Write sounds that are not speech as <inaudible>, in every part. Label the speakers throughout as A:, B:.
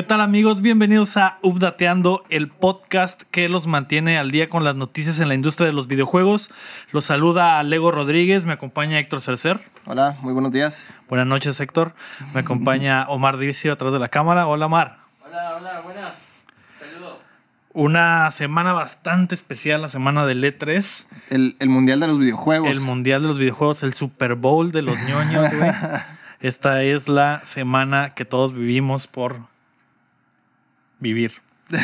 A: ¿Qué tal amigos? Bienvenidos a Updateando, el podcast que los mantiene al día con las noticias en la industria de los videojuegos. Los saluda Lego Rodríguez, me acompaña Héctor Cercer.
B: Hola, muy buenos días.
A: Buenas noches Héctor. Me acompaña <laughs> Omar Dicio atrás de la cámara. Hola Omar.
C: Hola, hola, buenas. Saludo.
A: Una semana bastante especial, la semana del E3.
B: El, el Mundial de los Videojuegos.
A: El Mundial de los Videojuegos, el Super Bowl de los ñoños, güey. <laughs> Esta es la semana que todos vivimos por vivir. <laughs>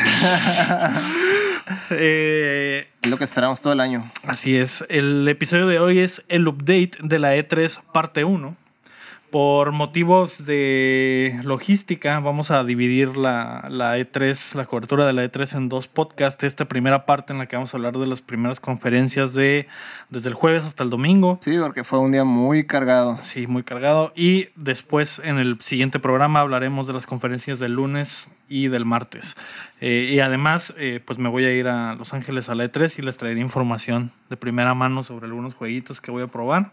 A: Eh,
B: Es lo que esperamos todo el año.
A: así es. El episodio de hoy es el update de la E3 parte 1. Por motivos de logística, vamos a dividir la, la E3, la cobertura de la E3 en dos podcasts. Esta primera parte en la que vamos a hablar de las primeras conferencias de desde el jueves hasta el domingo.
B: Sí, porque fue un día muy cargado.
A: Sí, muy cargado. Y después en el siguiente programa hablaremos de las conferencias del lunes y del martes. Eh, y además, eh, pues me voy a ir a Los Ángeles a la E3 y les traeré información de primera mano sobre algunos jueguitos que voy a probar.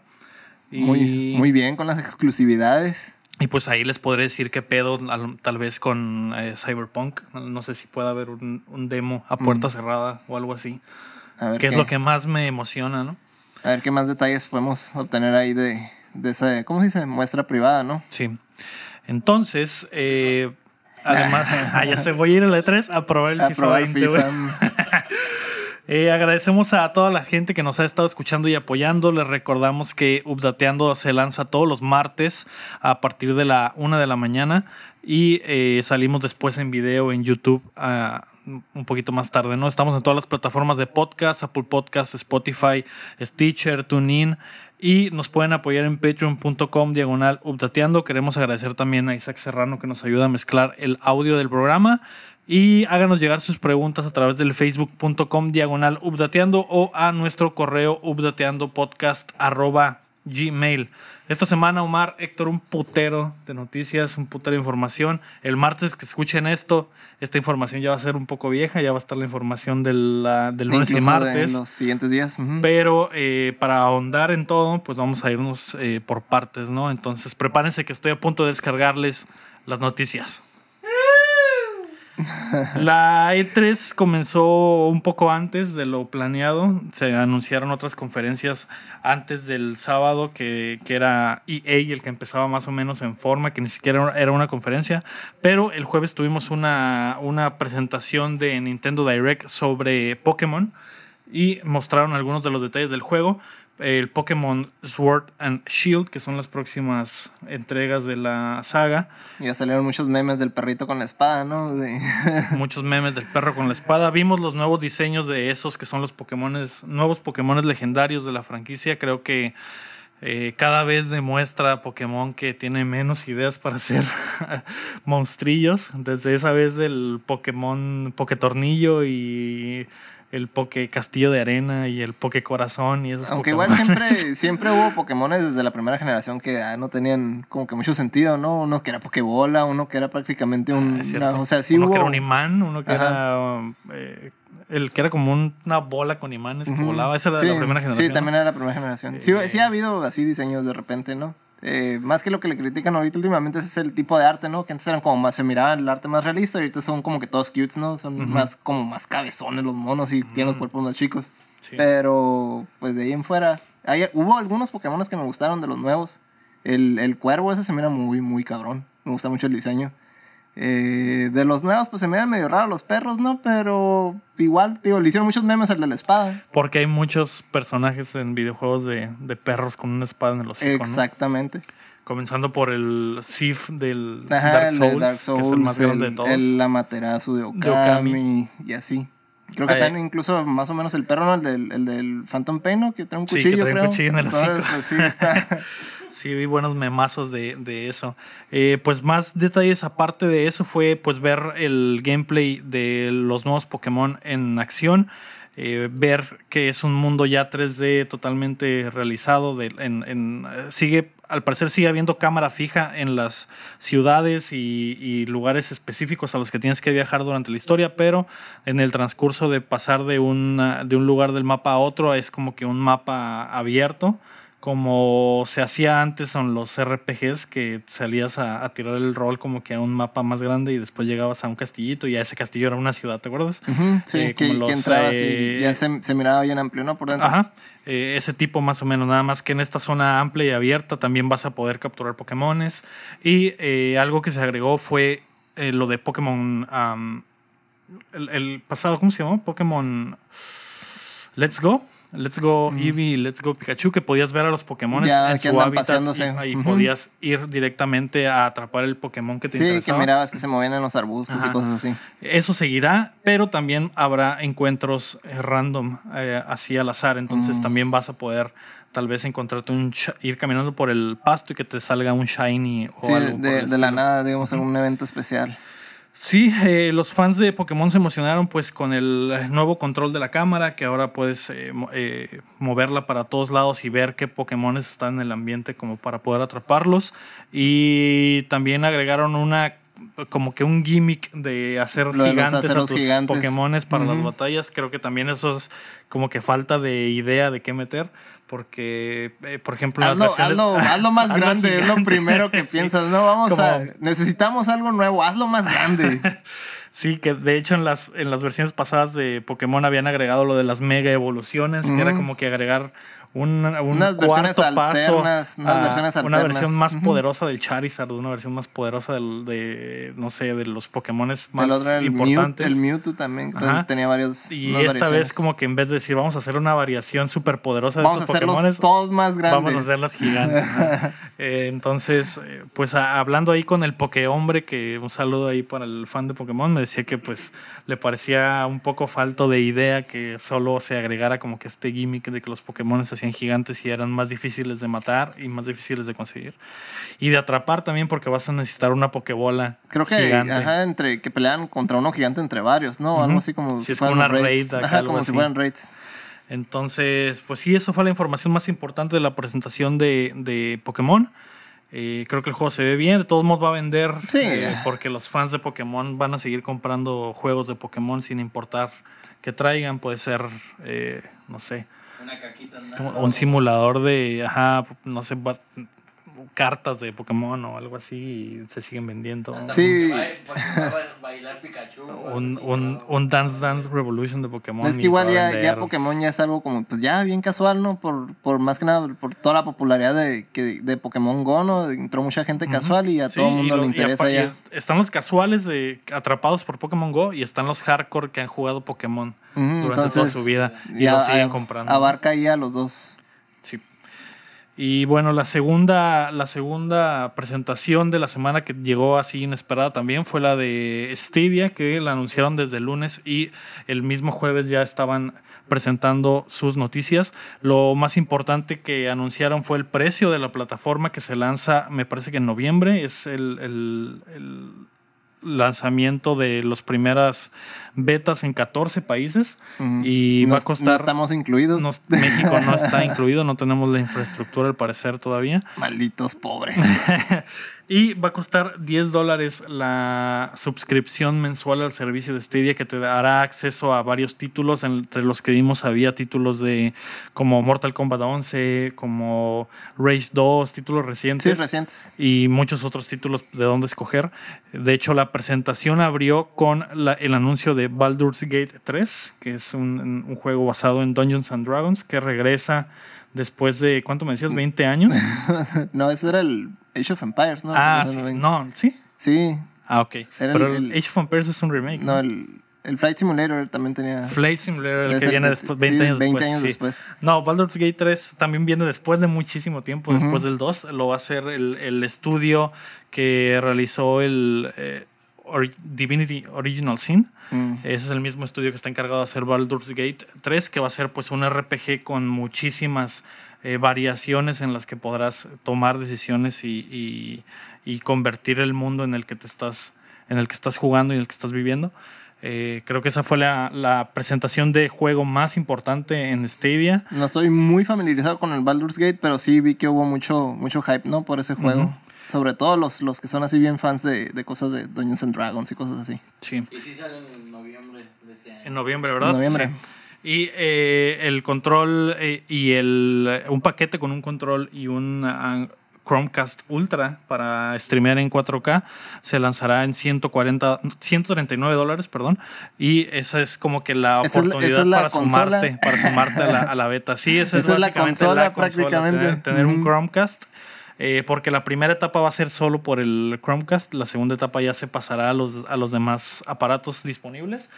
A: Y,
B: Muy, muy bien con las exclusividades.
A: y pues ahí les podré decir qué pedo, al- tal vez con eh, Cyberpunk. No sé si pueda haber un, un demo a puerta cerrada o algo así.
B: A ver,
A: Que es
B: qué,
A: lo que más me emociona, ¿no?
B: a ver qué más detalles podemos obtener ahí de, de esa, ¿cómo se dice? Muestra privada, ¿no?
A: Sí. Entonces, eh, además, <laughs> ah, ya se voy a ir a la E3 a probar el
B: A
A: FIFA
B: probar
A: 20, güey.
B: FIFA. <laughs>
A: Eh, agradecemos a toda la gente que nos ha estado escuchando y apoyando. Les recordamos que Updateando se lanza todos los martes a partir de la una de la mañana y eh, salimos después en video en YouTube ah, un poquito más tarde. ¿no? Estamos en todas las plataformas de podcast, Apple Podcast, Spotify, Stitcher, TuneIn. Y nos pueden apoyar en patreon.com diagonal updateando. Queremos agradecer también a Isaac Serrano que nos ayuda a mezclar el audio del programa. Y háganos llegar sus preguntas a través del facebook.com diagonal updateando o a nuestro correo updateandopodcast arroba gmail. Esta semana, Omar, Héctor, un putero de noticias, un putero de información. El martes que escuchen esto, esta información ya va a ser un poco vieja, ya va a estar la información del, la- del lunes y
B: Incluso
A: martes.
B: los siguientes días.
A: Pero eh, para ahondar en todo, pues vamos a irnos eh, por partes, ¿no? Entonces prepárense que estoy a punto de descargarles las noticias. La E3 comenzó un poco antes de lo planeado. Se anunciaron otras conferencias antes del sábado que, que era EA el que empezaba más o menos en forma, que ni siquiera era una conferencia. Pero el jueves tuvimos una, una presentación de Nintendo Direct sobre Pokémon y mostraron algunos de los detalles del juego. El Pokémon Sword and Shield, que son las próximas entregas de la saga.
B: Ya salieron muchos memes del perrito con la espada, ¿no? De- <laughs>
A: Muchos memes del perro con la espada. Vimos los nuevos diseños de esos que son los Pokémones, nuevos Pokémones legendarios de la franquicia. Creo que eh, cada vez demuestra Pokémon que tiene menos ideas para hacer <laughs> monstrillos. Desde esa vez del Pokémon Poketornillo y el Poke Castillo de Arena y el Poke Corazón y esos
B: Aunque
A: Pokémon.
B: igual siempre, <laughs> siempre hubo Pokémones desde la primera generación que ah, no tenían como que mucho sentido, ¿no? Uno que era Pokébola, uno que era prácticamente un...
A: Ah,
B: una- o sea, sí
A: uno
B: hubo...
A: que era un imán, uno que
B: Ajá.
A: era eh, el que era como un- una bola con imanes que volaba. Esa era
B: Sí,
A: la primera generación.
B: Sí, también era la primera generación. Sí,
A: Eh.
B: sí ha habido así diseños de repente, ¿no? Eh, más que lo que le critican ahorita últimamente ese es el tipo de arte, ¿no? Que antes eran como más, se miraba el arte más realista y ahorita son como que todos cutes, ¿no? Son más como más cabezones los monos y tienen los
A: Mm.
B: cuerpos más chicos.
A: Sí.
B: Pero, pues de ahí en fuera, hay, hubo algunos Pokémon que me gustaron de los nuevos. El, el cuervo ese se mira muy, muy cabrón. Me gusta mucho el diseño. Eh, de los nuevos, pues se miran medio raros los perros, ¿no? Pero igual, digo, le hicieron muchos memes al de la espada.
A: Porque hay muchos personajes en videojuegos de, de perros con una espada en el hocico, ¿no?
B: Exactamente.
A: Comenzando por el Sif del
B: Ajá,
A: Dark, Souls,
B: de Dark Souls,
A: que es el más grande de todos.
B: el Amaterasu de Okami,
A: De Okami.
B: y así. Creo que
A: Ay.
B: también incluso más o menos el perro, ¿no? el, del, el del Phantom Pain, ¿no? Que trae un
A: Sí, que
B: cuchillo,
A: trae un
B: creo.
A: cuchillo en el
B: Entonces,
A: hocico.
B: pues sí, está... <laughs>
A: Sí, vi buenos memazos de, de eso. Eh, pues más detalles aparte de eso fue pues ver el gameplay de los nuevos Pokémon en acción. eh, ver que es un mundo ya 3D totalmente realizado. Sigue, al parecer sigue habiendo cámara fija en las ciudades y, y lugares específicos a los que tienes que viajar durante la historia, pero en el transcurso de pasar de, una- de un lugar del mapa a otro es como que un mapa abierto como se hacía antes en los RPGs, que salías a, a, tirar el rol como que a un mapa más grande y después llegabas a un castillito y ya ese castillo era una ciudad, ¿te acuerdas?
B: Uh -huh, sí, eh, que, los, que entrabas eh, y ya se, se, miraba bien amplio, ¿no? Por dentro.
A: Ajá. Eh, ese tipo más o menos, nada más que en esta zona amplia y abierta también vas a poder capturar Pokémones. Y eh, algo que se agregó fue lo de Pokémon... Um, el, el, pasado, ¿cómo se llamó? Pokémon Let's Go. Let's Go
B: Mm.
A: Eevee, Let's Go Pikachu, que podías ver a los Pokémon en
B: que
A: su hábitat
B: paseándose.
A: y
B: Ujú.
A: podías ir directamente a atrapar el Pokémon que te
B: Sí, que
A: interesaba.
B: mirabas que se movían en los arbustos
A: Ajá.
B: y cosas así.
A: Eso seguirá, pero también habrá encuentros eh, random, eh, así al azar. Entonces
B: Mm.
A: también vas a poder tal vez encontrarte un ir caminando por el pasto y que te salga un shiny o
B: Sí,
A: algo.
B: de, de la nada, digamos, en un evento especial.
A: Sí, eh, los fans de Pokémon se emocionaron pues con el nuevo control de la cámara, que ahora puedes eh, eh, moverla para todos lados y ver qué Pokémon están en el ambiente como para poder atraparlos. Y también agregaron una como que un gimmick de hacer
B: de
A: gigantes a tus
B: gigantes.
A: Pokémones para las batallas. Creo que también eso es como que falta de idea de qué meter. Porque, eh, por ejemplo, en las
B: Hazlo,
A: versiones-
B: hazlo, <laughs> hazlo más
A: Hazlo
B: grande, es lo primero que
A: Sí.
B: piensas. No, vamos a. Necesitamos algo nuevo, hazlo más grande. <laughs>
A: Sí, que de hecho en las, en las versiones pasadas de Pokémon habían agregado lo de las mega evoluciones, que era como que agregar un, un
B: Unas versiones
A: cuarto paso
B: alternas, unas
A: a
B: versiones
A: una versión más poderosa del Charizard, una versión más poderosa del, de, no sé, de los Pokémones más
B: el otro era el Mewtwo,
A: importantes.
B: el Mewtwo también,
A: Ajá.
B: tenía varios.
A: y esta vez como que en vez de decir vamos a hacer una variación súper poderosa de
B: Vamos a
A: esos
B: hacerlos
A: Pokémones,
B: todos más grandes.
A: Vamos a hacerlas gigantes. ¿no? <laughs> Eh, entonces, eh, pues a- hablando ahí con el Pokehombre, que un saludo ahí para el fan de Pokémon, me decía que pues le parecía un poco falto de idea que solo se agregara como que este gimmick de que los Pokémon se hacían gigantes y eran más difíciles de matar y más difíciles de conseguir. Y de atrapar también porque vas a necesitar una Pokébola
B: Creo que
A: gigante.
B: ajá, entre que pelean contra uno gigante entre varios, ¿no? Algo así como
A: Sí, es como una
B: raids.
A: raid acá,
B: Ajá,
A: algo
B: como
A: así.
B: si fueran raids.
A: Entonces, pues sí, eso fue la información más importante de la presentación de, de Pokémon. Eh, creo que el juego se ve bien, de todos modos va a vender,
B: Sí.
A: eh, porque los fans de Pokémon van a seguir comprando juegos de Pokémon sin importar que traigan, puede ser, eh, no sé,
C: Una caquita.
A: como un simulador de, ajá, no sé, cartas de Pokémon o algo así y se siguen vendiendo.
C: Hasta
B: Sí.
C: bailar Pikachu. <laughs>
A: Un, un, un Dance Dance Revolution de Pokémon.
B: Es que igual ya, ya. Pokémon ya es algo como, pues ya bien casual, ¿no? Por, por más que nada, por toda la popularidad de, que, de Pokémon Go, ¿no? Entró mucha gente casual y a
A: Sí,
B: todo el mundo
A: lo-
B: le interesa ya.
A: están los casuales de, atrapados por Pokémon Go y están los hardcore que han jugado Pokémon durante toda su vida y
B: ya
A: lo siguen comprando.
B: Abarca ahí a los dos.
A: Y bueno, la segunda, la segunda presentación de la semana que llegó así inesperada también fue la de Stadia, que la anunciaron desde lunes y el mismo jueves ya estaban presentando sus noticias. Lo más importante que anunciaron fue el precio de la plataforma que se lanza, me parece que en noviembre, es el- el lanzamiento de las primeras betas en 14 países
B: Ujú.
A: y
B: No
A: va a costar...
B: No estamos incluidos.
A: No- México no está <laughs> incluido, no tenemos la infraestructura al parecer todavía.
B: Malditos pobres. <laughs>
A: Y va a costar 10 dólares la suscripción mensual al servicio de Stadia que te dará acceso a varios títulos. Entre los que vimos había títulos de como Mortal Kombat 11, como Rage 2, títulos
B: sí,
A: recientes
B: recientes.
A: y muchos otros títulos de dónde escoger. De hecho, la presentación abrió con la- el anuncio de Baldur's Gate 3, que es un, un juego basado en Dungeons and Dragons, que regresa después de, ¿cuánto me decías? ¿20 años? <laughs>
B: no, eso era el Age of Empires, ¿no?
A: ah,
B: No,
A: sí.
B: no,
A: ¿sí?
B: Sí,
A: Ah, ok.
B: Era
A: Pero
B: el-
A: Age of Empires es un remake.
B: no, el, el Flight Simulator también tenía.
A: Flight Simulator, el que viene
B: de-
A: después, 20
B: sí,
A: años
B: 20
A: después.
B: años
A: sí.
B: después.
A: No, Baldur's Gate 3 también viene después de muchísimo tiempo, después del 2. Lo va a hacer el, el estudio que realizó el eh, Ori- Divinity Original Sin.
B: Mm.
A: Ese es el mismo estudio que está encargado de hacer Baldur's Gate 3, que va a ser pues un RPG con muchísimas eh, variaciones en las que podrás tomar decisiones y, y- y convertir el mundo en el que te estás, en el que estás jugando y en el que estás viviendo. Eh, creo que esa fue la, la presentación de juego más importante en Stadia.
B: No estoy muy familiarizado con el Baldur's Gate, pero sí vi que hubo mucho, mucho hype, ¿no? Por ese juego. Sobre todo los, los que son así bien fans de, de cosas de Dungeons and Dragons y cosas así.
A: Sí.
C: Y sí sale en noviembre de este año.
A: En noviembre, ¿verdad?
B: En noviembre.
A: Sí. Y eh, el control eh, y el, un paquete con un control y un ah, Chromecast Ultra para streamear en 4K se lanzará en 140, 139 dólares, perdón. Y esa es como que la
B: es la-
A: oportunidad
B: es la
A: para sumarte, para sumarte a la, a la beta. Sí, esa, es <laughs>
B: Esa es la
A: básicamente
B: consola,
A: la consola,
B: prácticamente.
A: tener, tener un. Chromecast. Eh, porque la primera etapa va a ser solo por el Chromecast, la segunda etapa ya se pasará a los, a los demás aparatos disponibles.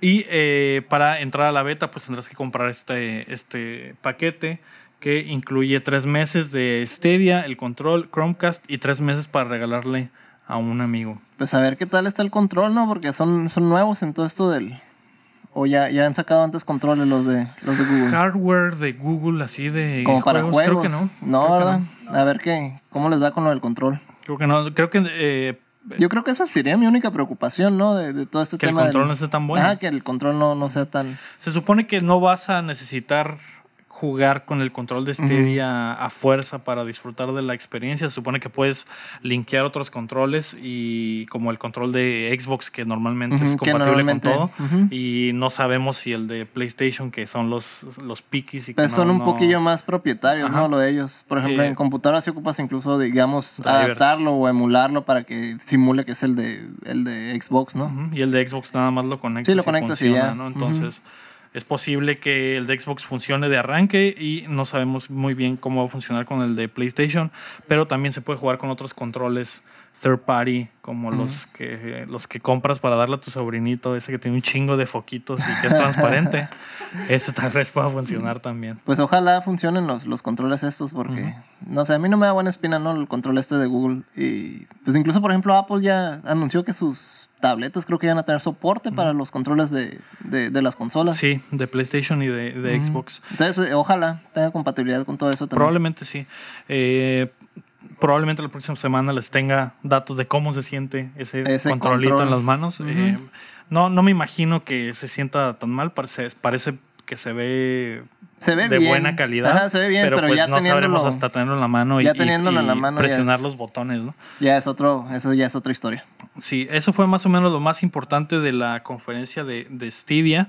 A: Y eh, para entrar a la beta, pues tendrás que comprar este, este paquete que incluye tres meses de Stadia, el control, Chromecast y tres meses para regalarle a un amigo.
B: Pues a ver qué tal está el control, ¿no? Porque son, son nuevos en todo esto del... O ya, ya han sacado antes controles los de, los de Google.
A: Hardware de Google, así de
B: Como para juegos.
A: creo que no.
B: No, ¿verdad? A ver qué, cómo les va con lo del control.
A: Creo que no. Creo que, eh,
B: Yo creo que esa sería mi única preocupación, ¿no? De, de todo este
A: que el
B: tema.
A: control
B: del-
A: no esté tan bueno.
B: Ah, que el control no, no sea tan...
A: Se supone que no vas a necesitar jugar con el control de Stadia a fuerza para disfrutar de la experiencia. Se supone que puedes linkear otros controles y como el control de Xbox que normalmente es compatible
B: normalmente,
A: con todo. Y no sabemos si el de PlayStation, que son los, los piquis y que
B: Pues
A: no-
B: son un
A: no-
B: poquillo más propietarios,
A: Ajá.
B: ¿no? Lo de ellos. Por ejemplo,
A: Eh,
B: en computadora si ocupas incluso, digamos,
A: drivers.
B: adaptarlo o emularlo para que simule que es el de, el de Xbox, ¿no?
A: Y el de Xbox nada más lo conectas.
B: Sí, lo
A: y
B: conectas y
A: funciona,
B: ya.
A: Entonces, es posible que el de Xbox funcione de arranque y no sabemos muy bien cómo va a funcionar con el de PlayStation, pero también se puede jugar con otros controles third party, como los, que, los que compras para darle a tu sobrinito, ese que tiene un chingo de foquitos y que es transparente. <laughs> ese tal vez pueda funcionar también.
B: Pues ojalá funcionen los, los controles estos porque, no sé, a mí no me da buena espina, ¿no? El control este de Google. Y pues incluso, por ejemplo, Apple ya anunció que sus tabletas creo que van a tener soporte para los controles de, de, de las consolas.
A: Sí, de PlayStation y de, de Xbox.
B: Entonces, eh, ojalá tenga compatibilidad con todo eso también.
A: Probablemente sí. Eh, probablemente la próxima semana les tenga datos de cómo se siente ese,
B: Ese
A: controlito
B: control.
A: en las manos.
B: Ujú.
A: Eh, no, no me imagino que se sienta tan mal. Parece, parece que se ve
B: Se ve
A: de
B: bien.
A: buena calidad.
B: Ajá, se ve bien, pero,
A: pues
B: ya
A: no sabremos
B: teniéndolo,
A: hasta tenerlo en la mano y,
B: ya
A: y-
B: teniéndolo en la
A: y
B: mano
A: presionar
B: es-
A: los botones, ¿no?
B: ya es otro, eso ya es otra historia.
A: Sí, eso fue más o menos lo más importante de la conferencia de, de Stadia.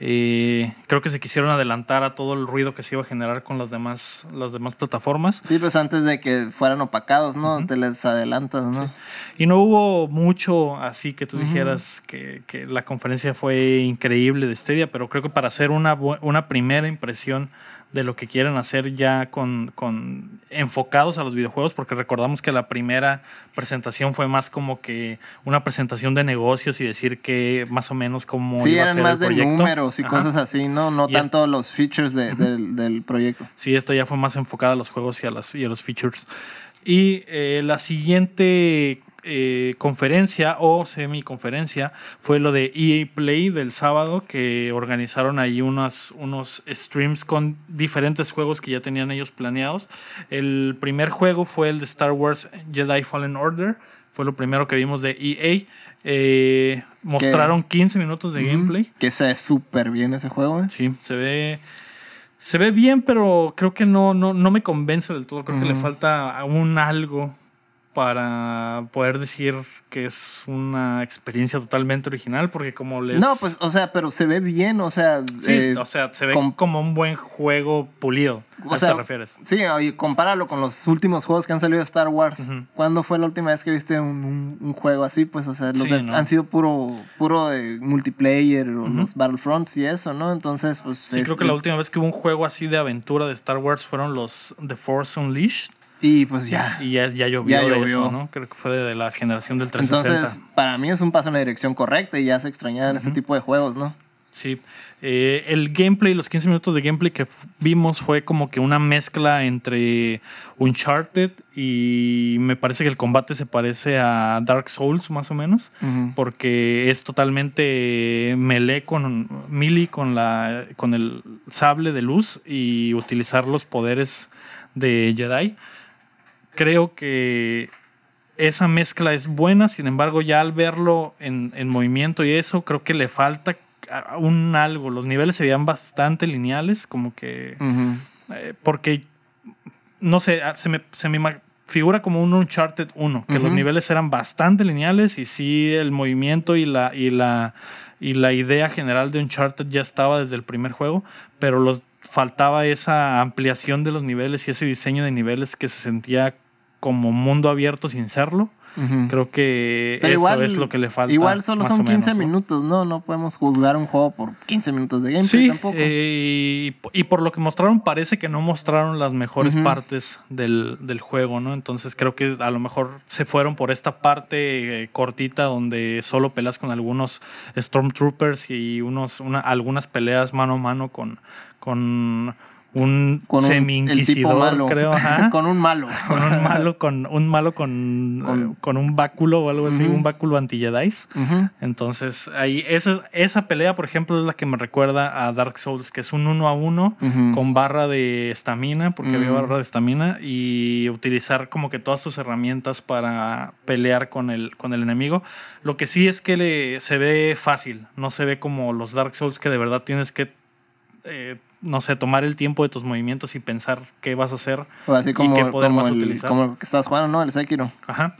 A: Eh, creo que se quisieron adelantar a todo el ruido que se iba a generar con las demás, las demás plataformas.
B: Sí, pues antes de que fueran opacados, ¿no? Te les adelantas, ¿no?
A: Y no hubo mucho así que tú dijeras que, que la conferencia fue increíble de Stadia, pero creo que para hacer una, una primera impresión de lo que quieren hacer ya con, con enfocados a los videojuegos, porque recordamos que la primera presentación fue más como que una presentación de negocios y decir que más o menos cómo
B: Sí,
A: iba a
B: eran
A: ser
B: más
A: el
B: de
A: proyecto.
B: números y
A: Ajá.
B: cosas así, ¿no? No
A: Y
B: tanto los features de- del, del proyecto.
A: Sí, esta ya fue más enfocada a los juegos y a, las, y a los features. Y eh, la siguiente eh, conferencia o semiconferencia fue lo de EA Play del sábado, que organizaron ahí unos, unos streams con diferentes juegos que ya tenían ellos planeados. El primer juego fue el de Star Wars Jedi Fallen Order, fue lo primero que vimos de EA. Eh, mostraron 15 minutos de gameplay.
B: Que se ve súper bien ese juego, ¿eh?
A: Sí, se ve. Se ve bien, pero creo que no, no, no me convence del todo. Creo que le falta aún algo para poder decir que es una experiencia totalmente original, porque como les...
B: No, pues, o sea, pero se ve bien, o sea.
A: Sí,
B: eh,
A: o sea, se ve
B: com-
A: como un buen juego pulido.
B: O
A: ¿A
B: sea,
A: te refieres?
B: Sí, y compáralo con los últimos juegos que han salido de Star Wars.
A: Ujú.
B: ¿Cuándo fue la última vez que viste un, un- un juego así? Pues, o sea, los
A: Sí,
B: de-
A: ¿no?
B: han sido puro, puro de multiplayer o los Battlefronts y eso, ¿no? Entonces, pues.
A: Sí, creo
B: este,
A: que la última vez que hubo un juego así de aventura de Star Wars fueron los The Force Unleashed.
B: Y pues ya.
A: Y ya, ya llovió
B: Ya
A: de
B: llovió.
A: eso, ¿no? Creo que fue de la generación del 360.
B: Entonces, para mí es un paso en la dirección correcta y ya se extrañaban este tipo de juegos, ¿no?
A: Sí, Eh, el gameplay, los 15 minutos de gameplay que vimos fue como que una mezcla entre Uncharted y me parece que el combate se parece a Dark Souls más o menos, porque es totalmente melee con melee con la con el sable de luz y utilizar los poderes de Jedi. Creo que esa mezcla es buena, sin embargo, ya al verlo en, en movimiento y eso, creo que le falta un algo. Los niveles se veían bastante lineales, como que. Eh, porque. No sé, ah, se me, se me figura como un Uncharted 1, que los niveles eran bastante lineales y sí el movimiento y la, y la, y la idea general de Uncharted ya estaba desde el primer juego, pero los faltaba esa ampliación de los niveles y ese diseño de niveles que se sentía como mundo abierto sin serlo. Creo que
B: Pero
A: eso
B: igual-
A: es lo que le falta.
B: Igual solo son
A: o menos,
B: 15
A: ¿no?
B: minutos, ¿no? No podemos juzgar un juego por 15 minutos de gameplay
A: Sí,
B: tampoco.
A: eh, y, y por lo que mostraron, parece que no mostraron las mejores partes del, del juego, ¿no? Entonces creo que a lo mejor se fueron por esta parte eh, cortita donde solo peleas con algunos Stormtroopers y unos, una, algunas peleas mano a mano con, con un
B: con
A: semi-inquisidor, creo. ajá. <laughs>
B: con un malo. <laughs>
A: Con un malo, con un malo con,
B: Con-
A: eh, con un báculo o algo así, un báculo anti-Jedis.
B: Ujú.
A: Entonces, ahí, esa, esa pelea, por ejemplo, es la que me recuerda a Dark Souls, que es un uno a uno con barra de estamina, porque había barra de estamina, y utilizar como que todas tus herramientas para pelear con el, con el enemigo. Lo que sí es que le, se ve fácil, no se ve como los Dark Souls que de verdad tienes que, eh, no sé, tomar el tiempo de tus movimientos y pensar qué vas a hacer.
B: O así como,
A: qué poder
B: como,
A: vas a
B: el,
A: utilizar.
B: como que estás jugando, ¿no? El Sekiro.
A: Ajá.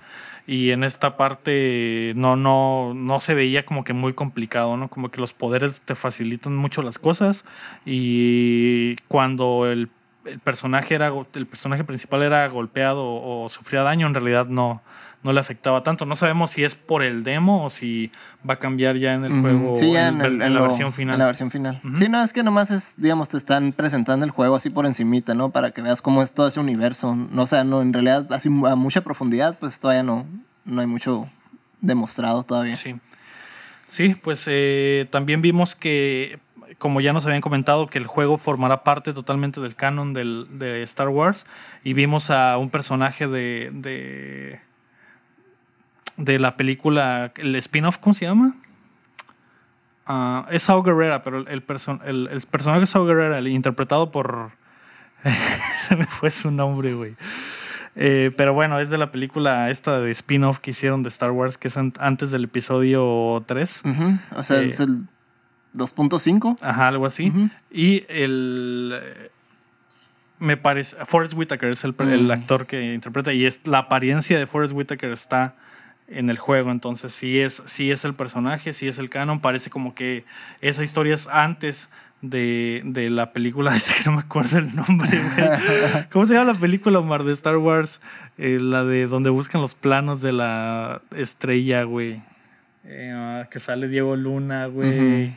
A: Y en esta parte no, no, no se veía como que muy complicado, ¿no? Como que los poderes te facilitan mucho las cosas. Y cuando el, el personaje era el personaje principal era golpeado o, sufría daño, en realidad no, no le afectaba tanto. No sabemos si es por el demo o si va a cambiar ya en el juego
B: Sí,
A: en,
B: en, el-
A: en
B: en
A: la
B: lo-
A: versión final.
B: En la versión final. Sí, no, es que nomás es, digamos, te están presentando el juego así por encimita, ¿no? Para que veas cómo es todo ese universo. No, o sea, no, en realidad, así a mucha profundidad, pues todavía no, no hay mucho demostrado todavía.
A: Sí. Sí, pues eh, también vimos que, como ya nos habían comentado, que el juego formará parte totalmente del canon del, de Star Wars. Y vimos a un personaje de. de, de la película. El spin-off, ¿cómo se llama? Ah, es Saw Gerrera, pero el, perso- el- el personaje es Saw Gerrera, el interpretado por. <laughs> se me fue su nombre, güey. Eh, pero bueno, es de la película esta de spin-off que hicieron de Star Wars, que es an- antes del episodio 3.
B: Ujú. O sea,
A: Eh,
B: es el 2.5.
A: Ajá, algo así. Y el. eh, Me parece. Forrest Whitaker es el, el
B: Mm.
A: actor que interpreta. Y es, la apariencia de Forrest Whitaker está en el juego. Entonces, sí es, sí es el personaje, sí es el canon. Parece como que esa historia es antes de, de la película. <laughs> Esta que no me acuerdo el nombre, güey. <laughs> ¿Cómo se llama la película, Omar, de Star Wars? Eh, la de donde buscan los planos de la estrella, güey. Eh, ah, que sale Diego Luna, güey.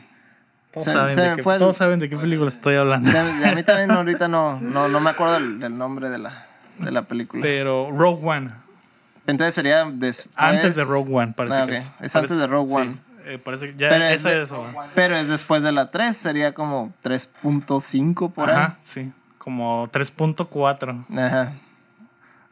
A: Todos,
B: Se-
A: saben
B: se
A: de qué,
B: fue el-
A: todos saben de qué película estoy hablando.
B: A mí también <laughs> ahorita no, no, no me acuerdo del, del nombre de la, de la película.
A: Pero Rogue One.
B: Entonces sería después...
A: Antes de Rogue One, parece
B: Ah,
A: que es.
B: Es antes de Rogue
A: sí,
B: One.
A: eh, parece que ya
B: Pero es
A: esa
B: de-
A: es eso.
B: Pero es después de la 3, sería como 3.5 por
A: Ajá, sí. Como 3.4,
B: ahí. Ajá.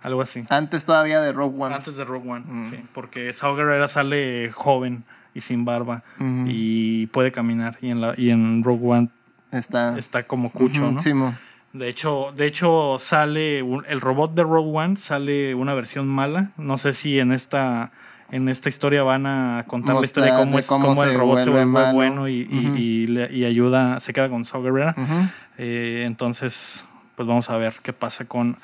A: algo así.
B: Antes todavía de Rogue One.
A: Antes de Rogue One,
B: Mm.
A: sí. Porque Saw Gerrera sale joven y sin barba y puede caminar. Y en, la, y en Rogue One
B: Está...
A: está como cucho,
B: Ujú,
A: ¿no?
B: sí, mo.
A: De hecho, de hecho sale un- el robot de Rogue One sale una versión mala. No sé si en esta en esta historia van a contar la historia de cómo, es,
B: cómo
A: cómo el robot se
B: vuelve malo.
A: bueno y, y- le- y ayuda, se queda con Saw Gerrera. Eh, entonces, pues vamos a ver qué pasa con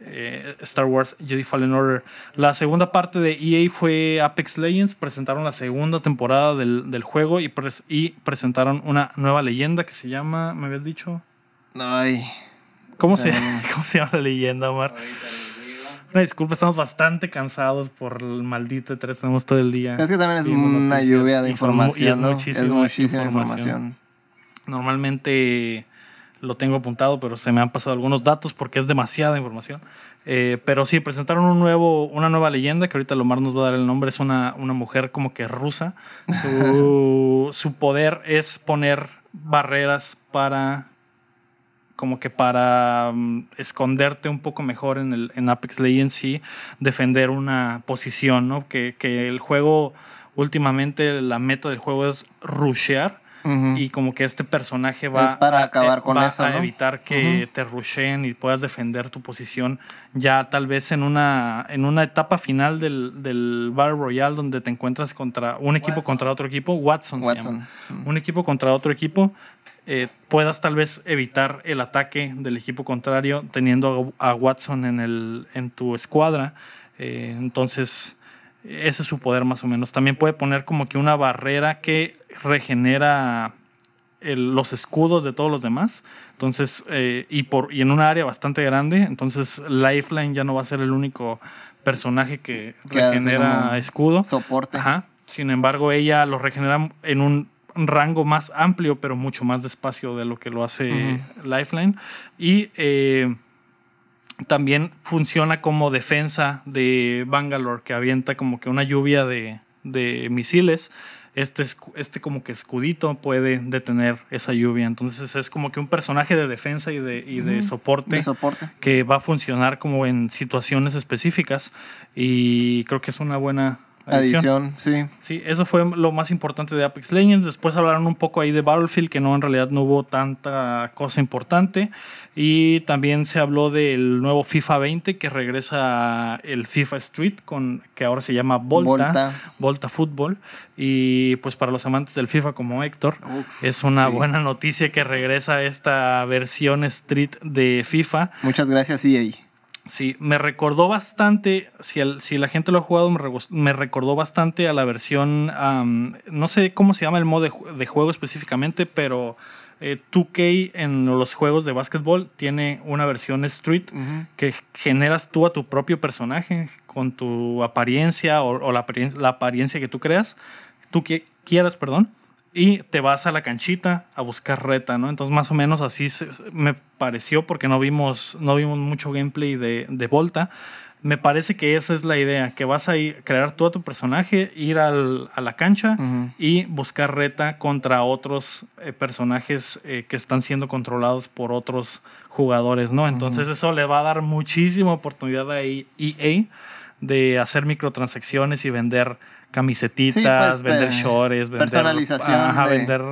A: eh, Star Wars Jedi Fallen Order. La segunda parte de EA fue Apex Legends. Presentaron la segunda temporada del, del juego y, pres- y presentaron una nueva leyenda que se llama, ¿me habías dicho?
B: Ay.
A: ¿Cómo se. <laughs> ¿Cómo se llama la leyenda, Omar? Una disculpa, estamos bastante cansados por el maldito E3. Tenemos todo el día.
B: Es que también es una
A: noticias
B: lluvia de
A: y
B: información, ¿no?
A: muchísima
B: es muchísima información.
A: Normalmente lo tengo apuntado, pero se me han pasado algunos datos porque es demasiada información. Eh, pero sí, presentaron un nuevo, una nueva leyenda que ahorita Lomar nos va a dar el nombre. Es una, una mujer como que rusa. <laughs> Su, su poder es poner barreras para como que para mm, esconderte un poco mejor en, el, en Apex Legends y defender una posición, ¿no? Que, que el juego, últimamente la meta del juego es rushear y como que este personaje va,
B: Es para
A: a,
B: acabar
A: eh,
B: con
A: va
B: eso,
A: a
B: ¿no?
A: evitar que te rusheen y puedas defender tu posición ya tal vez en una, en una etapa final del, del Battle Royale donde te encuentras contra un equipo
C: Watson.
A: contra otro equipo, Watson, se llama un equipo contra otro equipo. Eh, puedas tal vez evitar el ataque del equipo contrario teniendo a, Watson en, el, en tu escuadra. Eh, entonces, ese es su poder más o menos. También puede poner como que una barrera que regenera el- los escudos de todos los demás. Entonces, eh, y, por, y en una área bastante grande. Entonces, Lifeline ya no va a ser el único personaje que
B: Que
A: regenera escudo.
B: Soporte.
A: Ajá. Sin embargo, ella lo regenera en un rango más amplio, pero mucho más despacio de lo que lo hace Lifeline. Y eh, también funciona como defensa de Bangalore, que avienta como que una lluvia de, de misiles. Este, este como que escudito puede detener esa lluvia. Entonces es como que un personaje de defensa y de, y de soporte
B: De soporte.
A: que va a funcionar como en situaciones específicas. Y creo que es una buena adición.
B: Adición, sí.
A: Sí, eso fue lo más importante de Apex Legends. Después hablaron un poco ahí de Battlefield, que no, en realidad no hubo tanta cosa importante. Y también se habló del nuevo FIFA 20, que regresa el FIFA Street, con, que ahora se llama Volta,
B: Volta.
A: Volta Fútbol. Y pues para los amantes del FIFA como Héctor,
B: Uf,
A: es una
B: sí.
A: buena noticia que regresa esta versión Street de FIFA.
B: Muchas gracias, EA.
A: Sí, me recordó bastante, si, el- si la gente lo ha jugado, me, recordó bastante a la versión, no sé cómo se llama el modo de, ju- de juego específicamente, pero eh, 2K en los juegos de básquetbol tiene una versión Street que generas tú a tu propio personaje con tu apariencia o, o la, aparien- la apariencia que tú creas, tú que, quieras, perdón, y te vas a la canchita a buscar reta, ¿no? Entonces más o menos así se- me pareció porque no vimos, no vimos mucho gameplay de, de Volta. Me parece que esa es la idea, que vas a ir, crear tú a tu personaje, ir al- a la cancha y buscar reta contra otros eh, personajes eh, que están siendo controlados por otros jugadores, ¿no? Entonces eso le va a dar muchísima oportunidad a EA de hacer microtransacciones y vender camisetitas,
B: Sí, pues,
A: vender
B: pe-
A: shorts, vender,
B: personalización
A: ajá,
B: de-
A: vender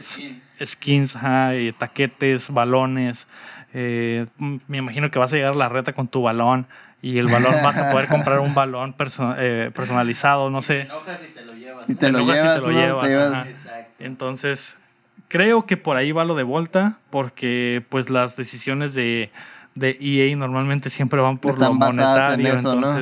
C: Skins.
A: skins, ajá, y taquetes, balones. Eh, me imagino que vas a llegar a la reta con tu balón y el balón vas a poder comprar un balón perso- eh, personalizado, no
C: Te
A: sé.
C: enojas y te lo llevas.
B: Y te lo
A: enojas y te
B: llevas,
A: lo
B: ¿no?
A: llevas,
B: Te llevas-
A: ajá.
C: Exacto.
A: Entonces, creo que por ahí va lo de Volta, porque pues las decisiones de, de EA normalmente siempre van por
B: Están
A: lo monetario.
B: eso, ¿no?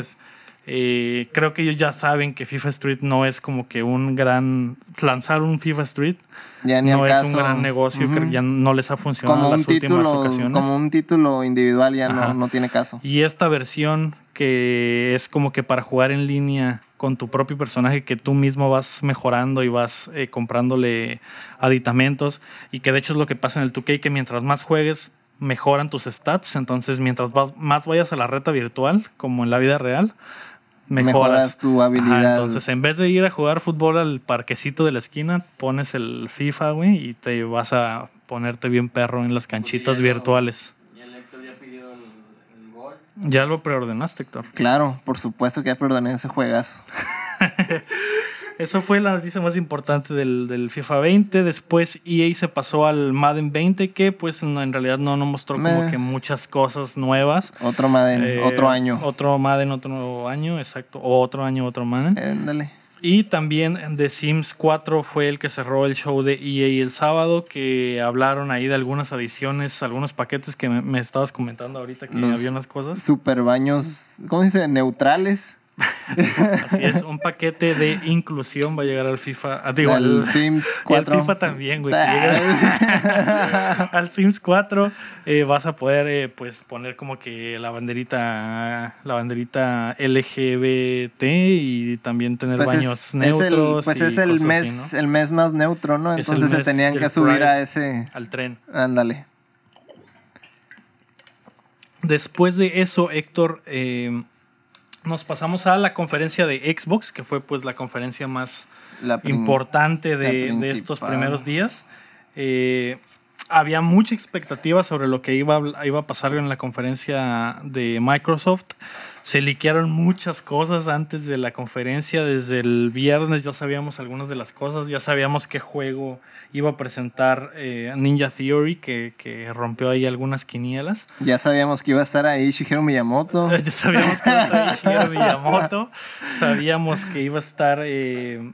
A: Eh, creo que ellos ya saben que FIFA Street no es como que un gran... Lanzar un FIFA Street
B: Ya ni
A: no es
B: caso.
A: un gran negocio, que ya no les ha funcionado
B: como
A: en las últimas ocasiones.
B: como un título individual ya no, no tiene caso.
A: Y esta versión que es como que para jugar en línea con tu propio personaje que tú mismo vas mejorando y vas eh, comprándole aditamentos y que de hecho es lo que pasa en el 2K que mientras más juegues mejoran tus stats, entonces mientras vas- más vayas a la reta virtual como en la vida real, mejoras,
B: Mejoras tu habilidad.
A: Ajá, entonces en vez de ir a jugar fútbol al parquecito de la esquina, pones el FIFA, güey, y te vas a ponerte bien perro en las canchitas
C: ya lo-
A: virtuales.
C: Y el Héctor ya pidió el, el gol.
A: Ya lo preordenaste, Héctor.
B: Claro, por supuesto que ya perdoné ese juegazo. <laughs>
A: Eso fue la noticia más importante del, del FIFA 20. Después EA se pasó al Madden 20, que pues no, en realidad no nos mostró como que muchas cosas nuevas.
B: Otro Madden,
A: Eh,
B: otro año.
A: Otro Madden, otro nuevo año, exacto. O otro año, otro Madden.
B: Ándale.
A: Y también The Sims 4 fue el que cerró el show de EA el sábado, que hablaron ahí de algunas adiciones, algunos paquetes que me, me estabas comentando ahorita que
B: Los-
A: había unas cosas.
B: Super baños, ¿cómo se dice? Neutrales. <laughs>
A: Así es, un paquete de inclusión va a llegar al FIFA. ah, digo,
B: al
A: al,
B: Sims
A: y al
B: 4.
A: FIFA también, güey. <laughs> al Sims 4 eh, vas a poder eh, pues poner como que la banderita la banderita LGBT y también tener
B: Pues
A: baños
B: es, es el,
A: neutros.
B: pues es el mes,
A: así, ¿no?
B: el mes más neutro, ¿no? Entonces se tenían que subir
A: Pride.
B: a ese.
A: Al tren.
B: Ándale.
A: Después de eso, Héctor, eh, nos pasamos a la conferencia de Xbox, que fue pues la conferencia más
B: La
A: importante
B: la
A: de, estos primeros días. Eh, había mucha expectativa sobre lo que iba a pasar en la conferencia de Microsoft. Se liquearon muchas cosas antes de la conferencia. Desde el viernes ya sabíamos algunas de las cosas. Ya sabíamos qué juego iba a presentar eh, Ninja Theory, que, que rompió ahí algunas quinielas.
B: Ya sabíamos que iba a estar ahí Shigeru Miyamoto. <laughs>
A: Ya sabíamos que iba a estar Shigeru <laughs> Miyamoto. Sabíamos que iba a estar eh,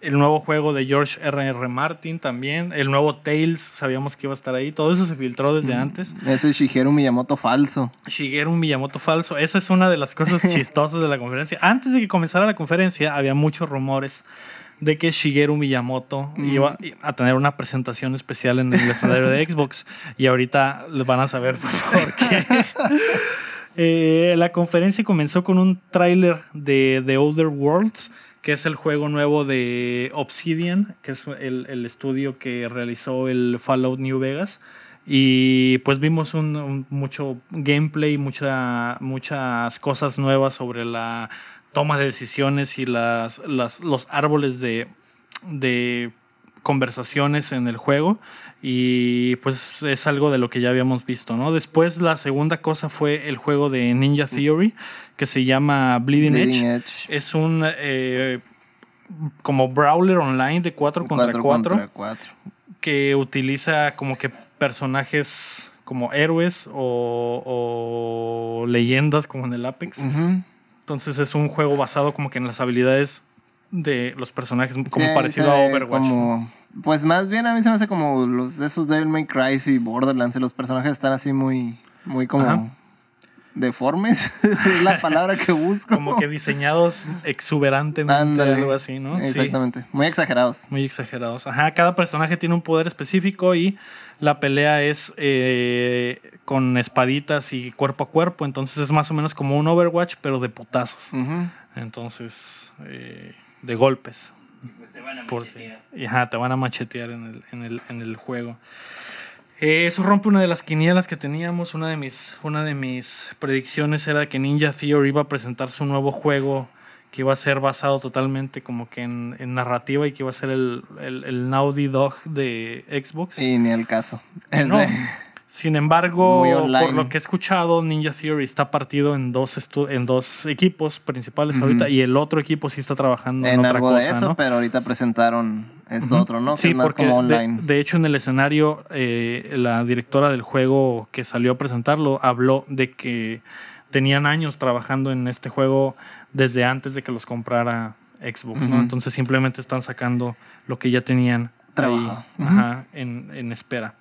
A: el nuevo juego de George R.R. R. Martin también, el nuevo Tales, sabíamos que iba a estar ahí, todo eso se filtró desde antes.
B: Eso es Shigeru Miyamoto falso.
A: Shigeru Miyamoto falso, esa es una de las cosas <laughs> chistosas de la conferencia. Antes de que comenzara la conferencia había muchos rumores de que Shigeru Miyamoto iba a tener una presentación especial en el escenario de Xbox y ahorita les van a saber por qué. <laughs> Eh, la conferencia comenzó con un tráiler de The Other Worlds, que es el juego nuevo de Obsidian, que es el, estudio que realizó el Fallout New Vegas. Y pues vimos un, mucho gameplay, mucha, muchas cosas nuevas sobre la toma de decisiones y las, los árboles de conversaciones en el juego. Y pues es algo de lo que ya habíamos visto, ¿no? Después la segunda cosa fue el juego de Ninja Theory, que se llama Bleeding,
B: Bleeding
A: Edge.
B: Edge.
A: Es un eh, como brawler online de 4 contra
B: Cuatro
A: 4
B: contra cuatro.
A: que utiliza como que personajes como héroes o, o leyendas como en el Apex. Entonces es un juego basado como que en las habilidades de los personajes, como
B: Sí,
A: parecido a Overwatch.
B: como- pues más bien a mí se me hace como los esos Devil May Cry y Borderlands. y Los personajes están así muy, muy como
A: Ajá.
B: deformes. <laughs> es la palabra que busco.
A: Como que diseñados exuberantemente,
B: Ándale.
A: algo así, ¿no? Sí.
B: Exactamente. Muy exagerados.
A: Muy exagerados. Ajá, cada personaje tiene un poder específico y la pelea es eh, con espaditas y cuerpo a cuerpo. Entonces es más o menos como un Overwatch, pero de putazos. Entonces, eh, de golpes.
C: Pues te van a
A: Por
C: machetear.
A: Ajá, te van a machetear en el, en el, en el juego. Eh, eso rompe una de las quinielas que teníamos. Una de mis, una de mis predicciones era que Ninja Theory iba a presentar su nuevo juego que iba a ser basado totalmente como que en, en narrativa y que iba a ser el, el, el Naughty Dog de Xbox.
B: Y ni el caso. <laughs> Es
A: No.
B: de-
A: Sin embargo, por lo que he escuchado, Ninja Theory está partido en dos, estu- en dos equipos principales ahorita y el otro equipo sí está trabajando en,
B: en
A: otra
B: algo
A: cosa,
B: de eso,
A: ¿no?
B: pero ahorita presentaron esto otro, ¿no? Que
A: Sí,
B: es más
A: porque
B: como
A: de-
B: online.
A: De, hecho en el escenario eh, la directora del juego que salió a presentarlo habló de que tenían años trabajando en este juego desde antes de que los comprara Xbox, ¿no? Entonces simplemente están sacando lo que ya tenían
B: Trabajo.
A: ahí, ajá, en, en espera.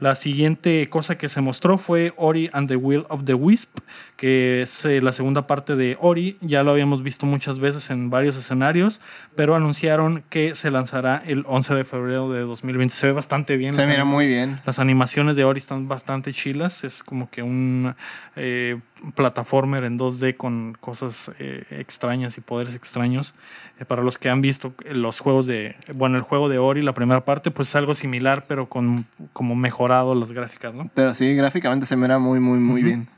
A: La siguiente cosa que se mostró fue Ori and the Will of the Wisp, que es eh, la segunda parte de Ori. Ya lo habíamos visto muchas veces en varios escenarios, pero anunciaron que se lanzará el 11 de febrero de 2020. Se ve bastante bien.
B: Se mira muy bien.
A: Las animaciones de Ori están bastante chilas. Es como que un eh, plataformer en 2D con cosas eh, extrañas y poderes extraños. Eh, para los que han visto los juegos de, bueno, el juego de Ori, la primera parte, pues es algo similar, pero con como mejorado las gráficas, ¿no?
B: Pero sí, gráficamente se mira muy, muy, muy bien.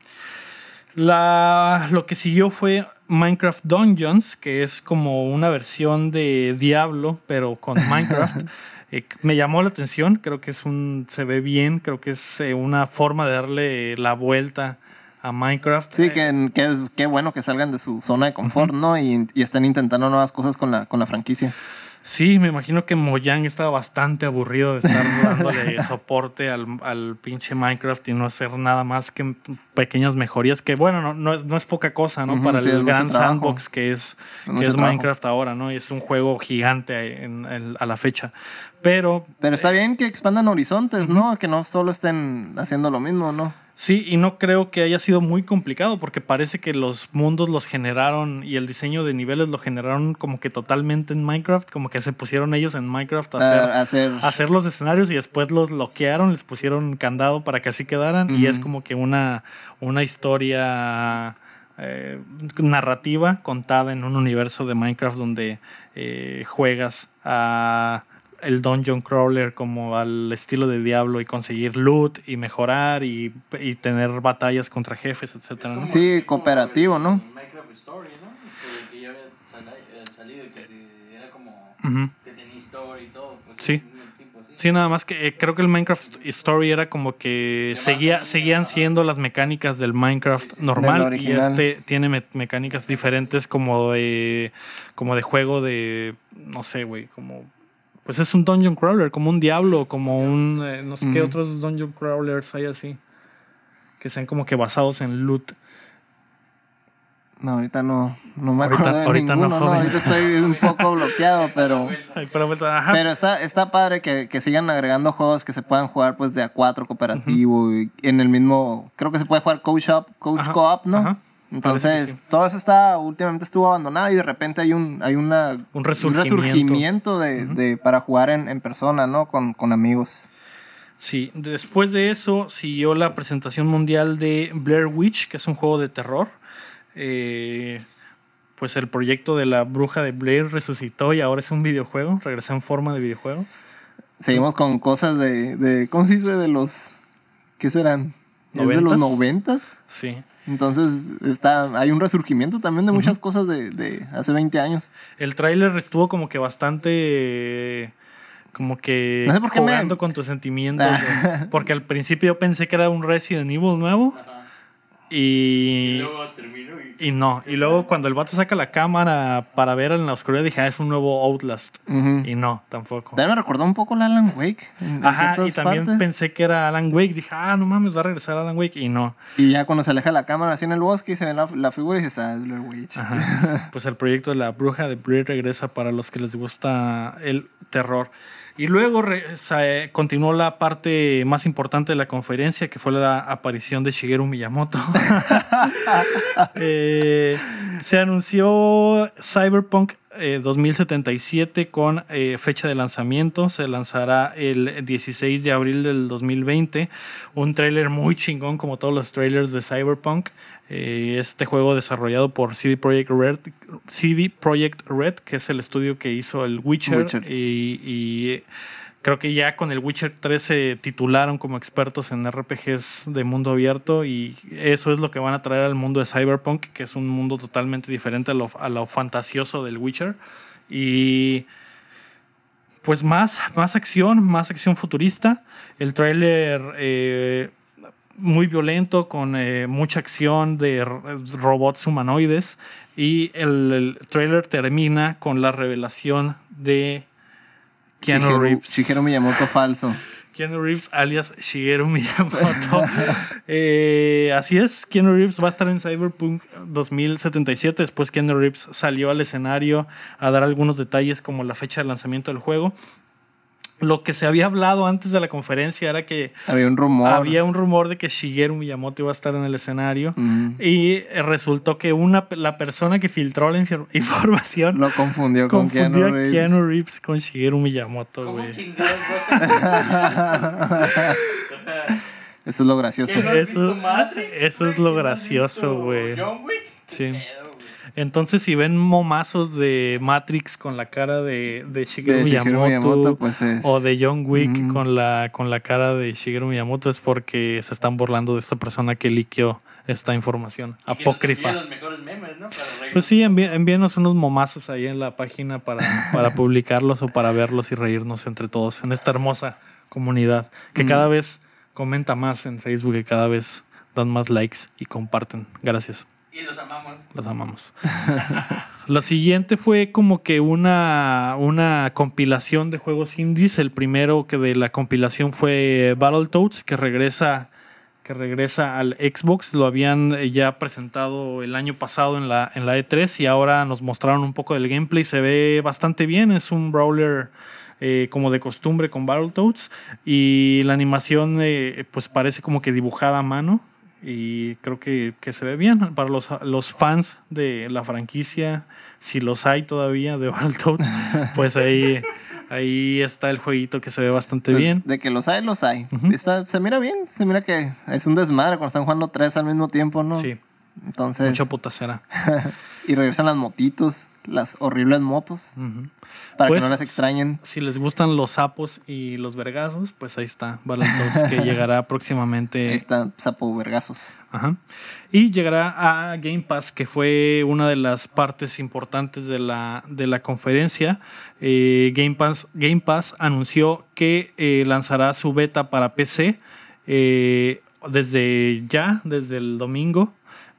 A: La, lo que siguió fue Minecraft Dungeons, que es como una versión de Diablo, pero con <laughs> Minecraft. Eh, me llamó la atención, creo que es un, se ve bien, creo que es eh, una forma de darle la vuelta a Minecraft.
B: Sí,
A: Eh,
B: que, que es qué bueno que salgan de su zona de confort, ¿no? Y, y están intentando nuevas cosas con la, con la franquicia.
A: Sí, me imagino que Mojang estaba bastante aburrido de estar <laughs> dándole soporte al, al pinche Minecraft y no hacer nada más que pequeñas mejorías, que bueno, no, no, es, no es poca cosa, ¿no? Para
B: sí,
A: el gran sandbox que es,
B: Es
A: que es
B: trabajo.
A: Minecraft ahora, ¿no? Y es un juego gigante en- en- a la fecha. Pero
B: Pero está bien que expandan horizontes, ¿no? Que no solo estén haciendo lo mismo, ¿no?
A: Sí, y no creo que haya sido muy complicado porque parece que los mundos los generaron y el diseño de niveles lo generaron como que totalmente en Minecraft, como que se pusieron ellos en Minecraft a hacer,
B: A- hacer
A: a hacer los escenarios y después los bloquearon, les pusieron candado para que así quedaran y es como que una, una historia eh, narrativa contada en un universo de Minecraft donde eh, juegas a el dungeon crawler como al estilo de Diablo y conseguir loot y mejorar y, y tener batallas contra jefes, etcétera, ¿no?
B: Sí, cooperativo, ¿no?
C: Minecraft Story, ¿no? Que, ya había eh, salido y que era como que tenía historia y todo. Pues
A: Sí. Sí, nada más que eh, creo que el Minecraft Story era como que seguía, seguían siendo las mecánicas del Minecraft
B: Del
A: normal y este tiene me- mecánicas diferentes como de como de juego de no sé, güey, como pues es un dungeon crawler, como un diablo, como un eh, no sé qué otros dungeon crawlers hay así que sean como que basados en loot.
B: No, ahorita no, no me
A: Ahorita-
B: acuerdo de
A: ahorita no,
B: ninguno, no,
A: joven.
B: ahorita estoy un poco <laughs> bloqueado, pero... Pero está, está padre que, que sigan agregando juegos que se puedan jugar pues de a cuatro cooperativo y en el mismo, creo que se puede jugar coach up, coach co-op, ¿no?
A: ajá.
B: Entonces,
A: sí.
B: todo eso está, últimamente estuvo abandonado y de repente hay un, hay una,
A: Un resurgimiento.
B: resurgimiento de, de- para jugar en, en persona, ¿no? Con, con amigos.
A: Sí, después de eso siguió la presentación mundial de Blair Witch, que es un juego de terror. Eh, pues el proyecto de la bruja de Blair resucitó y ahora es un videojuego, regresó en forma de videojuego.
B: Seguimos con cosas de, de ¿cómo se dice? De los, ¿qué serán? ¿Es de los
A: noventas? Sí.
B: Entonces, está, hay un resurgimiento también de muchas cosas de, de hace 20 años.
A: El tráiler estuvo como que bastante... Como que
B: No sé por qué me-
A: jugando con tus sentimientos. <laughs> porque al principio yo pensé que era un Resident Evil nuevo.
C: Ajá. Y
A: Y,
C: luego terminó y.
A: no. Y luego cuando el vato saca la cámara para ver en la oscuridad, dije, ah, es un nuevo Outlast. Y no, tampoco.
B: También me recordó un poco la Alan Wake. En,
A: Ajá, y también
B: partes.
A: pensé que era Alan Wake. Dije, ah, no mames, va a regresar Alan Wake. Y no.
B: Y ya cuando se aleja la cámara así en el bosque y se ve la, la figura y dices, ah, es Blair Witch.
A: Ajá. Pues el proyecto de la bruja de Blair regresa para los que les gusta el terror. Y luego se- continuó la parte más importante de la conferencia, que fue la aparición de Shigeru Miyamoto. <laughs> Eh, se anunció Cyberpunk eh, 2077 con eh, fecha de lanzamiento. Se lanzará el 16 de abril del 2020. Un tráiler muy chingón como todos los trailers de Cyberpunk. Eh, este juego desarrollado por CD Projekt Red, CD Projekt Red, que es el estudio que hizo el Witcher,
B: Witcher.
A: Y, y creo que ya con el Witcher 3 se titularon como expertos en RPGs de mundo abierto y eso es lo que van a traer al mundo de Cyberpunk, que es un mundo totalmente diferente a lo, a lo fantasioso del Witcher. Y pues más, más acción, más acción futurista. El tráiler eh, muy violento, con eh, mucha acción de robots humanoides. Y el, el tráiler termina con la revelación de Keanu
B: Shigeru-
A: Reeves.
B: Shigeru Miyamoto falso.
A: Keanu Reeves alias Shigeru <laughs> Miyamoto. Eh, así es, Keanu Reeves va a estar en Cyberpunk 2077. Después Keanu Reeves salió al escenario a dar algunos detalles como la fecha de lanzamiento del juego. Lo que se había hablado antes de la conferencia era que
B: Había un rumor.
A: había un rumor de que Shigeru Miyamoto iba a estar en el escenario. Y eh, resultó que una, la persona que filtró la infor- <laughs> información
B: Lo confundió con
A: confundió
B: Keanu
A: a
B: Reeves.
A: Keanu Reeves con Shigeru Miyamoto,
C: ¿Cómo
A: güey. <laughs>
B: Eso es lo gracioso.
C: ¿Qué no has
A: Eso-
C: visto Matrix?
A: eso es lo
C: ¿Qué no has
A: gracioso, güey.
C: John Wick?
A: Sí. Entonces, si ven momazos de Matrix con la cara de, de Shigeru,
B: De Shigeru
A: Miyamoto,
B: pues es.
A: o de John Wick con, la, con la cara de Shigeru Miyamoto, es porque se están burlando de esta persona que liqueó esta información
C: Y
A: apócrifa.
C: envíe los mejores memes, ¿no? Para reírnos.
A: Pues sí, envi- envíenos unos momazos ahí en la página para, para <laughs> publicarlos o para verlos y reírnos entre todos en esta hermosa comunidad que
B: Mm.
A: cada vez comenta más en Facebook y cada vez dan más likes y comparten. Gracias.
C: Y los amamos.
A: Los amamos. <laughs> La siguiente fue como que una, una compilación de juegos indies. El primero que de la compilación fue Battletoads, que regresa, que regresa al Xbox. Lo habían eh, ya presentado el año pasado en la, en la E3 y ahora nos mostraron un poco del gameplay. Se ve bastante bien. Es un brawler eh, como de costumbre con Battletoads. Y la animación eh, pues parece como que dibujada a mano. Y creo que, que se ve bien para los, los fans de la franquicia, si los hay todavía de Battletoads, <laughs> pues ahí, ahí está el jueguito que se ve bastante
B: Pues,
A: bien.
B: De que los hay, los hay. Está, se mira bien, se mira que es un desmadre cuando están jugando tres al mismo tiempo, ¿no?
A: Sí,
B: Entonces,
A: mucha putacera. <laughs>
B: y regresan las motitos, las horribles motos,
A: Ujú.
B: Para
A: Pues,
B: que no las extrañen.
A: Si les gustan los sapos y los vergazos, pues ahí está Battletoads que <laughs> llegará próximamente.
B: Ahí está Sapo Vergazos.
A: Ajá. Y llegará a Game Pass, que fue una de las partes importantes de la, de la conferencia. Eh, Game, Pass, Game Pass anunció que eh, lanzará su beta para PC eh, desde ya, desde el domingo.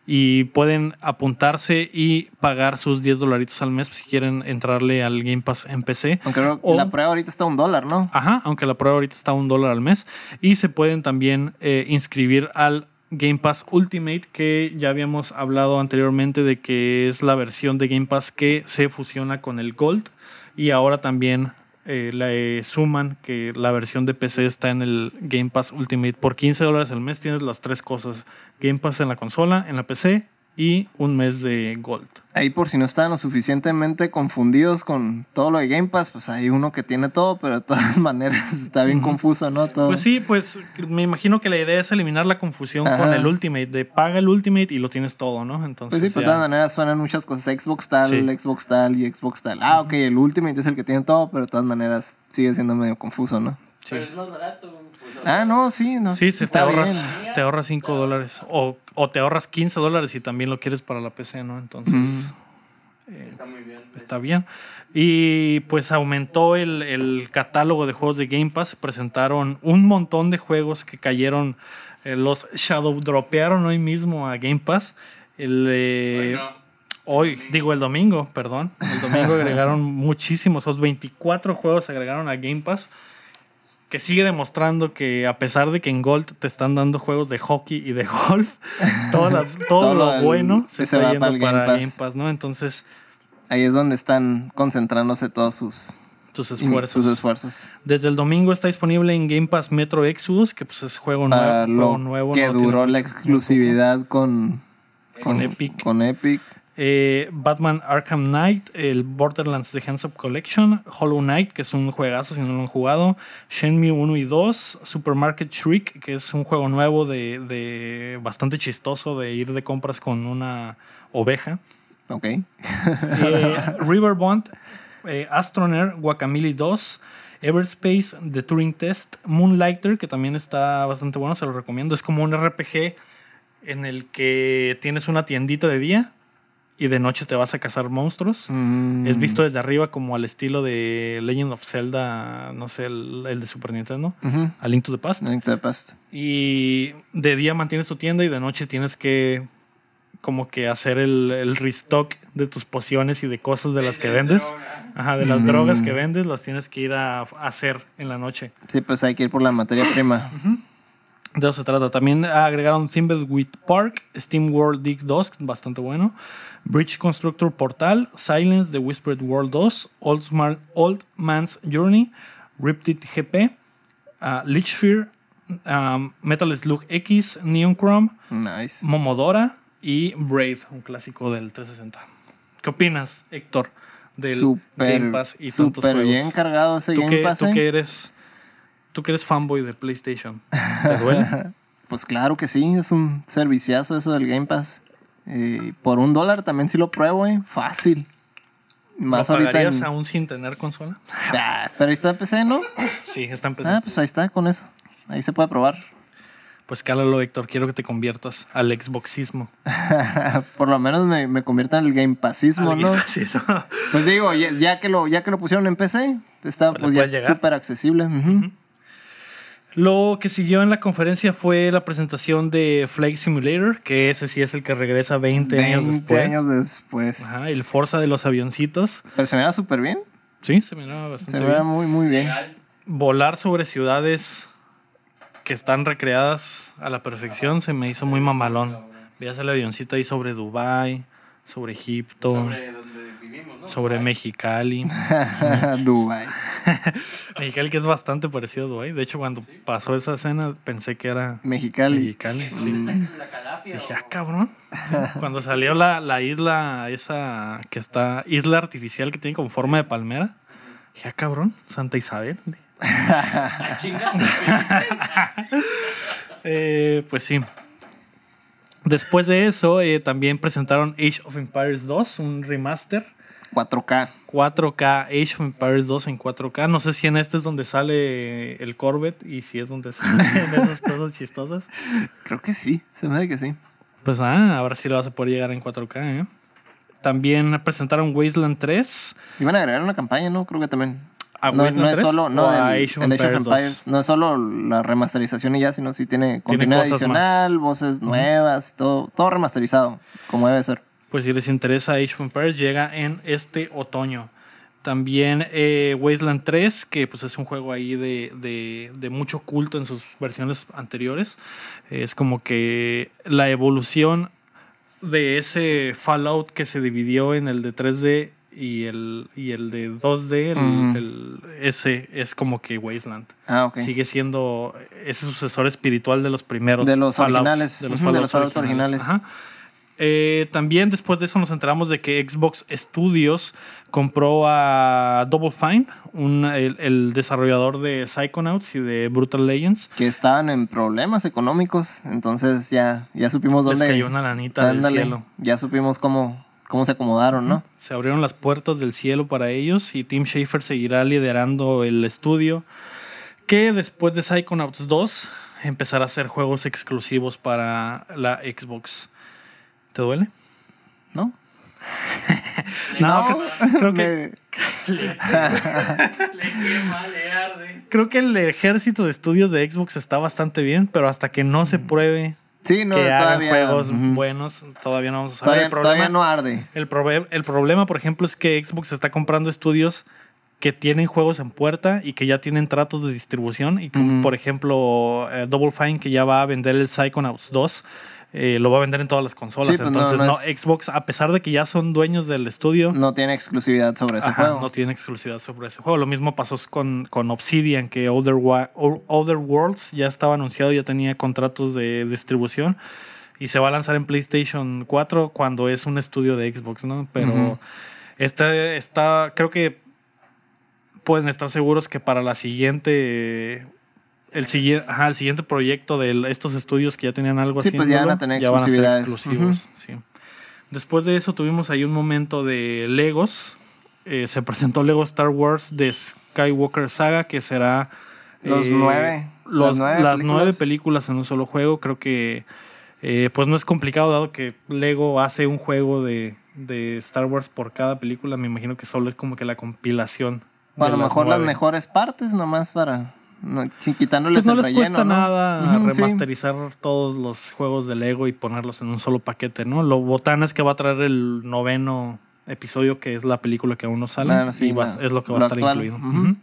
A: Y pueden apuntarse y pagar sus 10 dolaritos al mes si quieren entrarle al Game Pass en PC.
B: Aunque
A: O-
B: la prueba ahorita está a un dólar, ¿no?
A: Ajá, aunque la prueba ahorita está a un dólar al mes. Y se pueden también eh, inscribir al Game Pass Ultimate, que ya habíamos hablado anteriormente de que es la versión de Game Pass que se fusiona con el Gold. Y ahora también eh, le suman que la versión de PC está en el Game Pass Ultimate. Por 15 dólares al mes tienes las tres cosas. Game Pass en la consola, en la PC y un mes de Gold.
B: Ahí por si no están lo suficientemente confundidos con todo lo de Game Pass, pues hay uno que tiene todo, pero de todas <laughs> maneras está bien confuso, ¿no? Todo.
A: Pues sí, pues me imagino que la idea es eliminar la confusión
B: Ajá.
A: con el Ultimate, de paga el Ultimate y lo tienes todo, ¿no? Entonces,
B: Pues sí, pues de todas maneras suenan muchas cosas. Xbox tal,
A: Sí.
B: Xbox tal y Xbox tal. Ah, ok, el Ultimate es el que tiene todo, pero de todas maneras sigue siendo medio confuso, ¿no?
A: Sí.
C: Pero es más barato. pues,
B: Ah, no, sí, no.
A: Sí, si te ahorras,
B: bien.
A: te ahorras 5 dólares o, o te ahorras 15 dólares y también lo quieres para la PC, ¿no? Entonces eh,
C: Está muy bien.
A: está bien. Y pues aumentó el, el catálogo de juegos de Game Pass. Presentaron un montón de juegos que cayeron, eh, los shadow dropearon hoy mismo a Game Pass. El, eh,
C: Bueno,
A: Hoy, digo el domingo, perdón. El domingo <laughs> agregaron muchísimos, esos 24 juegos se agregaron a Game Pass, que sigue demostrando que a pesar de que en Gold te están dando juegos de hockey y de <laughs> golf, todas las- todo, <laughs>
B: Todo
A: lo
B: el-
A: bueno se
B: ese
A: está
B: va
A: yendo
B: para el
A: para
B: Game
A: Game
B: Pass.
A: ¿no? Entonces,
B: Ahí es donde están concentrándose todos sus
A: sus
B: sus
A: esfuerzos. Desde el domingo está disponible en Game Pass Metro Exodus, que pues es juego
B: Para
A: nuevo, juego nuevo,
B: que
A: no
B: duró la exclusividad con,
A: Con Epic.
B: Con Epic.
A: Eh, Batman Arkham Knight, el Borderlands The Hands Up Collection, Hollow Knight, que es un juegazo si no lo han jugado, Shenmue 1 y 2, Supermarket Shriek, que es un juego nuevo de, de bastante chistoso de ir de compras con una oveja,
B: Ok.
A: eh, Riverbond, eh, Astronaut, Guacamole 2, Everspace, The Turing Test, Moonlighter, que también está bastante bueno, se lo recomiendo. Es como un RPG en el que tienes una tiendita de día y de noche te vas a cazar monstruos.
B: Mm.
A: Es visto desde arriba como al estilo de Legend of Zelda, no sé, el, el de Super Nintendo,
B: Ujú.
A: A Link to the Past.
B: Link to the Past.
A: Y de día mantienes tu tienda y de noche tienes que como que hacer el, el restock de tus pociones y de cosas de las que vendes. Ajá, de las
B: Mm.
A: drogas que vendes las tienes que ir a, a hacer en la noche.
B: Sí, pues hay que ir por la materia prima.
A: De eso se trata. También agregaron Thimbleweed Park, Steam World Dig 2, bastante bueno. Bridge Constructor Portal, Silence, The Whispered World 2, Old, Smart- Old Man's Journey, Riptide GP, uh, Lichsphere, um, Metal Slug X, Neon Chrome,
B: Nice.
A: Momodora y Braid, un clásico del 360. ¿Qué opinas, Héctor, del
B: Super,
A: Game Pass y tantos juegos?
B: bien cargado ese
A: ¿Tú
B: Game Pass.
A: tú
B: ¿eh?
A: que eres, tú que eres fanboy de PlayStation, ¿te <laughs> duele?
B: Pues claro que sí, es un serviciazo eso del Game Pass. Eh, por un dólar también sí lo pruebo, eh. Fácil. Más
A: ¿Lo
B: ahorita.
A: pagarías
B: en-
A: aún sin tener consola? <laughs>
B: Ah, pero ahí está en PC, ¿no?
A: Sí, está en PC.
B: Ah, pues ahí está, con eso. Ahí se puede probar.
A: Pues cálalo, Héctor. Quiero que te conviertas al Xboxismo. <laughs>
B: por lo menos me, me convierta en el Game Passismo,
A: Al
B: ¿no?
A: Xboxismo.
B: Pues digo, ya, ya que lo, ya que lo pusieron en PC, está
A: Pues
B: pues ya súper accesible. ujú.
A: Lo que siguió en la conferencia fue la presentación de Flight Simulator, que ese sí es el que regresa 20, años
B: 20
A: después.
B: años después.
A: Ajá, el Forza de los avioncitos.
B: Pero se me da súper bien.
A: Sí, se miraba bastante
B: Se me da
A: bien.
B: muy, muy bien.
A: Volar sobre ciudades que están recreadas a la perfección se me hizo muy mamalón. Veías el avioncito ahí sobre Dubai, sobre Egipto, sobre,
C: Sobre.
A: Mexicali. <laughs>
B: Dubai. <laughs>
A: Mexicali que es bastante parecido a Dubai. De hecho, cuando pasó esa escena pensé que era
B: Mexicali.
A: Mexicali. sí.
C: ¿Dónde está la calafia?
A: Dije, ah, cabrón. <laughs> Cuando salió la, la isla, esa que está, isla artificial que tiene como forma de palmera. Dije, ah, cabrón, Santa Isabel.
C: Ah.
A: Eh, pues sí. Después de eso, eh, también presentaron Age of Empires 2, un remaster.
B: 4K.
A: 4K, Age of Empires 2 en 4K. No sé si en este es donde sale el Corvette y si es donde <laughs> salen esas cosas chistosas.
B: Creo que sí. Se me hace que sí.
A: Pues ah, ahora sí lo vas a poder llegar en 4K, ¿eh? También presentaron Wasteland 3.
B: Iban a agregar una campaña, ¿no? Creo que también.
A: ¿A
B: no,
A: Wasteland
B: no es
A: 3
B: solo, no, el,
A: Age of
B: el Age of
A: Empires 2?
B: Empires. No es solo la remasterización y ya, sino sí tiene contenido
A: cosas
B: adicional, voces nuevas, todo, todo remasterizado, como debe ser.
A: Pues si les interesa Age of Empires, llega en este otoño. También eh, Wasteland 3, que pues es un juego ahí de, de, de mucho culto en sus versiones anteriores. Es como que la evolución de ese Fallout que se dividió en el de 3D y el, y el de 2D, el,
B: Ujú.
A: el- ese es como que Wasteland.
B: Ah, ok.
A: Sigue siendo ese sucesor espiritual de los primeros
B: De los
A: Fallouts,
B: originales,
A: De los Fallouts
B: originales.
A: Ajá. Eh, también después de eso nos enteramos de que Xbox Studios compró a Double Fine, un- el, el desarrollador de Psychonauts y de Brutal Legends.
B: Que estaban en problemas económicos, entonces ya, ya supimos
A: Les
B: dónde.
A: cayó una lanita del cielo.
B: Ya supimos cómo, cómo se acomodaron, ¿no?
A: Se abrieron las puertas del cielo para ellos y Tim Schafer seguirá liderando el estudio que después de Psychonauts 2 empezará a hacer juegos exclusivos para la Xbox. ¿Te duele? <laughs>
B: ¿No?
A: No, creo, creo que,
B: Me-
C: Le quema, le arde.
A: creo que el ejército de estudios de Xbox está bastante bien, pero hasta que no se pruebe
B: Sí, no,
A: que hagan
B: todavía.
A: juegos buenos, todavía no vamos a saber.
B: Todavía,
A: el, problema,
B: todavía no arde.
A: el, probe- el problema, por ejemplo, es que Xbox está comprando estudios que tienen juegos en puerta y que ya tienen tratos de distribución. Y como, por ejemplo, eh, Double Fine, que ya va a vender el Psychonauts 2, eh, lo va a vender en todas las consolas.
B: Sí, pues
A: Entonces,
B: no
A: no,
B: es-
A: Xbox, a pesar de que ya son dueños del estudio,
B: No tiene exclusividad sobre ese
A: Ajá,
B: juego.
A: no tiene exclusividad sobre ese juego. Lo mismo pasó con, con Obsidian, que Other, Other Worlds ya estaba anunciado, ya tenía contratos de distribución y se va a lanzar en PlayStation 4 cuando es un estudio de Xbox, ¿no? Pero este está, creo que pueden estar seguros que para la siguiente... El siguiente, el siguiente proyecto de estos estudios que ya tenían algo
B: Sí, pues ya van a tener
A: ya van a ser
B: exclusividades.
A: exclusivos. sí. Después de eso tuvimos ahí un momento de Legos. Eh, se presentó Lego Star Wars de Skywalker Saga, que será...
B: Los
A: eh,
B: nueve,
A: los-
B: las nueve
A: las
B: películas.
A: nueve películas en un solo juego. Creo que eh, pues no es complicado dado que Lego hace un juego de, de Star Wars por cada película. Me imagino que solo es como que la compilación.
B: O a lo mejor las mejores partes, nomás para. No, sin quitándoles
A: Pues no
B: el
A: les
B: relleno,
A: cuesta
B: ¿no?
A: nada remasterizar todos los juegos de Lego y ponerlos en un solo paquete, ¿no? Lo botana es que va a traer el noveno episodio, que es la película que aún no sale,
B: Claro, sí,
A: y va- es lo que va
B: lo
A: a estar
B: actual.
A: incluido.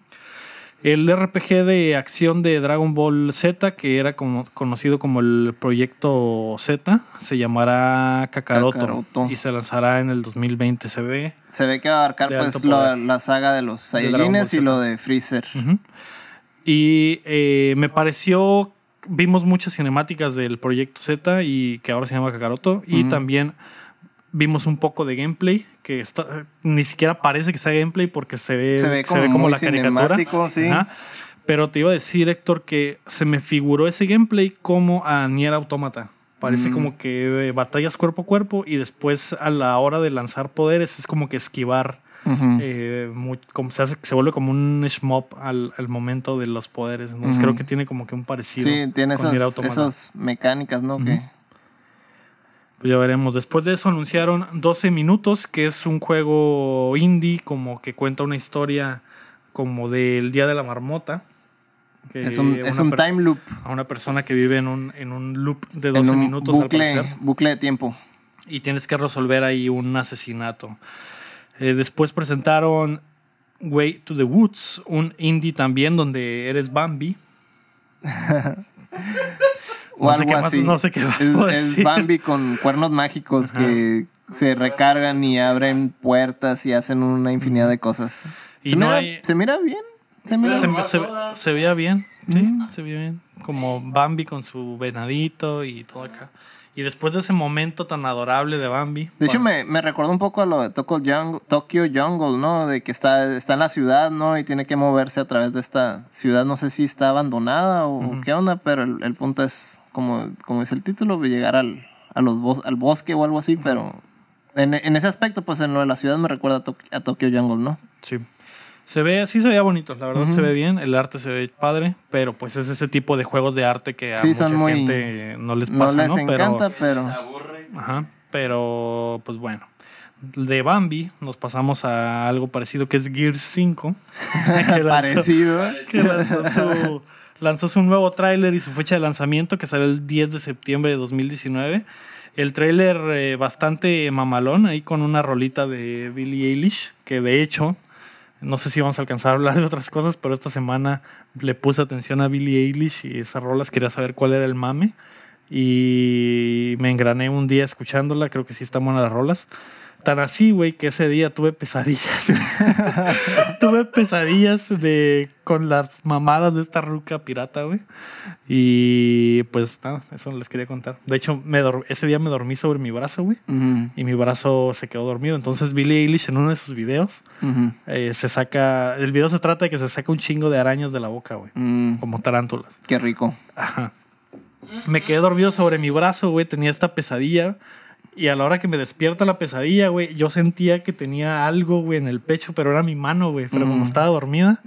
A: El RPG de acción de Dragon Ball Z, que era como, conocido como el Proyecto Z, se llamará Kakaroto,
B: Kakaroto.
A: y se lanzará en el 2020, se ve.
B: Se ve que va a abarcar pues lo- la saga de los Saiyajines y lo de Freezer.
A: Ujú. Y eh, me pareció, vimos muchas cinemáticas del proyecto Z y que ahora se llama Kakaroto. Y también vimos un poco de gameplay, que está, ni siquiera parece que sea gameplay porque se ve,
B: Se ve como,
A: la caricatura.
B: sí.
A: Pero te iba a decir, Héctor, que se me figuró ese gameplay como a Nier Automata. Parece
B: Mm.
A: como que eh, batallas cuerpo a cuerpo y después a la hora de lanzar poderes es como que esquivar Eh, muy- como se, hace, se vuelve como un shmup al, al momento de los poderes. Entonces creo que tiene como que un parecido.
B: sí, tiene
A: con
B: esas, mecánicas, ¿no? Que
A: Pues ya veremos. Después de eso anunciaron 12 minutos, que es un juego indie, como que cuenta una historia como del Día de la Marmota. que
B: es un, es time loop.
A: A una persona que vive en un, en un loop de
B: En
A: 12
B: un
A: minutos al parecer.
B: bucle de tiempo.
A: y tienes que resolver ahí un asesinato. Eh, después presentaron Way to the Woods, un indie también donde eres Bambi.
B: O <laughs>
A: No sé
B: algo
A: qué más-
B: así.
A: no sé qué más
B: es,
A: puedo
B: es
A: decir.
B: Bambi con cuernos mágicos que se recargan y abren puertas y hacen una infinidad de cosas.
A: Y
B: se,
A: no
B: mira,
A: hay-
B: se mira bien. Se mira
A: Se,
C: Pero-
A: se-
C: todas.
A: se veía bien, sí,
B: Mm.
A: se veía bien. Como Bambi con su venadito y todo acá. Y después de ese momento tan adorable de Bambi.
B: De hecho, me, me recordó un poco a lo de Tokyo Jungle, Tokyo Jungle, ¿no? De que está, está en la ciudad, ¿no? Y tiene que moverse a través de esta ciudad. No sé si está abandonada o qué onda, pero el, el punto es, como, como dice el título, llegar al, a los bos- al bosque o algo así, pero en, en ese aspecto, pues en lo de la ciudad me recuerda a, Tok- a Tokyo Jungle, ¿no?
A: Sí. Se ve, sí se veía bonito, la verdad se ve bien, el arte se ve padre, pero pues es ese tipo de juegos de arte que a
B: Sí,
A: mucha
B: son muy-
A: gente no les
B: No
A: pasa,
B: les
A: ¿no?
B: encanta,
C: Se
B: pero...
C: aburre.
A: Ajá, pero pues bueno. De Bambi nos pasamos a algo parecido que es Gears 5. que <laughs> lanzó-
B: Parecido.
A: que lanzó su, lanzó su nuevo tráiler y su fecha de lanzamiento que sale el 10 de septiembre de 2019. El tráiler eh, bastante mamalón ahí con una rolita de Billie Eilish que de hecho No sé si vamos a alcanzar a hablar de otras cosas, pero esta semana le puse atención a Billie Eilish y esas rolas quería saber cuál era el mame. Y me engrané un día escuchándola, creo que sí están buenas las rolas. Tan así, güey, que ese día tuve pesadillas. <laughs> tuve pesadillas de con las mamadas de esta ruca pirata, güey. Y pues nada, eso les quería contar. De hecho, me ese día me dormí sobre mi brazo, güey. Y mi brazo se quedó dormido. Entonces Billie Eilish en uno de sus videos eh, se saca... El video se trata de que se saca un chingo de arañas de la boca, güey.
B: Mm,
A: Como tarántulas.
B: qué rico.
A: Ajá. Me quedé dormido sobre mi brazo, güey. Tenía esta pesadilla. Y a la hora que me despierta la pesadilla, güey, yo sentía que tenía algo, güey, en el pecho, pero era mi mano, güey. Pero como
B: Mm.
A: estaba dormida,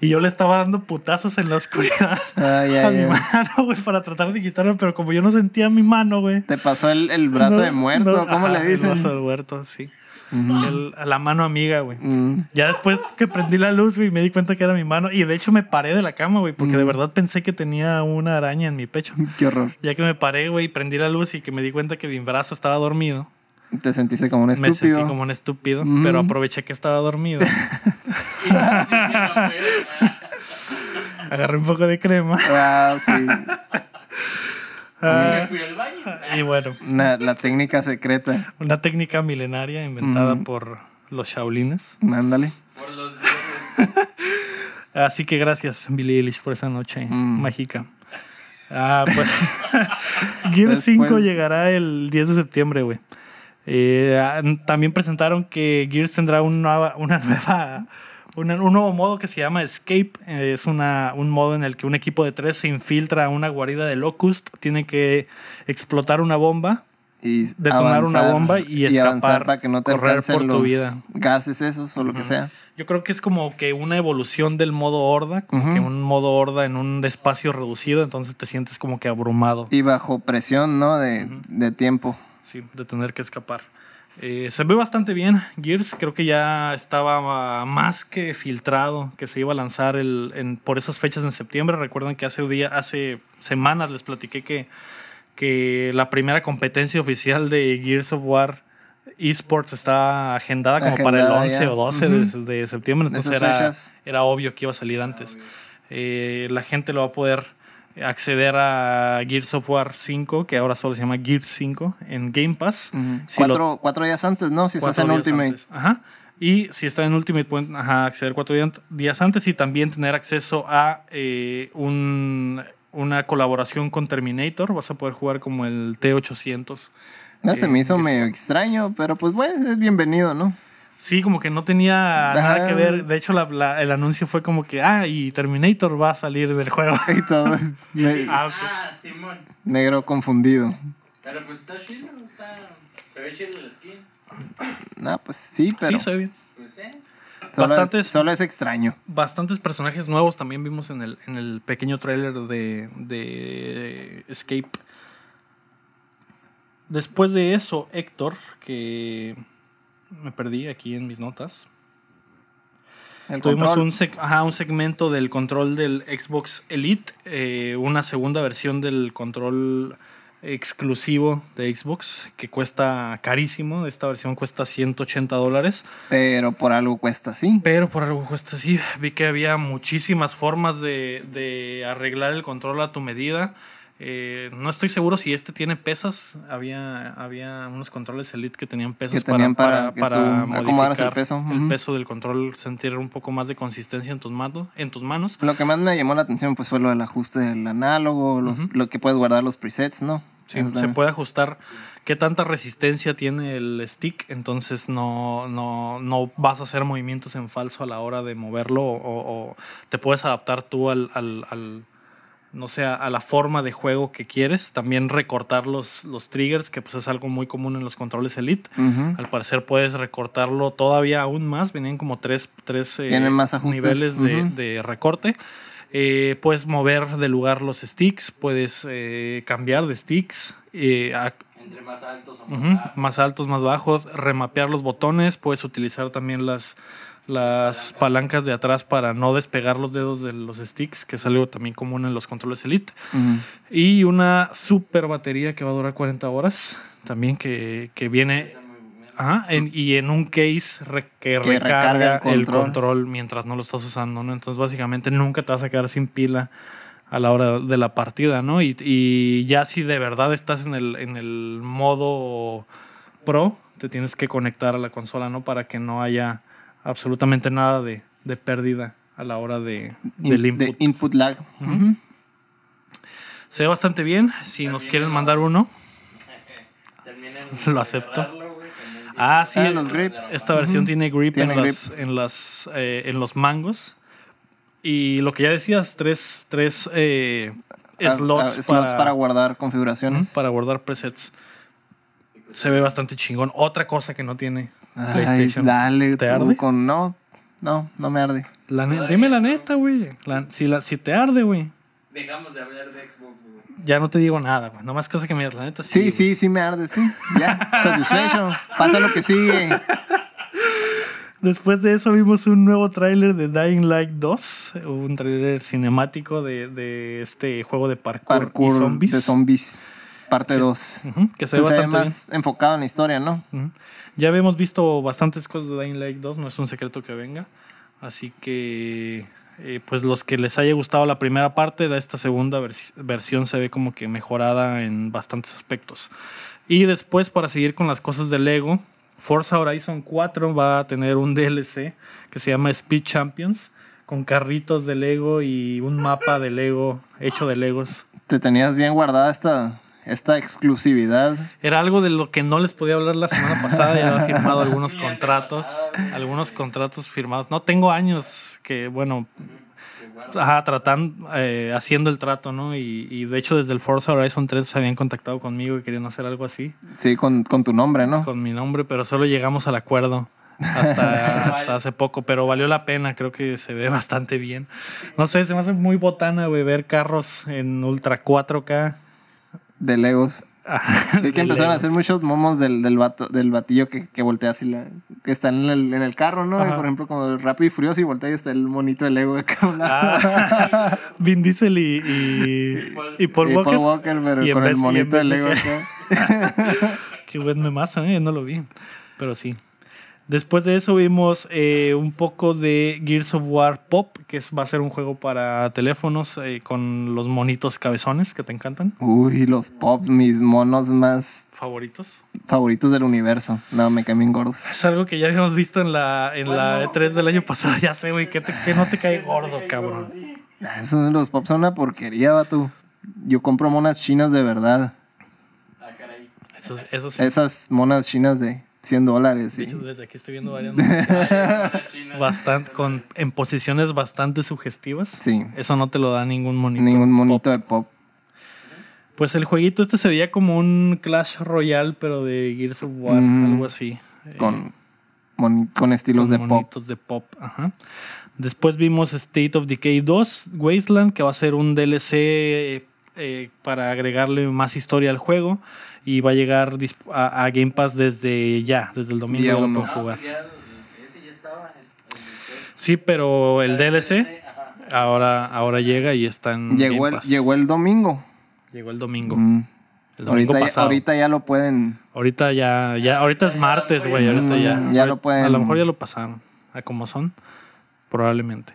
A: y yo le estaba dando putazos en la oscuridad
B: Ay,
A: a mi mano, güey, para tratar de quitarlo. Pero como yo no sentía mi mano, güey.
B: Te pasó el, el brazo
A: no-
B: de muerto,
A: no-
B: ¿cómo
A: ajá,
B: le dicen?
A: El brazo de muerto, sí. El- a la mano amiga, güey.
B: Mm,
A: Ya después que prendí la luz, güey, me di cuenta que era mi mano. Y de hecho me paré de la cama, güey, porque de
B: Mm.
A: verdad pensé que tenía una araña en mi pecho. <laughs>
B: qué horror.
A: Ya que me paré, güey, prendí la luz y que me di cuenta que mi brazo estaba dormido.
B: Te sentiste como un
A: Me
B: estúpido.
A: sentí como un estúpido,
B: Mm.
A: pero aproveché que estaba dormido. <laughs>
C: Y no, sí, sí, no, güey.
A: Agarré un poco de crema.
B: Ah, sí. <laughs>
A: Ah,
C: Me fui al baño.
A: y bueno,
B: Una- la técnica secreta.
A: una técnica milenaria inventada
B: Mm.
A: por los Shaolines.
B: Mándale.
C: Por los dioses. <laughs>
A: Así que gracias, Billie Eilish, por esa noche
B: Mm.
A: mágica. Ah, pues. <laughs> Gear
B: Después-
A: 5 llegará el 10 de septiembre, güey. Eh, ah, también presentaron que Gears tendrá una nueva, una nueva un nuevo modo que se llama Escape. Es una, un modo en el que un equipo de tres se infiltra a una guarida de Locust. Tiene que explotar una bomba.
B: Y
A: Detonar una bomba y escapar,
B: avanzar para que no te
A: correr por tu vida.
B: gases esos o lo que sea.
A: Yo creo que es como que una evolución del modo horda, como que un modo horda en un espacio reducido, entonces te sientes como que abrumado.
B: Y bajo presión, ¿no? De, de tiempo.
A: Sí, de tener que escapar. Eh, se ve bastante bien. Gears creo que ya estaba más que filtrado que se iba a lanzar el, en- por esas fechas en septiembre. Recuerdan que hace, día, hace semanas les platiqué que, que la primera competencia oficial de Gears of War eSports está agendada como para el
B: Agendada
A: 11
B: ya.
A: o 12
B: Ujú.
A: de, de septiembre. Entonces era, era obvio que iba a salir antes. Eh, la gente lo va a poder acceder a Gears of War 5, que ahora solo se llama Gears 5, en Game Pass.
B: Ujú.
A: Si lo-
B: cuatro, días antes, ¿no? Si estás en Ultimate.
A: antes. Ajá. Y si está en Ultimate, pueden ajá, acceder cuatro días- antes y también tener acceso a eh, un- una colaboración con Terminator. Vas a poder jugar como el T800.
B: No, se
A: Eh,
B: me hizo
A: Gears
B: medio extraño, pero pues bueno, es bienvenido, ¿no?
A: Sí, como que no tenía nada que ver. De hecho, la- la- el anuncio fue como que, ah, y Terminator va a salir del juego. <laughs>
B: Y todo. <laughs> ne-
A: Ah, ok.
C: Ah, Simón.
B: negro confundido.
C: Pero pues está chido, está... Se ve chido el skin.
B: No, pues sí, pero
A: Sí, se ve bien.
C: Pues eh.
B: solo,
A: bastantes-
B: es, solo es extraño.
A: Bastantes personajes nuevos también vimos en el, en el pequeño tráiler de, de Escape. Después de eso, Héctor, que me perdí aquí en mis notas.
B: El
A: Tuvimos un, seg- ajá, un segmento del control del Xbox Elite, eh, una segunda versión del control exclusivo de Xbox que cuesta carísimo. Esta versión cuesta 180 dólares.
B: Pero por algo cuesta así.
A: Pero por algo cuesta así. Vi que había muchísimas formas de, de arreglar el control a tu medida. Eh, no estoy seguro si este tiene pesas. Había, había unos controles Elite que tenían pesas
B: Que tenían para
A: para, para, modificar
B: el peso.
A: el
B: Ujú.
A: peso del control, sentir un poco más de consistencia en tus, manos, en tus manos.
B: Lo que más me llamó la atención pues fue lo del ajuste del análogo, los, lo que puedes guardar los presets, ¿no?
A: Sí,
B: Eso
A: se
B: también.
A: puede ajustar qué tanta resistencia tiene el stick, entonces no, no, no vas a hacer movimientos en falso a la hora de moverlo o, o te puedes adaptar tú al, al- al- no sé, a la forma de juego que quieres. También recortar los, los triggers, que pues es algo muy común en los controles Elite. Al parecer puedes recortarlo todavía aún más. Venían como tres, tres eh,
B: Tienen más ajustes.
A: niveles de, recorte. Eh, puedes mover de lugar los sticks, puedes eh, cambiar de sticks, eh, a-
C: Entre más altos o más bajos.
A: más altos, más bajos, remapear los botones, puedes utilizar también las, las palancas de atrás para no despegar los dedos de los sticks, que es algo también común en los controles Elite. Y una super batería que va a durar 40 horas, también que, que viene. Ajá, en- y en un case re- que,
B: Que
A: recarga,
B: recarga el control
A: mientras no lo estás usando, ¿no? Entonces, básicamente nunca te vas a quedar sin pila a la hora de la partida, ¿no? Y, y ya si de verdad estás en el, en el modo pro, te tienes que conectar a la consola, ¿no? Para que no haya absolutamente nada de, de pérdida a la hora de, del
B: In- de
A: input.
B: input lag.
A: Se ve bastante bien. Si nos quieren mandar uno, <laughs> Lo acepto. Ah, sí.
B: Ah, los grips.
A: Esta versión tiene grip,
B: Tiene
A: en,
B: grip.
A: Las, en, las, eh, en los mangos. Y lo que ya decías, tres, tres eh,
B: Ah,
A: slots,
B: ah, slots
A: para,
B: para guardar configuraciones.
A: para guardar presets. Se ve bastante chingón. Otra cosa que no tiene
B: Ay,
A: PlayStation.
B: dale.
A: ¿Te arde?
B: Con... No, no, no me arde.
A: La ne- dime la neta, güey. La- Si, la- si te arde, güey.
C: Dejamos de hablar de Xbox, güey.
A: Ya no te digo nada, güey. Nomás cosa que me digas, la neta.
B: Sí, sí, sí me arde, sí. Ya, <laughs> satisfecho. Pasa lo que sigue.
A: Después de eso vimos un nuevo tráiler de Dying Light 2, un tráiler cinemático de, de este juego de parkour,
B: Parkour
A: y zombies,
B: de zombies, parte 2.
A: Ujú, que se ve
B: Se ve
A: bastante
B: más enfocado en la historia, ¿no?
A: bien. Ujú. Ya habíamos visto bastantes cosas de Dying Light 2, no es un secreto que venga, así que eh, pues los que les haya gustado la primera parte, de esta segunda vers- versión se ve como que mejorada en bastantes aspectos. Y después para seguir con las cosas de Lego, Forza Horizon 4 va a tener un DLC que se llama Speed Champions con carritos de Lego y un mapa de Lego hecho de Legos.
B: Te tenías bien guardada esta, esta exclusividad.
A: Era algo de lo que no les podía hablar la semana pasada. Ya había <laughs> firmado algunos contratos. Algunos contratos firmados. No tengo años que, bueno, ajá, tratando, eh, haciendo el trato, ¿no? Y, y de hecho, desde el Forza Horizon 3 se habían contactado conmigo y querían hacer algo así
B: Sí, con, con tu nombre, ¿no?
A: con mi nombre, pero solo llegamos al acuerdo. Hasta, <laughs> hasta hace poco, pero valió la pena, creo que se ve bastante bien. No sé, se me hace muy botana, güey, ver carros en Ultra 4K.
B: De Legos. <laughs> Vi
A: De
B: que empezaron a hacer muchos momos del, del, vato- del batillo que, que voltea así, la, que está en el, en el carro, ¿no? Por ejemplo, como el Rápido y Furioso y voltea y está el monito de Lego lado.
A: Ah, <laughs> Vin Diesel y, y, y Paul
B: Y
A: Walker.
B: Paul Walker, pero
A: Y
B: con el
A: vez-
B: monito de
A: de
B: Lego
A: que-
B: acá. <laughs>
A: Qué buen memazo, ¿eh? No lo vi. Pero sí. Después de eso vimos eh, un poco de Gears of War Pop, que es- va a ser un juego para teléfonos eh, con los monitos cabezones que te encantan.
B: Uy, los pops, mis monos más
A: Favoritos.
B: favoritos del universo. No, me caen bien gordos.
A: Es algo que ya habíamos visto en la, en la E3 del año pasado. Ya sé, güey, que, te- que no te cae gordo, cabrón.
B: Esos, los pops son una porquería, vato. Yo compro monas chinas de verdad.
C: Ah, caray.
A: Eso, eso sí.
B: Esas monas chinas de 100 dólares. Sí.
A: desde aquí estoy viendo <laughs> varias bastante, con, en posiciones bastante sugestivas.
B: Sí.
A: Eso no te lo da ningún monito.
B: Ningún
A: pop.
B: monito de pop.
A: Pues el jueguito este se veía como un Clash Royale, pero de Gears of War,
B: Mm.
A: algo así. Eh,
B: Con, moni- con estilos
A: con
B: de pop.
A: monitos de pop. Ajá. Después vimos State of Decay 2, Wasteland, que va a ser un DLC eh, para agregarle más historia al juego. Y va a llegar a, a Game Pass desde ya, desde el domingo
B: Día
A: ya lo puedo
C: Ah,
A: jugar.
C: ya, ese ya estaba. es- el-
A: Sí, pero el DLC
C: Ajá.
A: ahora, ahora llega y está en
B: Llegó
A: Game
B: el,
A: Pass.
B: llegó el domingo.
A: Llegó el domingo.
B: Mm.
A: El domingo
B: Ahorita, ya,
A: pasado.
B: ahorita ya lo pueden.
A: Ahorita ya, ya, ahorita es martes, güey. Ahorita ya.
B: Ya lo pueden-
A: A lo mejor ya lo pasaron. A como son. Probablemente.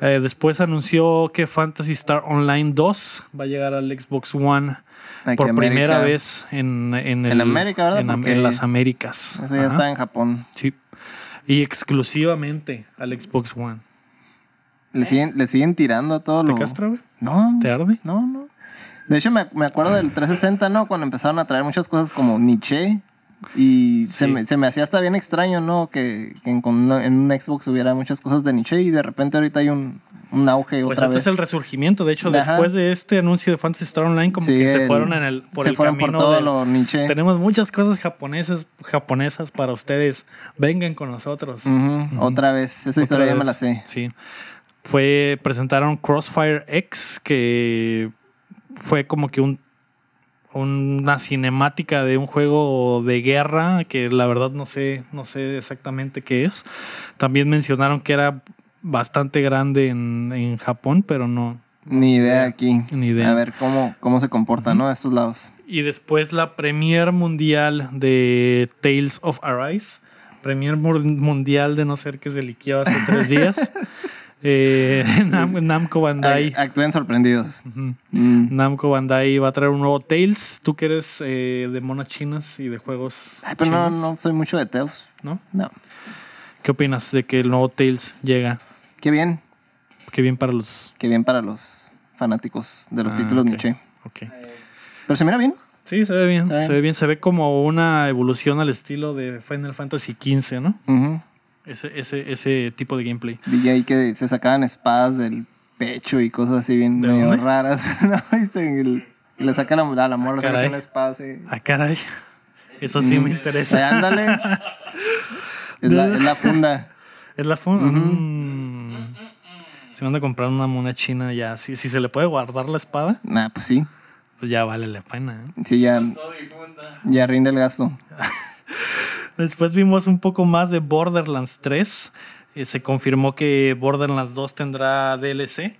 A: Eh, después anunció que Fantasy Star Online 2 va a llegar al Xbox One
B: aquí
A: por primera vez en, en, el-
B: En América, ¿verdad?
A: En, las Américas.
B: Eso ya
A: Ajá.
B: está en Japón.
A: Sí. Y exclusivamente al Xbox One.
B: Le siguen, le siguen tirando a todo
A: ¿Te
B: lo.
A: castra, güey?
B: No.
A: ¿Te arde?
B: No, no. De hecho, me, me acuerdo del 360, ¿no? Cuando empezaron a traer muchas cosas como Nietzsche. Y se, me, se me hacía hasta bien extraño, ¿no? Que, que en, en un Xbox hubiera muchas cosas de Nietzsche y de repente ahorita hay un, un auge
A: Pues
B: otra
A: este
B: vez.
A: es el resurgimiento. De hecho,
B: Ajá.
A: después de este anuncio de Fantasy Star Online, como
B: Sí,
A: que se fueron en el, por
B: se
A: el
B: fueron
A: camino
B: por todo
A: del-
B: lo Nietzsche.
A: Tenemos muchas cosas japonesas, japonesas para ustedes. Vengan con nosotros.
B: Otra vez. Esa
A: Otra
B: historia ya me la sé.
A: Sí. Fue, presentaron Crossfire X, que fue como que un una cinemática de un juego de guerra que la verdad no sé, no sé exactamente qué es. También mencionaron que era bastante grande en, en Japón, pero no,
B: Ni idea aquí.
A: Ni idea.
B: A ver cómo, cómo se comporta, ¿no? A estos lados.
A: Y después la Premier Mundial de Tales of Arise. Premier Mu- Mundial de no ser que se liqueaba hace tres <laughs> días. Eh, <laughs> Nam- Namco Bandai.
B: Actúen sorprendidos. Mm.
A: Namco Bandai va a traer un nuevo Tales. Tú que eres eh, de monas chinas y de juegos.
B: Ay, pero no,
A: chinos,
B: no soy mucho de Teos.
A: ¿no?
B: No.
A: ¿Qué opinas de que el nuevo Tales llega?
B: Qué bien.
A: Qué bien para los.
B: Qué bien para los fanáticos de los
A: Ah,
B: títulos
A: ok.
B: Nietzsche.
A: Ok.
B: Pero se mira bien.
A: Sí, se ve bien. Se ve bien. Se ve como una evolución al estilo de Final Fantasy XV, ¿no?
B: Ujú.
A: Ese, ese, ese tipo de gameplay.
B: Vi ahí que se sacaban espadas del pecho y cosas así bien
A: ¿De
B: medio
A: dónde?
B: raras. <laughs> ¿No y le sacan a la, a la morra, sacan una espada así.
A: Ah, caray. Eso sí me interesa.
B: Ay, ándale. <laughs> es, la, es la funda.
A: Es la funda. Mm. Si van a comprar una mona china ya, si, si se le puede guardar la espada,
B: Nah, pues sí.
A: pues ya vale la pena. ¿eh?
B: Sí, ya, ya rinde el gasto. <laughs>
A: Después vimos un poco más de Borderlands 3. Eh, se confirmó que Borderlands 2 tendrá DLC.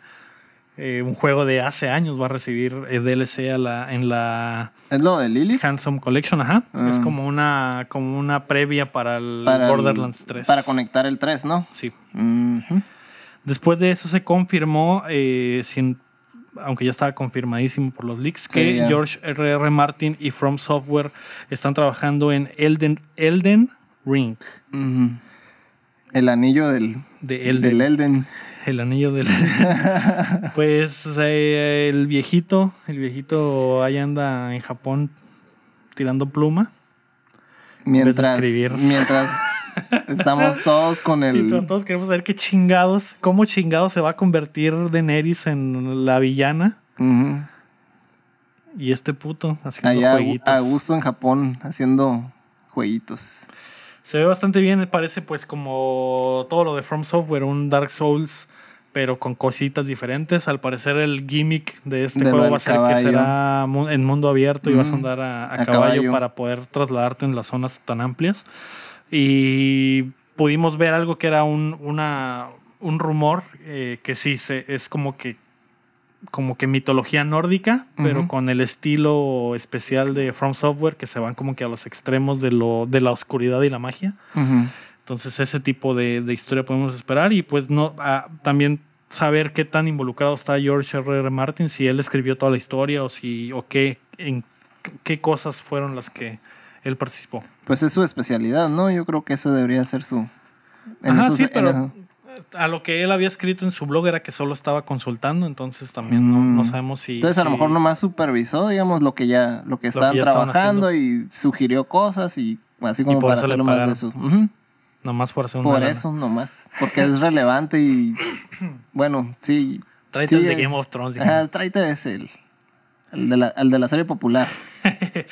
A: Eh, un juego de hace años va a recibir eh, DLC a la, en la
B: ¿Es lo de Lilith?
A: Handsome Collection. Ajá.
B: Ah.
A: Es como una, como una previa para el
B: Para el-
A: Borderlands 3.
B: Para conectar el 3, ¿no?
A: Sí.
B: Ujú.
A: Después de eso se confirmó, eh, sin- aunque ya estaba confirmadísimo por los leaks,
B: Sí,
A: que. George R. R. Martin y From Software están trabajando en Elden, Elden Ring.
B: El anillo del,
A: De Elden.
B: del Elden.
A: El anillo del. <laughs> pues eh, el viejito, el viejito ahí anda en Japón tirando pluma.
B: Mientras, mientras estamos <laughs> todos con
A: Y
B: el...
A: todos queremos saber qué chingados, cómo chingados se va a convertir Daenerys en la villana. Y este puto haciendo
B: Allá
A: jueguitos.
B: a gusto en Japón haciendo jueguitos.
A: Se ve bastante bien, parece pues como todo lo de From Software, un Dark Souls, pero con cositas diferentes. Al parecer el gimmick de este
B: De
A: juego va a ser
B: caballo.
A: que será en mundo abierto y vas a andar a, a
B: a
A: caballo,
B: caballo.
A: para poder trasladarte en las zonas tan amplias. Y pudimos ver algo que era un, una, un rumor eh, que sí, se, es como que como que mitología nórdica, pero con el estilo especial de From Software, que se van como que a los extremos de, lo, de la oscuridad y la magia. Entonces ese tipo de, de historia podemos esperar y pues no ah, también saber qué tan involucrado está George R. R. Martin, si él escribió toda la historia o si o qué en qué cosas fueron las que él participó.
B: Pues es su especialidad, ¿no? Yo creo que eso debería ser su... en
A: Ajá, sí,
B: en
A: pero
B: eso.
A: a lo que él había escrito en su blog era que solo estaba consultando, entonces también no,
B: Mm.
A: no sabemos si
B: Entonces a lo
A: si-
B: mejor nomás supervisó, digamos, lo que ya, lo que
A: que
B: estaban
A: ya estaban
B: trabajando y sugirió cosas y así como
A: por
B: para hacerlo más de eso. Ujú.
A: nomás por hacer una
B: Por
A: lana.
B: eso nomás. Porque es relevante y <coughs> bueno, sí.
A: Tráete el
B: Sí,
A: de
B: eh.
A: Game of Thrones. dijeron.
B: Ajá, tráete ese, el, el de la, el de la serie popular. <laughs>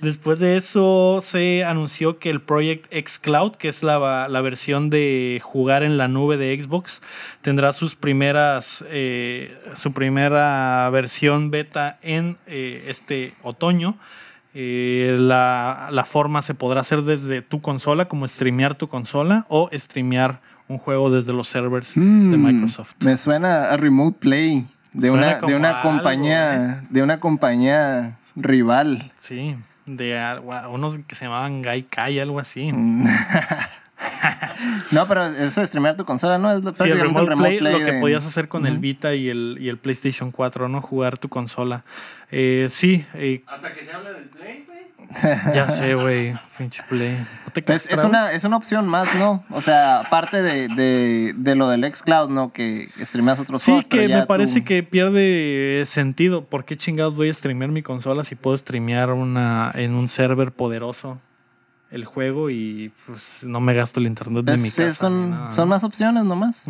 A: Después de eso se anunció que el Project X Cloud, que es la, la versión de jugar en la nube de Xbox, tendrá sus primeras, eh, su primera versión beta en eh, este otoño. Eh, la, la forma se podrá hacer desde tu consola, como streamear tu consola o streamear un juego desde los servers de
B: Mm,
A: Microsoft.
B: Me suena a Remote Play de
A: Suena
B: una, de una
A: algo, ¿eh?
B: compañía, de una compañía rival.
A: Sí, de unos que se llamaban Gaikai, algo así. <laughs>
B: No, pero eso de streamear tu consola, ¿no? Es lo,
A: Sí, el remote, play, lo que podías hacer con el. Vita y el, y el PlayStation 4, ¿no? Jugar tu consola. Eh, sí, eh,
C: Hasta que se habla del play. <laughs>
A: ya sé, güey. Pinche Play. ¿No te
B: Pues es, una, es una opción más, ¿no? O sea, aparte de, de, de lo del xCloud, ¿no? Que streameas otros
A: Sí, que me parece
B: tú-
A: que pierde sentido. ¿Por qué chingados voy a streamear mi consola si puedo streamear una, en un server poderoso el juego y pues no me gasto el internet de
B: Pues,
A: mi casa?
B: son, son más opciones nomás.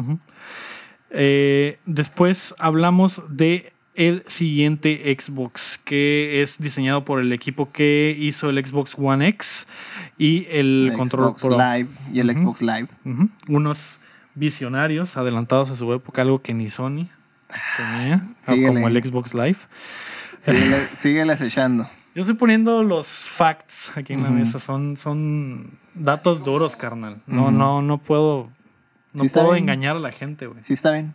A: Eh, después hablamos de el siguiente Xbox que es diseñado por el equipo que hizo el Xbox One X y el,
B: El
A: control
B: Xbox
A: Pro.
B: Live y el. Xbox Live.
A: Unos visionarios adelantados a su época, algo que ni Sony tenía,
B: Síguele.
A: como el Xbox Live.
B: Síguele, sígueles echando. <laughs>
A: Yo estoy poniendo los facts aquí en la mesa, son, son datos duros, carnal. No, no, no puedo, no
B: Sí
A: puedo
B: bien.
A: engañar a la gente, güey.
B: Sí, está bien.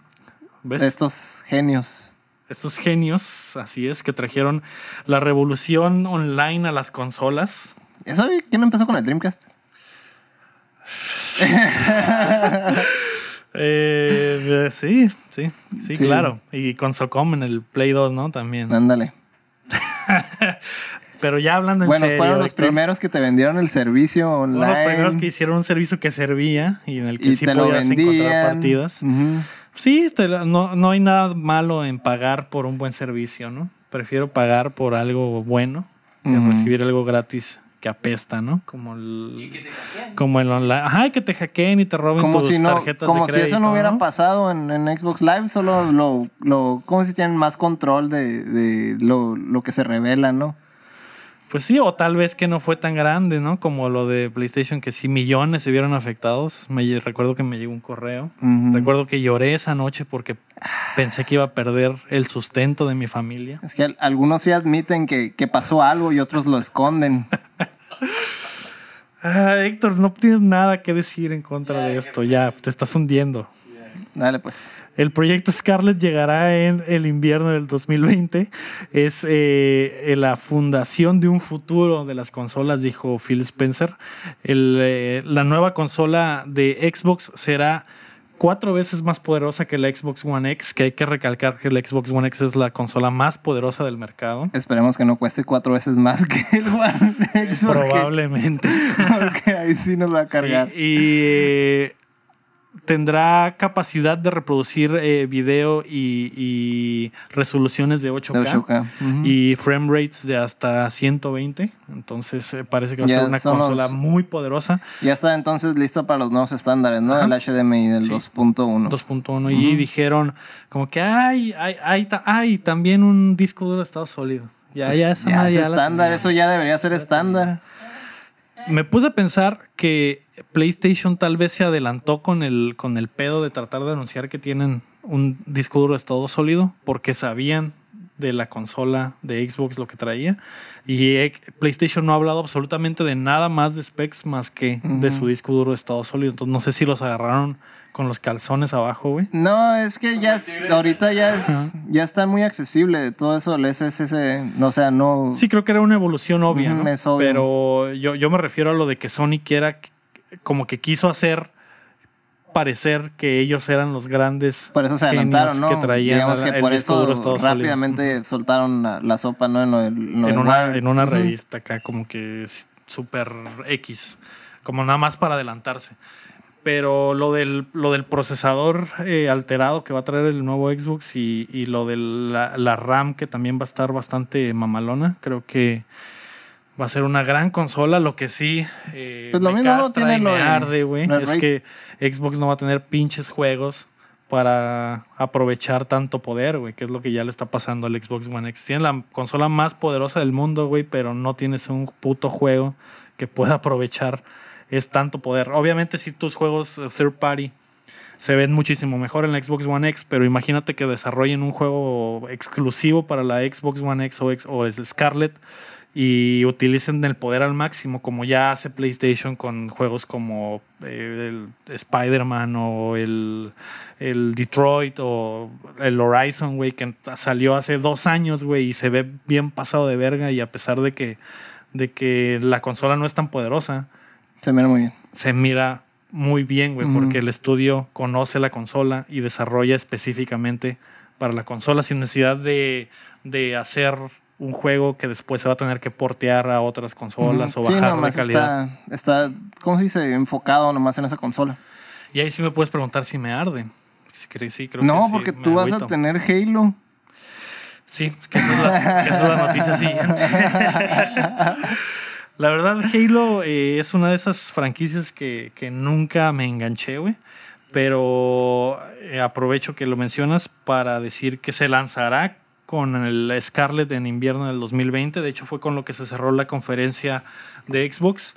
A: ¿Ves?
B: Estos genios.
A: Estos genios, así es, que trajeron la revolución online a las consolas.
B: ¿Eso quién empezó con el Dreamcast? <laughs>
A: Eh, sí, sí, sí,
B: Sí.
A: claro. Y con Socom en el Play 2, ¿no? También.
B: Ándale. <laughs>
A: Pero ya hablando en
B: Bueno,
A: serio.
B: fueron los
A: Héctor,
B: primeros que te vendieron el servicio online.
A: fueron los primeros que hicieron un servicio que servía y en el que
B: y
A: sí podías encontrar partidas.
B: Ujú.
A: Sí, te la- no, no hay nada malo en pagar por un buen servicio, ¿no? Prefiero pagar por algo bueno que recibir algo gratis que apesta, ¿no? Como
C: Y
A: el,
C: que te hackeen.
A: como el online. Ajá, y que te hackeen y te roben
B: Como
A: tus
B: si no,
A: tarjetas
B: como
A: de
B: si
A: crédito.
B: eso no hubiera
A: ¿no?
B: pasado en, en Xbox Live, solo lo, lo, como si tienen más control de, de lo, lo que se revela, ¿no?
A: Pues sí, o tal vez que no fue tan grande, ¿no? Como lo de PlayStation, que sí millones se vieron afectados. Me, recuerdo que me llegó un correo. Recuerdo que lloré esa noche porque pensé que iba a perder el sustento de mi familia.
B: Es que al- algunos sí admiten que, que pasó algo y otros lo esconden. <laughs>
A: Ah, Héctor, no tienes nada que decir en contra de esto. Ya, te estás hundiendo.
B: Dale, pues.
A: El proyecto Scarlet llegará en el invierno del 2020. Es eh, la fundación de un futuro de las consolas, dijo Phil Spencer. El, eh, la nueva consola de Xbox será cuatro veces más poderosa que la Xbox One X, que hay que recalcar que la Xbox One X es la consola más poderosa del mercado.
B: Esperemos que no cueste cuatro veces más que el One X.
A: Probablemente. <laughs>
B: Porque ahí sí nos va a cargar.
A: Sí, y eh, tendrá capacidad de reproducir eh, video y, y resoluciones de 8K.
B: De 8K. Ujú.
A: Y frame rates de hasta 120. Entonces eh, parece que va a
B: Ya
A: ser una consola
B: los-
A: muy poderosa.
B: Ya está entonces listo para los nuevos estándares, ¿no?
A: Ajá.
B: El HDMI del
A: Sí.
B: 2.1.
A: 2.1. Y dijeron como que hay, hay, hay, hay también un disco duro de estado sólido. Ya,
B: Pues
A: ya,
B: ya es estándar, eso ya debería ser estándar.
A: Me puse a pensar que PlayStation tal vez se adelantó con el, con el pedo de tratar de anunciar que tienen un disco duro de estado sólido porque sabían de la consola de Xbox lo que traía. Y PlayStation no ha hablado absolutamente de nada más de specs más que de su disco duro de estado sólido. Entonces no sé si los agarraron con los calzones abajo, güey.
B: No, es que ya es- ahorita ya es,
A: Ajá.
B: ya está muy accesible todo eso, el SSS, o sea, no...
A: Sí, creo que era una evolución obvia, ¿no?
B: es obvio.
A: Pero yo, yo me refiero a lo de que Sony quiera, como que quiso hacer parecer que ellos eran los grandes
B: Por eso se adelantaron, ¿no?
A: que traían
B: Digamos que
A: el
B: por eso rápidamente soltaron la, la sopa, ¿no? En, lo en lo
A: en una, en una revista acá, como que es súper X, como nada más para adelantarse. Pero lo del, lo del procesador eh, alterado que va a traer el nuevo Xbox y, y lo de la, la RAM que también va a estar bastante mamalona, creo que va a ser una gran consola. Lo que sí eh,
B: Pues lo
A: me
B: mismo
A: castra
B: tiene
A: y
B: lo
A: me
B: de-
A: arde, güey, es que Xbox no va a tener pinches juegos para aprovechar tanto poder, güey, que es lo que ya le está pasando al Xbox One X. Tiene la consola más poderosa del mundo, güey, pero no tienes un puto juego que pueda aprovechar es tanto poder. Obviamente si tus juegos eh, third party se ven muchísimo mejor en la Xbox One X, pero imagínate que desarrollen un juego exclusivo para la Xbox One X o, X- o es Scarlett y utilicen el poder al máximo, como ya hace PlayStation con juegos como eh, el Spider-Man o el, el Detroit o el Horizon, güey, que salió hace dos años, güey, y se ve bien pasado de verga y a pesar de que, de que la consola no es tan poderosa,
B: Se mira muy bien.
A: se mira muy bien, güey, porque el estudio conoce la consola y desarrolla específicamente para la consola sin necesidad de, de hacer un juego que después se va a tener que portear a otras consolas o bajar
B: nomás
A: calidad.
B: está, está, ¿cómo se dice? Enfocado nomás en esa consola.
A: Y ahí sí me puedes preguntar si me arde. Si cre- sí, creo
B: No,
A: que
B: porque tú vas a tener Halo.
A: Sí, que esa es la, que esa es la noticia siguiente. <laughs> la verdad, Halo eh, es una de esas franquicias que, que nunca me enganché, güey. Pero eh, aprovecho que lo mencionas para decir que se lanzará con el Scarlet en invierno del 2020. De hecho, fue con lo que se cerró la conferencia de Xbox.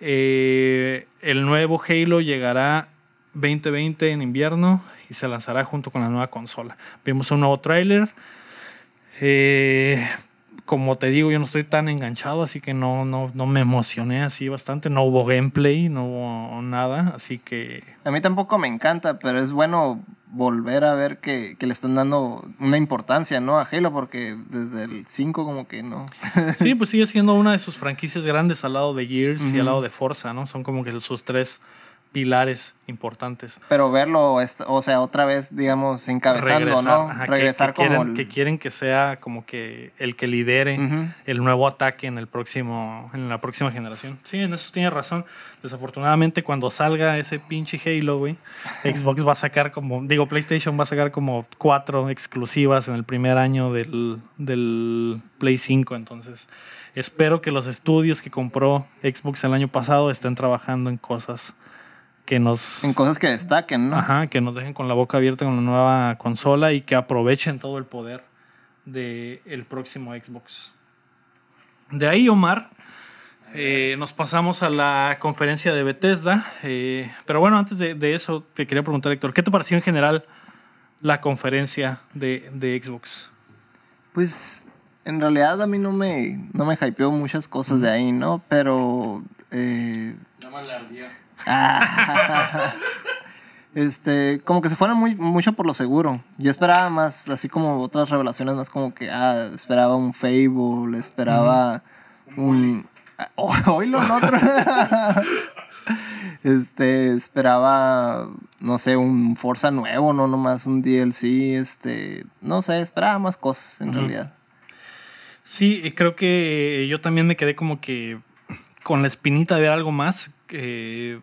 A: Eh, el nuevo Halo llegará 2020 en invierno y se lanzará junto con la nueva consola. Vimos un nuevo tráiler. Eh, como te digo, yo no estoy tan enganchado, así que no, no, no me emocioné así bastante. No hubo gameplay, no hubo nada, así que
B: A mí tampoco me encanta, pero es bueno volver a ver que, que le están dando una importancia, ¿no? A Halo, porque desde el 5 como que no. <laughs>
A: Sí, pues sigue siendo una de sus franquicias grandes al lado de Gears y al lado de Forza, ¿no? Son como que sus tres pilares importantes.
B: Pero verlo, o sea, otra vez, digamos, encabezando, ¿no?
A: ajá, que-
B: Regresar
A: que, quieren,
B: como el...
A: que quieren que sea como que el que lidere el nuevo ataque en el próximo en la próxima generación. Sí, en eso tiene razón. Desafortunadamente cuando salga ese pinche Halo, güey, <laughs> Xbox va a sacar como digo PlayStation va a sacar como cuatro exclusivas en el primer año del, del Play 5, entonces espero que los estudios que compró Xbox el año pasado estén trabajando en cosas que nos
B: En cosas que destaquen, ¿no?
A: Ajá, que nos dejen con la boca abierta con la nueva consola y que aprovechen todo el poder del próximo Xbox. De ahí, Omar, eh, nos pasamos a la conferencia de Bethesda. eh, pero bueno, antes de, de eso, te quería preguntar, Héctor, ¿qué te pareció en general la conferencia de, de Xbox?
B: Pues en realidad a mí no me, no me hypeó muchas cosas de ahí, ¿no? Pero... eh,
C: Nada más la ardía.
B: Ah, este, como que se fueron muy, mucho por lo seguro. Yo esperaba más, así como otras revelaciones, más como que, ah, esperaba un Fable, esperaba un... <laughs> Hoy lo otro. Este, esperaba, no sé, un Forza nuevo, no nomás un DLC, este, no sé, esperaba más cosas en realidad.
A: Sí, creo que yo también me quedé como que con la espinita de ver algo más. eh,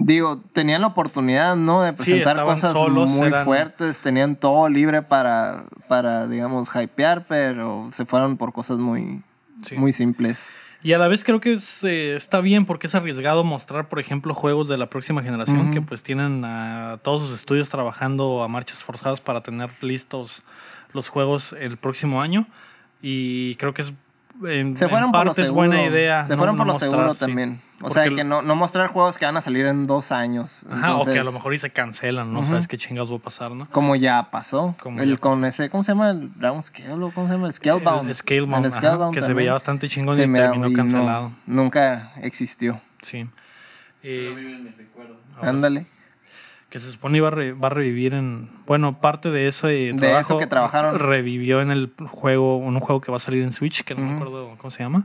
B: Digo, tenían la oportunidad, ¿no? De presentar cosas
A: solos,
B: muy
A: eran-
B: fuertes, tenían todo libre para, para, digamos, hypear, pero se fueron por cosas muy,
A: sí.
B: muy simples.
A: Y a la vez creo que es, eh, está bien porque es arriesgado mostrar, por ejemplo, juegos de la próxima generación que pues tienen a todos sus estudios trabajando a marchas forzadas para tener listos los juegos el próximo año. Y creo que es en,
B: Se fueron
A: en
B: por lo seguro.
A: buena idea.
B: Se fueron
A: no
B: por lo
A: mostrar,
B: seguro
A: sí.
B: también. O
A: Porque
B: sea, que no, no mostrar juegos que van a salir en dos años.
A: Ajá, o que a lo mejor y se cancelan, no sabes qué chingados va a pasar, ¿no?
B: Como ya pasó.
A: Como
B: el
A: ya
B: con ese, ¿cómo se llama? El Downscale o cómo se llama? El Scalebound.
A: El Scalebound,
B: El
A: ajá,
B: Scalebound
A: que se veía bastante chingón y terminó
B: y no-
A: cancelado.
B: nunca existió.
A: Sí.
C: Pero
A: Eh,
C: vive en recuerdo.
A: ahora
B: Ándale.
A: Que se supone iba a, re- va a revivir en bueno parte de eso
B: De eso que trabajaron.
A: revivió en el juego un juego que va a salir en Switch que no me acuerdo cómo se llama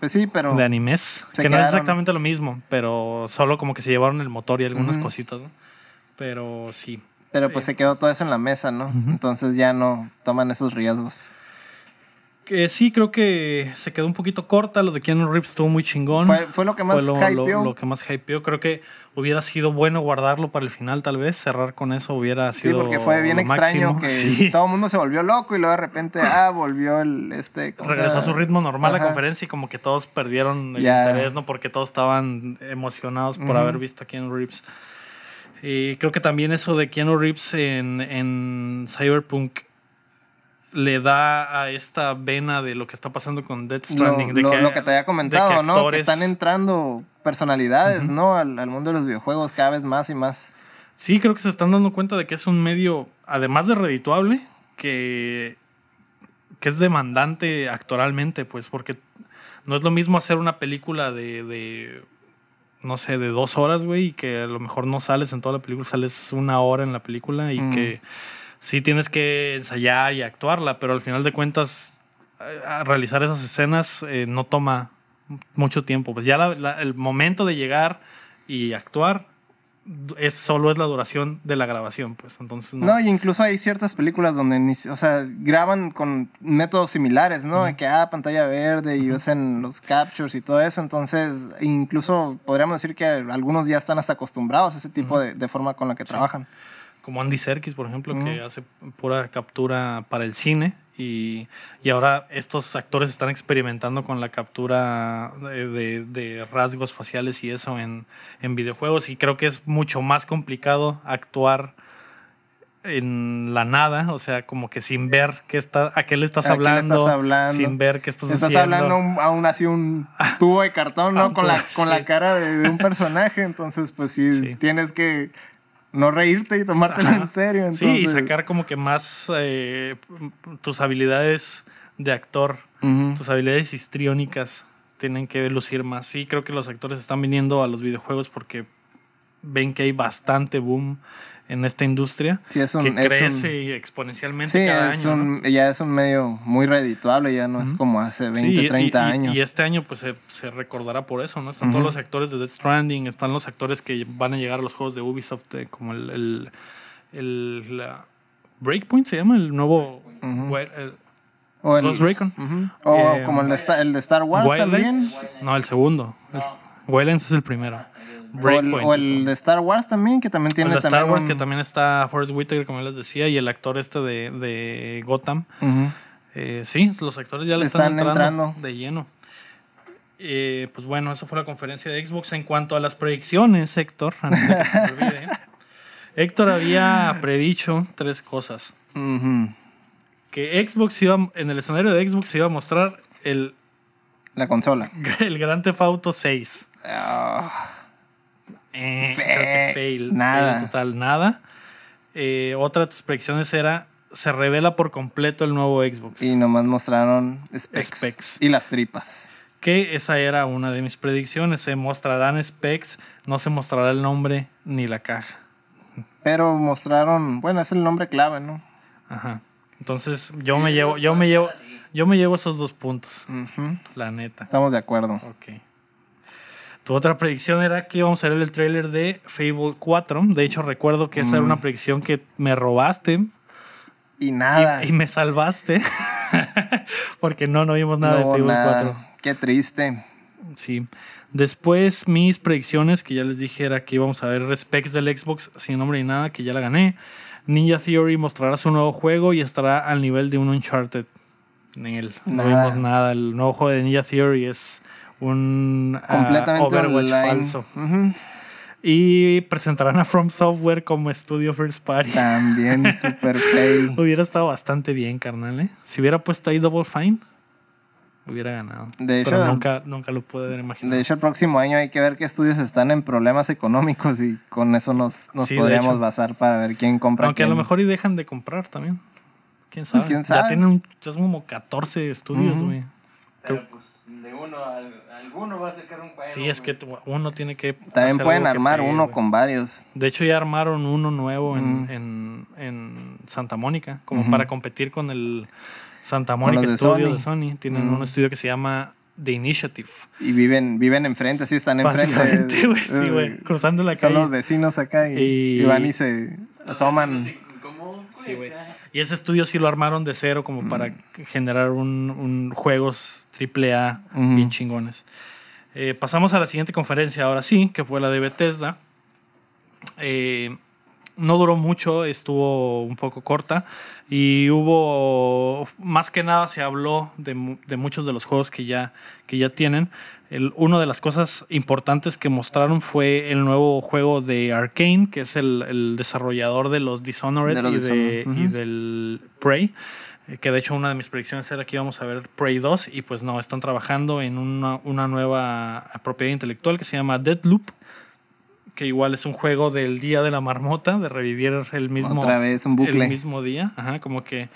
B: Pues sí, pero.
A: de animes que no es exactamente lo mismo pero solo como que se llevaron el motor y algunas cositas ¿no? pero sí
B: Pero pues se quedó todo eso en la mesa, ¿no? Entonces ya no toman esos riesgos.
A: Sí creo que se quedó un poquito corta lo de Keanu Reeves estuvo muy chingón
B: Fue, fue lo que más
A: fue lo, lo-
B: hypeó.
A: lo que más hypeó creo que hubiera sido bueno guardarlo para el final tal vez cerrar con eso hubiera
B: Sí,
A: sido
B: porque fue bien extraño
A: máximo.
B: que <laughs>
A: Sí.
B: todo el mundo se volvió loco y luego de repente, ah, volvió el este. ¿cómo se
A: regresó a su ritmo normal la conferencia y como que todos perdieron el interés, ¿no? Porque todos estaban emocionados por haber visto a Keanu Reeves. Y creo que también eso de Keanu Reeves en, en Cyberpunk le da a esta vena de lo que está pasando con Death
B: Lo,
A: Stranding. de
B: lo-
A: que,
B: lo que te había comentado,
A: de que
B: ¿no? Que están entrando personalidades. ¿no? Al, al mundo de los videojuegos cada vez más y más.
A: Sí, creo que se están dando cuenta de que es un medio, además de redituable, que, que es demandante actoralmente, pues, porque no es lo mismo hacer una película de, de no sé, de dos horas, güey, y que a lo mejor no sales en toda la película, sales una hora en la película y
B: Mm.
A: que sí tienes que ensayar y actuarla, pero al final de cuentas, a realizar esas escenas eh, no toma mucho tiempo. Pues ya la- la- el momento de llegar y actuar es solo es la duración de la grabación, pues entonces no.
B: No, y incluso hay ciertas películas donde, ni, o sea, graban con métodos similares, ¿no? De que, ah, pantalla verde y usan los captures y todo eso. Entonces, incluso podríamos decir que algunos ya están hasta acostumbrados a ese tipo de, de forma con la que
A: Sí.
B: trabajan.
A: Como Andy Serkis, por ejemplo, que hace pura captura para el cine y, y ahora estos actores están experimentando con la captura de, de- de rasgos faciales y eso en, en videojuegos y creo que es mucho más complicado actuar en la nada, o sea, como que sin ver qué está, a qué le estás,
B: ¿A qué le
A: hablando,
B: estás hablando?
A: sin ver qué estás,
B: Estás
A: haciendo.
B: hablando un- aún así un tubo de cartón, ¿no? <laughs> Con, la, con
A: sí.
B: la cara de, de un personaje. Entonces, pues sí,
A: Sí.
B: tienes que no reírte y tomártelo
A: Ajá.
B: en serio.
A: Sí, y
B: entonces-
A: sacar como que más eh, tus habilidades de actor tus habilidades histriónicas tienen que lucir más. Sí, creo que los actores están viniendo a los videojuegos porque ven que hay bastante boom en esta industria
B: Sí, es un-
A: que
B: es un-
A: crece exponencialmente
B: Sí,
A: cada
B: es
A: año. ¿no?
B: un, ya es un medio muy redituable, ya no es como hace 20,
A: Sí, y-
B: 30
A: y,
B: años.
A: Y este año pues se, se recordará por eso, ¿no? Están todos los actores de Death Stranding, están los actores que van a llegar a los juegos de Ubisoft, eh, como el, el, el- la- Breakpoint se llama, el nuevo we- el
B: o el,
A: Ghost Recon.
B: O
A: Eh,
B: como el de, Star, el de Star Wars también.
A: No, el segundo. Wildlands es el primero.
B: O el,
A: Breakpoint.
B: o el de Star Wars también, que también
A: el
B: tiene
A: de Star Wars,
B: un-
A: que también está Forrest Whitaker, como les decía, y el actor este de, de Gotham. Eh, sí, los actores ya le
B: Están
A: están, entrando,
B: entrando.
A: de lleno. Eh, pues bueno, esa fue la conferencia de Xbox. En cuanto a las predicciones, Héctor, <laughs> antes de que se me olvide, Héctor había predicho tres cosas. Que Xbox iba, en el escenario de Xbox se iba a mostrar el,
B: La consola. <laughs>
A: el Grand Theft Auto 6.
B: Ah,
A: Eh, creo que fail.
B: nada.
A: Fail total, nada. Eh, otra de tus predicciones era, se revela por completo el nuevo Xbox.
B: y nomás mostraron specs,
A: Specs.
B: y las tripas.
A: Que esa era una de mis predicciones. Se mostrarán specs, no se mostrará el nombre ni la caja.
B: Pero mostraron, bueno, es el nombre clave, ¿no?
A: Ajá. Entonces yo me llevo, yo me llevo, yo me llevo esos dos puntos,
B: Ujú.
A: la neta.
B: Estamos de acuerdo.
A: Ok. Tu otra predicción era que íbamos a ver el tráiler de Fable 4. De hecho, recuerdo que esa era una predicción que me robaste
B: Y nada.
A: y me salvaste. <laughs> Porque no, no vimos nada
B: no
A: de Fable
B: nada.
A: 4.
B: Qué triste.
A: Sí. Después, mis predicciones, que ya les dije, era que íbamos a ver specs del Xbox sin nombre ni nada, que ya la gané. Ninja Theory mostrará su nuevo juego y estará al nivel de un Uncharted. En él. No vimos nada. El nuevo juego de Ninja Theory es un ah,
B: Completamente
A: Overwatch
B: online.
A: falso. Y presentarán a From Software como estudio First Party.
B: También <laughs> super fail.
A: Hubiera estado bastante bien, carnal. ¿eh? Si hubiera puesto ahí Double Fine, hubiera ganado.
B: De
A: Pero
B: hecho-
A: nunca, nunca lo pude haber imaginado.
B: De hecho, el próximo año hay que ver qué estudios están en problemas económicos y con eso nos, nos
A: Sí,
B: podríamos basar para ver quién compra
A: Aunque a lo mejor y dejan de comprar también. ¿Quién sabe?
B: quién
A: Ya
B: sabe.
A: tienen ya son como 14 estudios, güey.
C: Pero pues de uno, al- alguno va a sacar un juego.
A: Sí, es que uno tiene que...
B: También
A: hacer
B: pueden armar
A: pegue,
B: uno con varios.
A: De hecho, ya armaron uno nuevo en, en, en Santa Mónica, como para competir con el Santa Mónica Studio de
B: Sony.
A: Tienen un estudio que se llama The Initiative.
B: Y viven, viven enfrente, sí, están enfrente.
A: Sí, güey. Cruzando la
B: Son
A: calle.
B: los vecinos acá y,
A: Y-
B: y van y se asoman.
C: Sí,
A: güey. Y ese estudio sí lo armaron de cero como para generar un, un juegos triple A bien chingones. Eh, pasamos a la siguiente conferencia ahora sí, que fue la de Bethesda. Eh, no duró mucho, estuvo un poco corta y hubo, más que nada se habló de, de muchos de los juegos que ya, que ya tienen. El, una de las cosas importantes que mostraron fue el nuevo juego de Arkane, que es el, el desarrollador de los Dishonored,
B: De los
A: y, de- y del Prey. eh, Que de hecho una de mis predicciones era que íbamos a ver Prey 2 y pues no, están trabajando en una, una nueva propiedad intelectual que se llama Deadloop, que igual es un juego del Día de la Marmota, de revivir el mismo,
B: Otra vez un bucle.
A: el mismo día. Ajá, como que...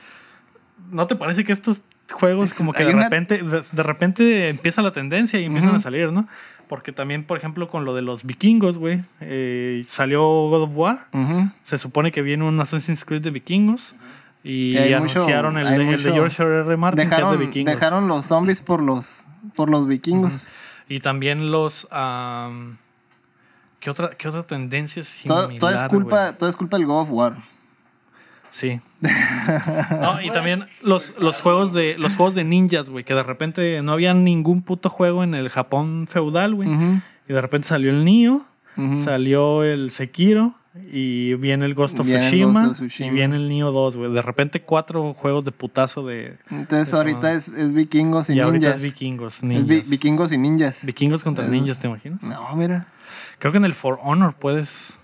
A: ¿No te parece que estos juegos
B: Es-
A: como que de
B: una-
A: repente, de, repente empieza la tendencia y empiezan a salir, ¿no? Porque también, por ejemplo, con lo de los vikingos, güey, eh, salió God of War. Se supone que viene un Assassin's Creed de vikingos. Y
B: Y hay mucho-
A: anunciaron el, de, el de George R. R. Martin, que es de
B: Dejaron,
A: vikingos.
B: dejaron los zombies por los, por los vikingos.
A: Y también los... ¿qué, otra, ¿Qué otra tendencia
B: todo,
A: similar,
B: todo es culpa,
A: güey?
B: todo es culpa del God of War.
A: Sí. <laughs> No, y también los, los juegos de los juegos de ninjas, güey, que de repente no había ningún puto juego en el Japón feudal, güey. Y de repente salió el Nioh,
B: ujú.
A: salió el Sekiro y viene el Ghost of Tsushima,
B: Ghost of Tsushima.
A: y viene el Nioh 2, güey. De repente cuatro juegos de putazo de
B: Entonces ahorita es, es vikingos y,
A: y ahorita
B: ninjas.
A: es vikingos,
B: Es vi-
A: ninjas.
B: vikingos y ninjas.
A: vikingos contra
B: Es-
A: ninjas, ¿te imaginas?
B: No, mira.
A: Creo que en el For Honor Puedes-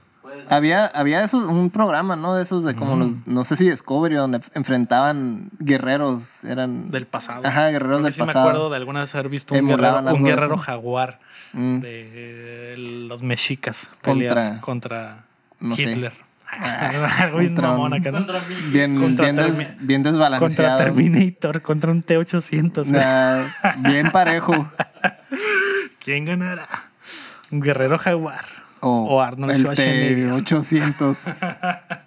B: Había, había esos, un programa, ¿no? De esos de como
A: Mm.
B: los, no sé si Discovery, donde enfrentaban guerreros, eran...
A: del pasado.
B: Ajá, guerreros del
A: sí
B: pasado.
A: me acuerdo de alguna vez haber visto un guerrero, un guerrero jaguar
B: Mm,
A: de los mexicas
B: Contra-
A: pelear contra,
B: no sé.
A: Hitler. <laughs> Algo bien
B: Contra
A: mamón
B: un-
A: acá, ¿no?
C: Contra mí.
B: Bien,
A: Contra
B: bien, des-
A: Termi-
B: bien
A: Contra
B: desbalanceado.
A: Terminator, contra un T-800. güey.
B: Nah, <laughs> bien parejo.
A: ¿Quién ganará? Un guerrero jaguar. O Arnold
B: el
A: Schwarzenegger.
B: T800.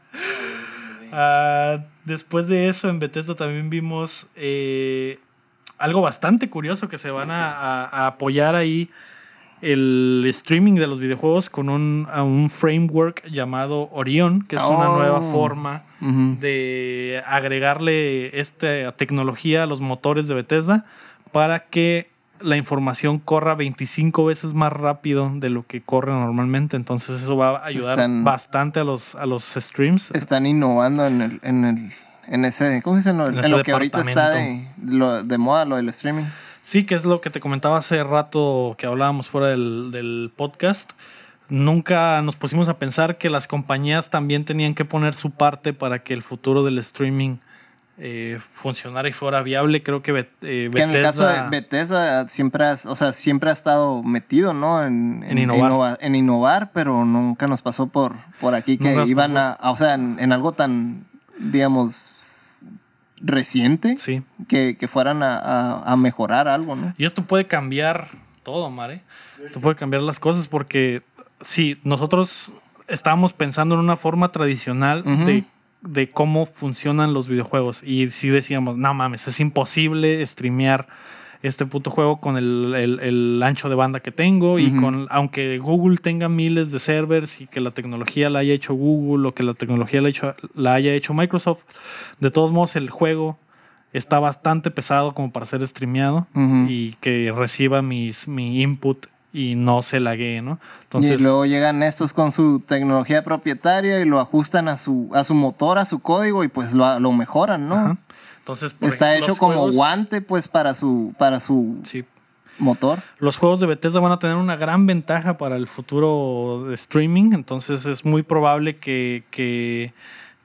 A: Ah, después de eso, en Bethesda también vimos eh, algo bastante curioso que se van a, a- a apoyar ahí el streaming de los videojuegos con un, a un framework llamado Orion, que es una
B: Oh.
A: nueva forma
B: Ujú.
A: de agregarle esta tecnología a los motores de Bethesda para que la información corra 25 veces más rápido de lo que corre normalmente. Entonces eso va a ayudar
B: Están-
A: bastante a los, a los streams.
B: Están innovando en el, en el, en ese, ¿cómo se dice? En,
A: En ese
B: lo que ahorita está de, lo, de moda, lo del streaming.
A: Sí, que es lo que te comentaba hace rato que hablábamos fuera del, del podcast. Nunca nos pusimos a pensar que las compañías también tenían que poner su parte para que el futuro del streaming eh, funcionara y fuera viable. Creo que, Bet- eh,
B: Que en el caso de
A: Bethesda-
B: Bethesda siempre, has- o sea, siempre ha estado metido, ¿no? En,
A: En innovar.
B: innova- en innovar, pero nunca nos pasó por, por aquí que
A: Nunca
B: iban a, a- o sea, en, algo tan, digamos, reciente,
A: Sí.
B: que, que fueran a, a- a mejorar algo, ¿no?
A: Y esto puede cambiar todo, Mare. Esto puede cambiar las cosas porque si nosotros estábamos pensando en una forma tradicional de, de cómo funcionan los videojuegos. Y si decíamos, no mames, es imposible streamear este puto juego con el, el- el ancho de banda que tengo y con aunque Google tenga miles de servers y que la tecnología la haya hecho Google o que la tecnología la, hecho- la haya hecho Microsoft, de todos modos el juego está bastante pesado como para ser streameado y que reciba mis, mi input y no se laguee, ¿no? Entonces,
B: y luego llegan estos con su tecnología propietaria y lo ajustan a su, a su motor, a su código y pues lo, lo mejoran, ¿no?
A: ajá. Entonces, por
B: Está
A: ejemplo,
B: hecho como
A: juegos-
B: guante pues para su, para su
A: Sí.
B: motor.
A: Los juegos de Bethesda van a tener una gran ventaja para el futuro de streaming, entonces es muy probable que, que,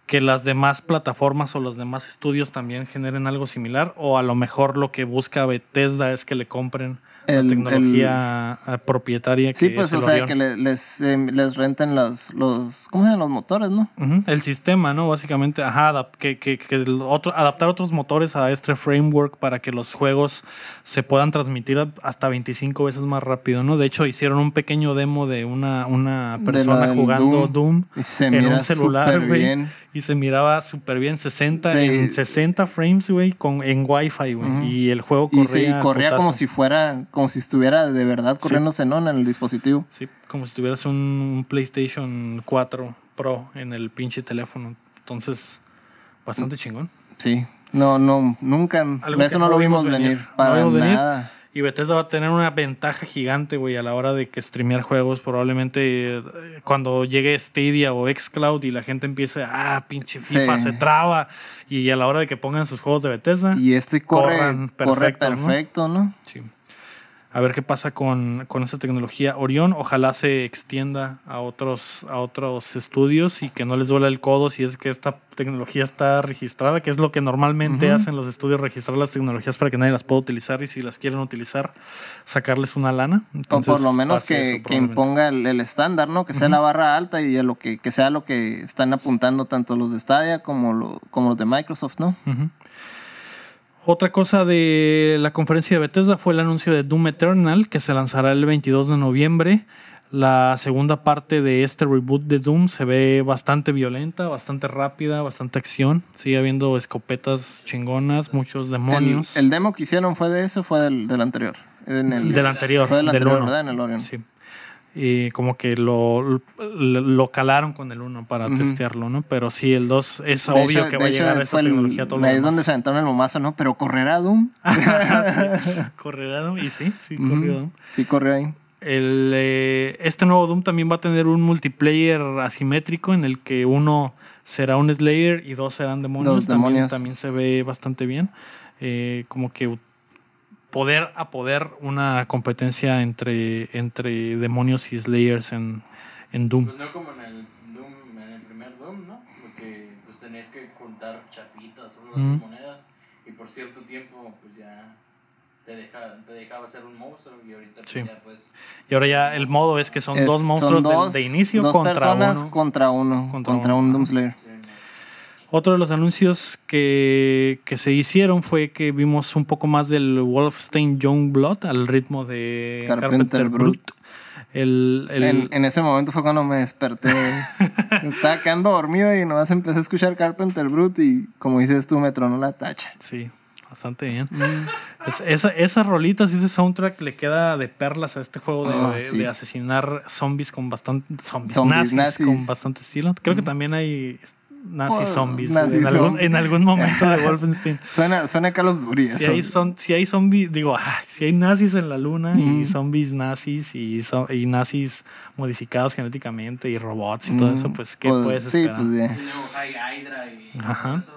A: que las demás plataformas o los demás estudios también generen algo similar, o a lo mejor lo que busca Bethesda es que le compren
B: El-
A: la tecnología propietaria que
B: Sí, pues, o sea,
A: Orion.
B: que le- les, eh, les renten los, los, ¿cómo se llaman? Los motores, ¿no?
A: El sistema, ¿no? Básicamente, ajá, que, que, que el otro, adaptar otros motores a este framework para que los juegos se puedan transmitir hasta 25 veces más rápido, ¿no? De hecho, hicieron un pequeño demo de una, una persona jugando
B: Doom.
A: En un celular, güey. Y se miraba súper bien, 60,
B: Sí.
A: en 60 frames, güey, con, en Wi-Fi, güey. Y el juego
B: Y,
A: corría.
B: y corría como si fuera, como si estuviera de verdad corriéndose, ¿no? En el dispositivo.
A: Sí, como si tuvieras un, un PlayStation 4 Pro en el pinche teléfono. Entonces, bastante chingón.
B: Sí. No, no, nunca.
A: Algo
B: eso no lo
A: vimos
B: venir.
A: venir. No
B: Para
A: venir. Y Bethesda va a tener una ventaja gigante, güey, a la hora de que streamear juegos. Probablemente eh, cuando llegue Stadia o Xcloud y la gente empiece, ah, pinche FIFA
B: Sí.
A: se traba. Y a la hora de que pongan sus juegos de Bethesda,
B: Y este corre,
A: Corran
B: corre
A: perfectos, ¿no?
B: perfecto, ¿no?
A: sí. A ver qué pasa con, con esta tecnología Orion. Ojalá se extienda a otros, a otros estudios y que no les duela el codo si es que esta tecnología está registrada, que es lo que normalmente hacen los estudios, registrar las tecnologías para que nadie las pueda utilizar y si las quieren utilizar, sacarles una lana.
B: O
A: Entonces,
B: por lo menos que, imponga el, el estándar, ¿no? Que sea la barra alta y a lo que, que sea lo que están apuntando tanto los de Stadia como, lo, como los de Microsoft, ¿no?
A: Ujú. Otra cosa de la conferencia de Bethesda fue el anuncio de Doom Eternal, que se lanzará el 22 de noviembre. La segunda parte de este reboot de Doom se ve bastante violenta, bastante rápida, bastante acción. Sigue habiendo escopetas chingonas, muchos demonios.
B: el demo que hicieron fue de eso, fue del, del anterior. En el,
A: del anterior,
B: Fue del
A: del
B: anterior,
A: uno.
B: ¿verdad? En el Orion.
A: Sí. Y como que lo, lo, calaron con el 1 para testearlo, ¿no? Pero sí, el 2 es
B: De
A: obvio
B: hecho-
A: que va a llegar esta
B: fue el-
A: tecnología a todo
B: es donde se aventaron el momazo, ¿no? Pero correrá Doom. <laughs>
A: Sí, <laughs> correrá Doom, y sí, sí,
B: Ujú.
A: corrió Doom.
B: Sí, corrió ahí.
A: El, eh, este nuevo Doom también va a tener un multiplayer asimétrico en el que uno será un Slayer y dos serán demonios. También-
B: demonios.
A: También, se ve bastante bien. Eh, como que poder a poder una competencia entre, entre demonios y Slayers en, en Doom.
C: Pues no como en el Doom, en el primer Doom, ¿no? Porque pues tenías que juntar chapitas o las
A: Ujú.
C: monedas y por cierto tiempo pues ya te, deja, te dejaba ser un monstruo y ahorita pues
A: Sí.
C: ya pues...
A: Y ahora ya el modo es que son
B: Es-
A: dos monstruos de-
B: dos-
A: de, inicio
B: dos
A: contra
B: personas
A: uno.
B: contra uno.
A: Contra
B: Contra,
A: uno.
B: un
A: Ajá.
B: Doomslayer.
A: Otro de los anuncios que, que se hicieron fue que vimos un poco más del Wolfenstein Youngblood al ritmo de
B: Carpenter
A: Carpenter,
B: Brut.
A: Brut. El, el-
B: En, en ese momento fue cuando me desperté. <laughs> Estaba quedando dormido y nomás empecé a escuchar Carpenter Brute y como dices tú, me tronó la tacha.
A: Sí, bastante bien.
B: Mm.
A: Es- esa, esas rolitas y ese soundtrack le queda de perlas a este juego de,
B: Oh,
A: de-
B: sí.
A: de asesinar zombies con bastante. Zombies,
B: Zombies,
A: nazis,
B: nazis.
A: con bastante estilo. Creo que también hay nazis
B: Pues,
A: zombies en, algún,
B: zombies.
A: en algún momento de <laughs> Wolfenstein.
B: Suena, suena Call of Duty.
A: Si hay, son, si hay zombies, digo, ah, si hay nazis en la luna y zombies nazis y, zo- y nazis modificados genéticamente y robots y todo eso, pues, ¿qué
B: pues,
A: puedes
B: Sí,
A: esperar?
B: pues ya.
C: Y luego hay Hydra y
A: Ajá.
C: todo eso.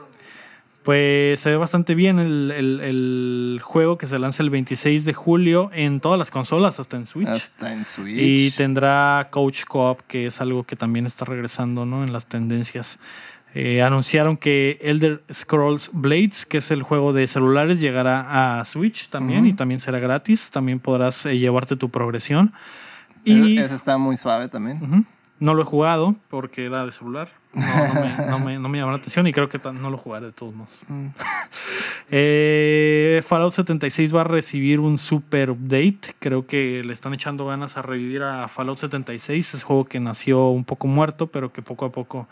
A: Pues se ve bastante bien el, el- el juego que se lanza el 26 de julio en todas las consolas, hasta en Switch.
B: Hasta en Switch.
A: Y tendrá Coach Co-op, que es algo que también está regresando ¿no? en las tendencias. Eh, anunciaron que Elder Scrolls Blades, que es el juego de celulares, llegará a Switch también y también será gratis. También podrás eh, llevarte tu progresión. Y
B: ese está muy suave también.
A: No lo he jugado porque era de celular. No, no me, no me- no me llamó la atención y creo que no lo jugaré de todos modos.
B: Mm. <laughs>
A: Eh, Fallout 76 va a recibir un super update. Creo que le están echando ganas a revivir a Fallout 76. Es juego que nació un poco muerto, pero que poco a poco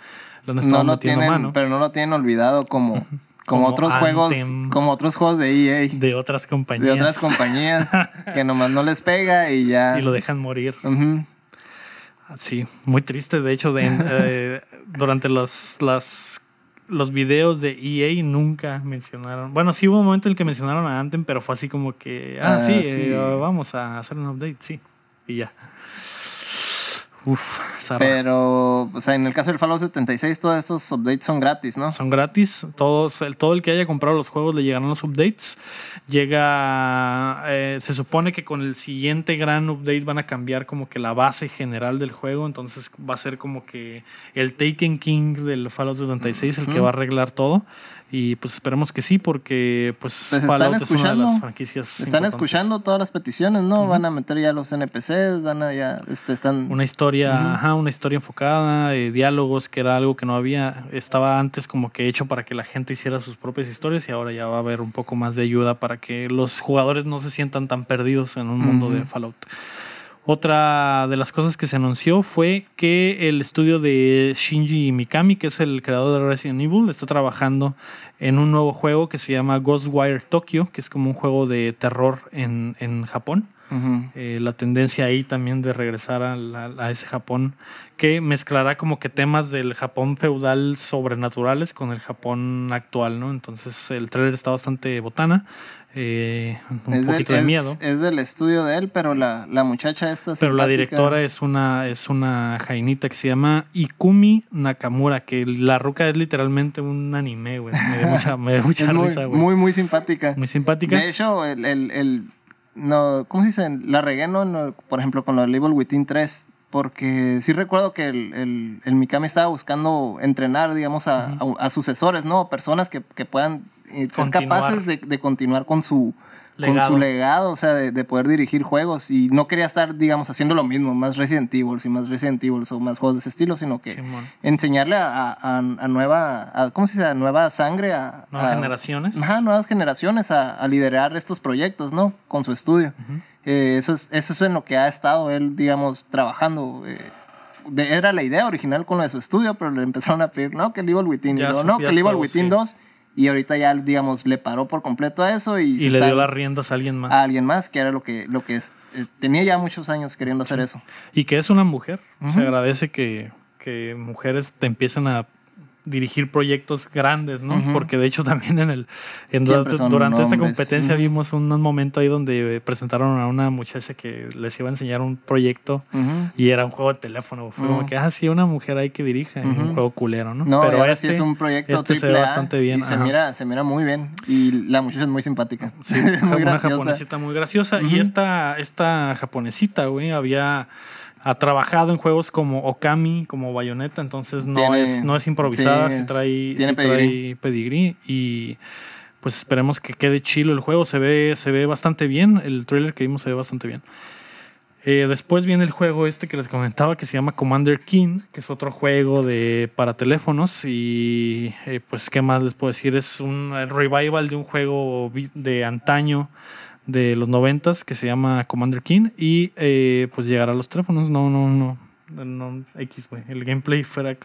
A: le han estado
B: No lo
A: metiendo
B: tienen,
A: mano.
B: pero no lo tienen olvidado como, como,
A: Como
B: otros juegos, como otros juegos de EA,
A: De otras compañías.
B: de otras compañías, <laughs> que nomás no les pega y ya.
A: y lo dejan morir.
B: Ujú.
A: Sí, muy triste. De hecho, de, <laughs> eh, durante los, las, los videos de EA nunca mencionaron. Bueno, sí hubo un momento en el que mencionaron a Anthem, pero fue así como que, ah,
B: Ah,
A: sí,
B: sí.
A: eh, vamos a hacer un update, sí. Y ya. Uf, zarra.
B: Pero, o sea, en el caso del Fallout 76, todos estos updates son gratis, ¿no?
A: Son gratis. Todos, el, todo el que haya comprado los juegos le llegarán los updates. Llega. eh, se supone que con el siguiente gran update van a cambiar como que la base general del juego. Entonces va a ser como que el Taken King del Fallout 76 el que va a arreglar todo. Y pues esperemos que sí, porque pues,
B: están
A: Fallout es una de las franquicias.
B: Están escuchando todas las peticiones, ¿no? Van a meter ya los NPCs, van a ya, este, están...
A: Una historia, ajá, una historia enfocada, eh, diálogos, que era algo que no había, estaba antes como que hecho para que la gente hiciera sus propias historias y ahora ya va a haber un poco más de ayuda para que los jugadores no se sientan tan perdidos en un mundo de Fallout. Otra de las cosas que se anunció fue que el estudio de Shinji Mikami, que es el creador de Resident Evil, está trabajando en un nuevo juego que se llama Ghostwire Tokyo, que es como un juego de terror en, en Japón. Eh, la tendencia ahí también de regresar a, la- a ese Japón que mezclará como que temas del Japón feudal sobrenaturales con el Japón actual, ¿no? Entonces el trailer está bastante botana, eh, un
B: Es, del-
A: poquito de
B: es-
A: miedo.
B: es del estudio de él, pero la, la muchacha esta
A: Pero la
B: simpática-
A: directora es una, es una jainita que se llama Ikumi Nakamura, que la ruca es literalmente un anime, güey. Me dio mucha, me dio <laughs> mucha risa, güey. Muy,
B: muy, muy simpática.
A: simpática.
B: De hecho, el, el, el- no, ¿cómo se dice? La regué, ¿no? No, por ejemplo, con lo del Evil Within 3. Porque sí recuerdo que el, el, el Mikami estaba buscando entrenar, digamos, a, a- a sucesores, ¿no? Personas que, que puedan eh, ser
A: Continuar.
B: capaces de, de continuar con su, con su legado, o sea, de, de poder dirigir juegos. Y no quería estar, digamos, haciendo lo mismo, más Resident Evil y más Resident Evil o más juegos de ese estilo, sino que
A: Simón.
B: enseñarle a, a, a nueva, a- ¿cómo se dice? A nueva sangre, a,
A: Nuevas generaciones.
B: Ajá, nuevas generaciones a, liderar estos proyectos, ¿no? Con su estudio. Eh, eso, es, eso es en lo que ha estado él, digamos, trabajando. eh, de- era la idea original con lo de su estudio, pero le empezaron a pedir, no, que el Evil Within, no, que el Evil Within
A: sí.
B: 2, y ahorita ya, digamos, le paró por completo a eso y,
A: le dio las riendas a alguien más.
B: a alguien más, que era lo que, lo que es- eh, tenía ya muchos años queriendo hacer eso.
A: Y que es una mujer. Se agradece que, que mujeres te empiecen a dirigir proyectos grandes, ¿no? Porque de hecho <laughs> también en el en durante, esta competencia vimos un, momento ahí donde presentaron a una muchacha que les iba a enseñar un proyecto y era un juego de teléfono. Fue como que, ah, sí, una mujer ahí que dirija en un juego culero, ¿no?
B: No,
A: Pero
B: ahora
A: este,
B: sí es un proyecto
A: este se ve bastante bien.
B: Y se mira, se mira muy bien. Y la muchacha es muy simpática.
A: Sí, <laughs>
B: muy
A: una
B: graciosa.
A: japonesita muy graciosa. Y esta, esta japonesita, güey, había ha trabajado en juegos como Okami, como Bayonetta, entonces no,
B: Tiene-
A: es, no es improvisada,
B: sí,
A: trae,
B: tiene
A: sí trae
B: pedigrí.
A: pedigrí. Y pues esperemos que quede chilo el juego. Se ve, se ve bastante bien. El trailer que vimos se ve bastante bien. Eh, después viene el juego este que les comentaba que se llama Commander King, que es otro juego de para teléfonos y eh, pues qué más les puedo decir es un revival de un juego de antaño de los noventas que se llama Commander King y eh, pues llegará a los teléfonos. No, no, no. No, X, güey. El gameplay fuera,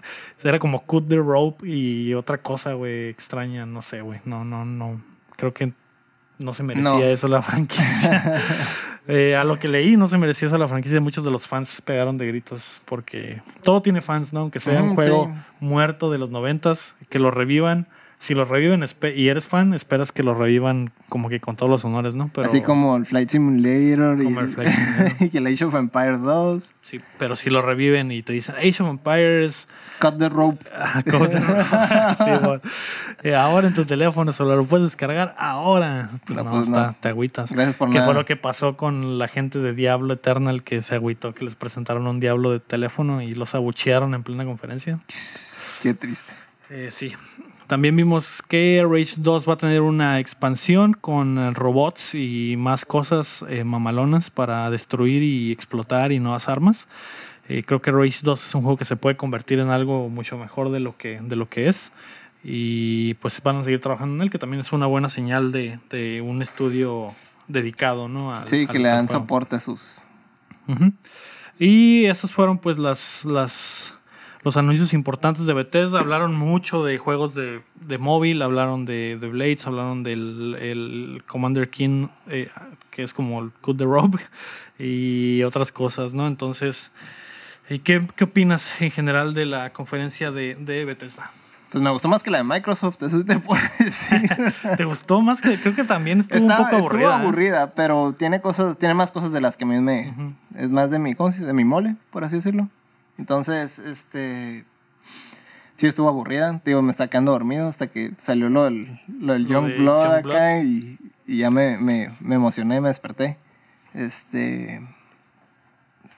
A: era como cut the rope y otra cosa, güey, extraña. No sé, güey. No, no, no. Creo que no se merecía
B: No.
A: eso la franquicia. <laughs> Eh, a lo que leí, no se merecía eso la franquicia. Muchos de los fans pegaron de gritos porque todo tiene fans, ¿no? Aunque sea un
B: Ujú,
A: juego
B: sí.
A: muerto de los noventas, que lo revivan. Si lo reviven y eres fan, esperas que lo revivan como que con todos los honores, ¿no? Pero,
B: Así como el Flight Simulator y,
A: Como el
B: el,
A: Flight Simulator. <laughs>
B: y el Age of Empires 2.
A: Sí, pero si lo reviven y te dicen Age of Empires,
B: Cut the Rope.
A: ah, ¿cómo te- <laughs> Sí, bueno. Eh, ahora en tu teléfono solo lo puedes descargar ahora. Pues
B: No,
A: no,
B: pues
A: está-
B: no.
A: te agüitas.
B: Gracias por
A: que
B: nada.
A: fue lo que pasó con la gente de Diablo Eternal que se agüitó que les presentaron un Diablo de teléfono y los abuchearon en plena conferencia.
B: Qué triste.
A: Eh, sí. También vimos que Rage 2 va a tener una expansión con eh, robots y más cosas eh, mamalonas para destruir y explotar y nuevas armas. Eh, creo que Rage 2 es un juego que se puede convertir en algo mucho mejor de lo que, de lo que es. Y pues van a seguir trabajando en él, que también es una buena señal de, de un estudio dedicado, ¿no? Al-
B: Sí, que
A: al-
B: le dan soporte a sus.
A: Ujú. Y esas fueron pues las, las los anuncios importantes de Bethesda. Hablaron mucho de juegos de, de móvil, hablaron de, de Blades, hablaron del el Commander King, eh, que es como el Cut the Rope, y otras cosas, ¿no? Entonces, ¿y qué, qué opinas en general de la conferencia de, de Bethesda?
B: Pues me gustó más que la de Microsoft, eso sí te puedo <laughs> decir. <laughs>
A: ¿Te gustó más? que Creo que también estuvo
B: Está-
A: un poco
B: estuvo
A: aburrida. ¿eh?
B: aburrida, pero tiene cosas, tiene más cosas de las que a mí me. Es más de mi, ¿cómo se dice? De mi mole, por así decirlo. Entonces, este. Sí, estuvo aburrida. Digo, me está quedando dormido hasta que salió lo del, lo del Young Blood acá y, y ya me, me, me emocioné, me desperté. Este.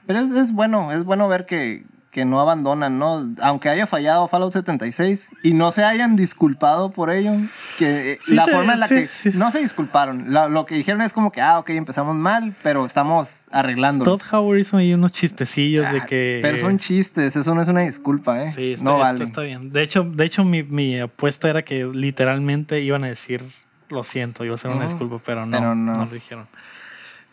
B: Pero es, es bueno, es bueno ver que, que no abandonan, ¿no? Aunque haya fallado Fallout 76 y no se hayan disculpado por ello, que eh,
A: Sí
B: la forma en la
A: sí,
B: que
A: sí.
B: no se disculparon, lo que dijeron es como que, ah, ok, empezamos mal, pero estamos arreglando.
A: Todd Howard hizo ahí unos chistecillos de que...
B: Ah, Pero son chistes, eso no es una disculpa, ¿eh?
A: Sí, está,
B: no vale.
A: está bien. De hecho, de hecho mi, mi apuesta era que literalmente iban a decir lo siento, iba a ser una disculpa, pero no,
B: Pero no.
A: no lo dijeron.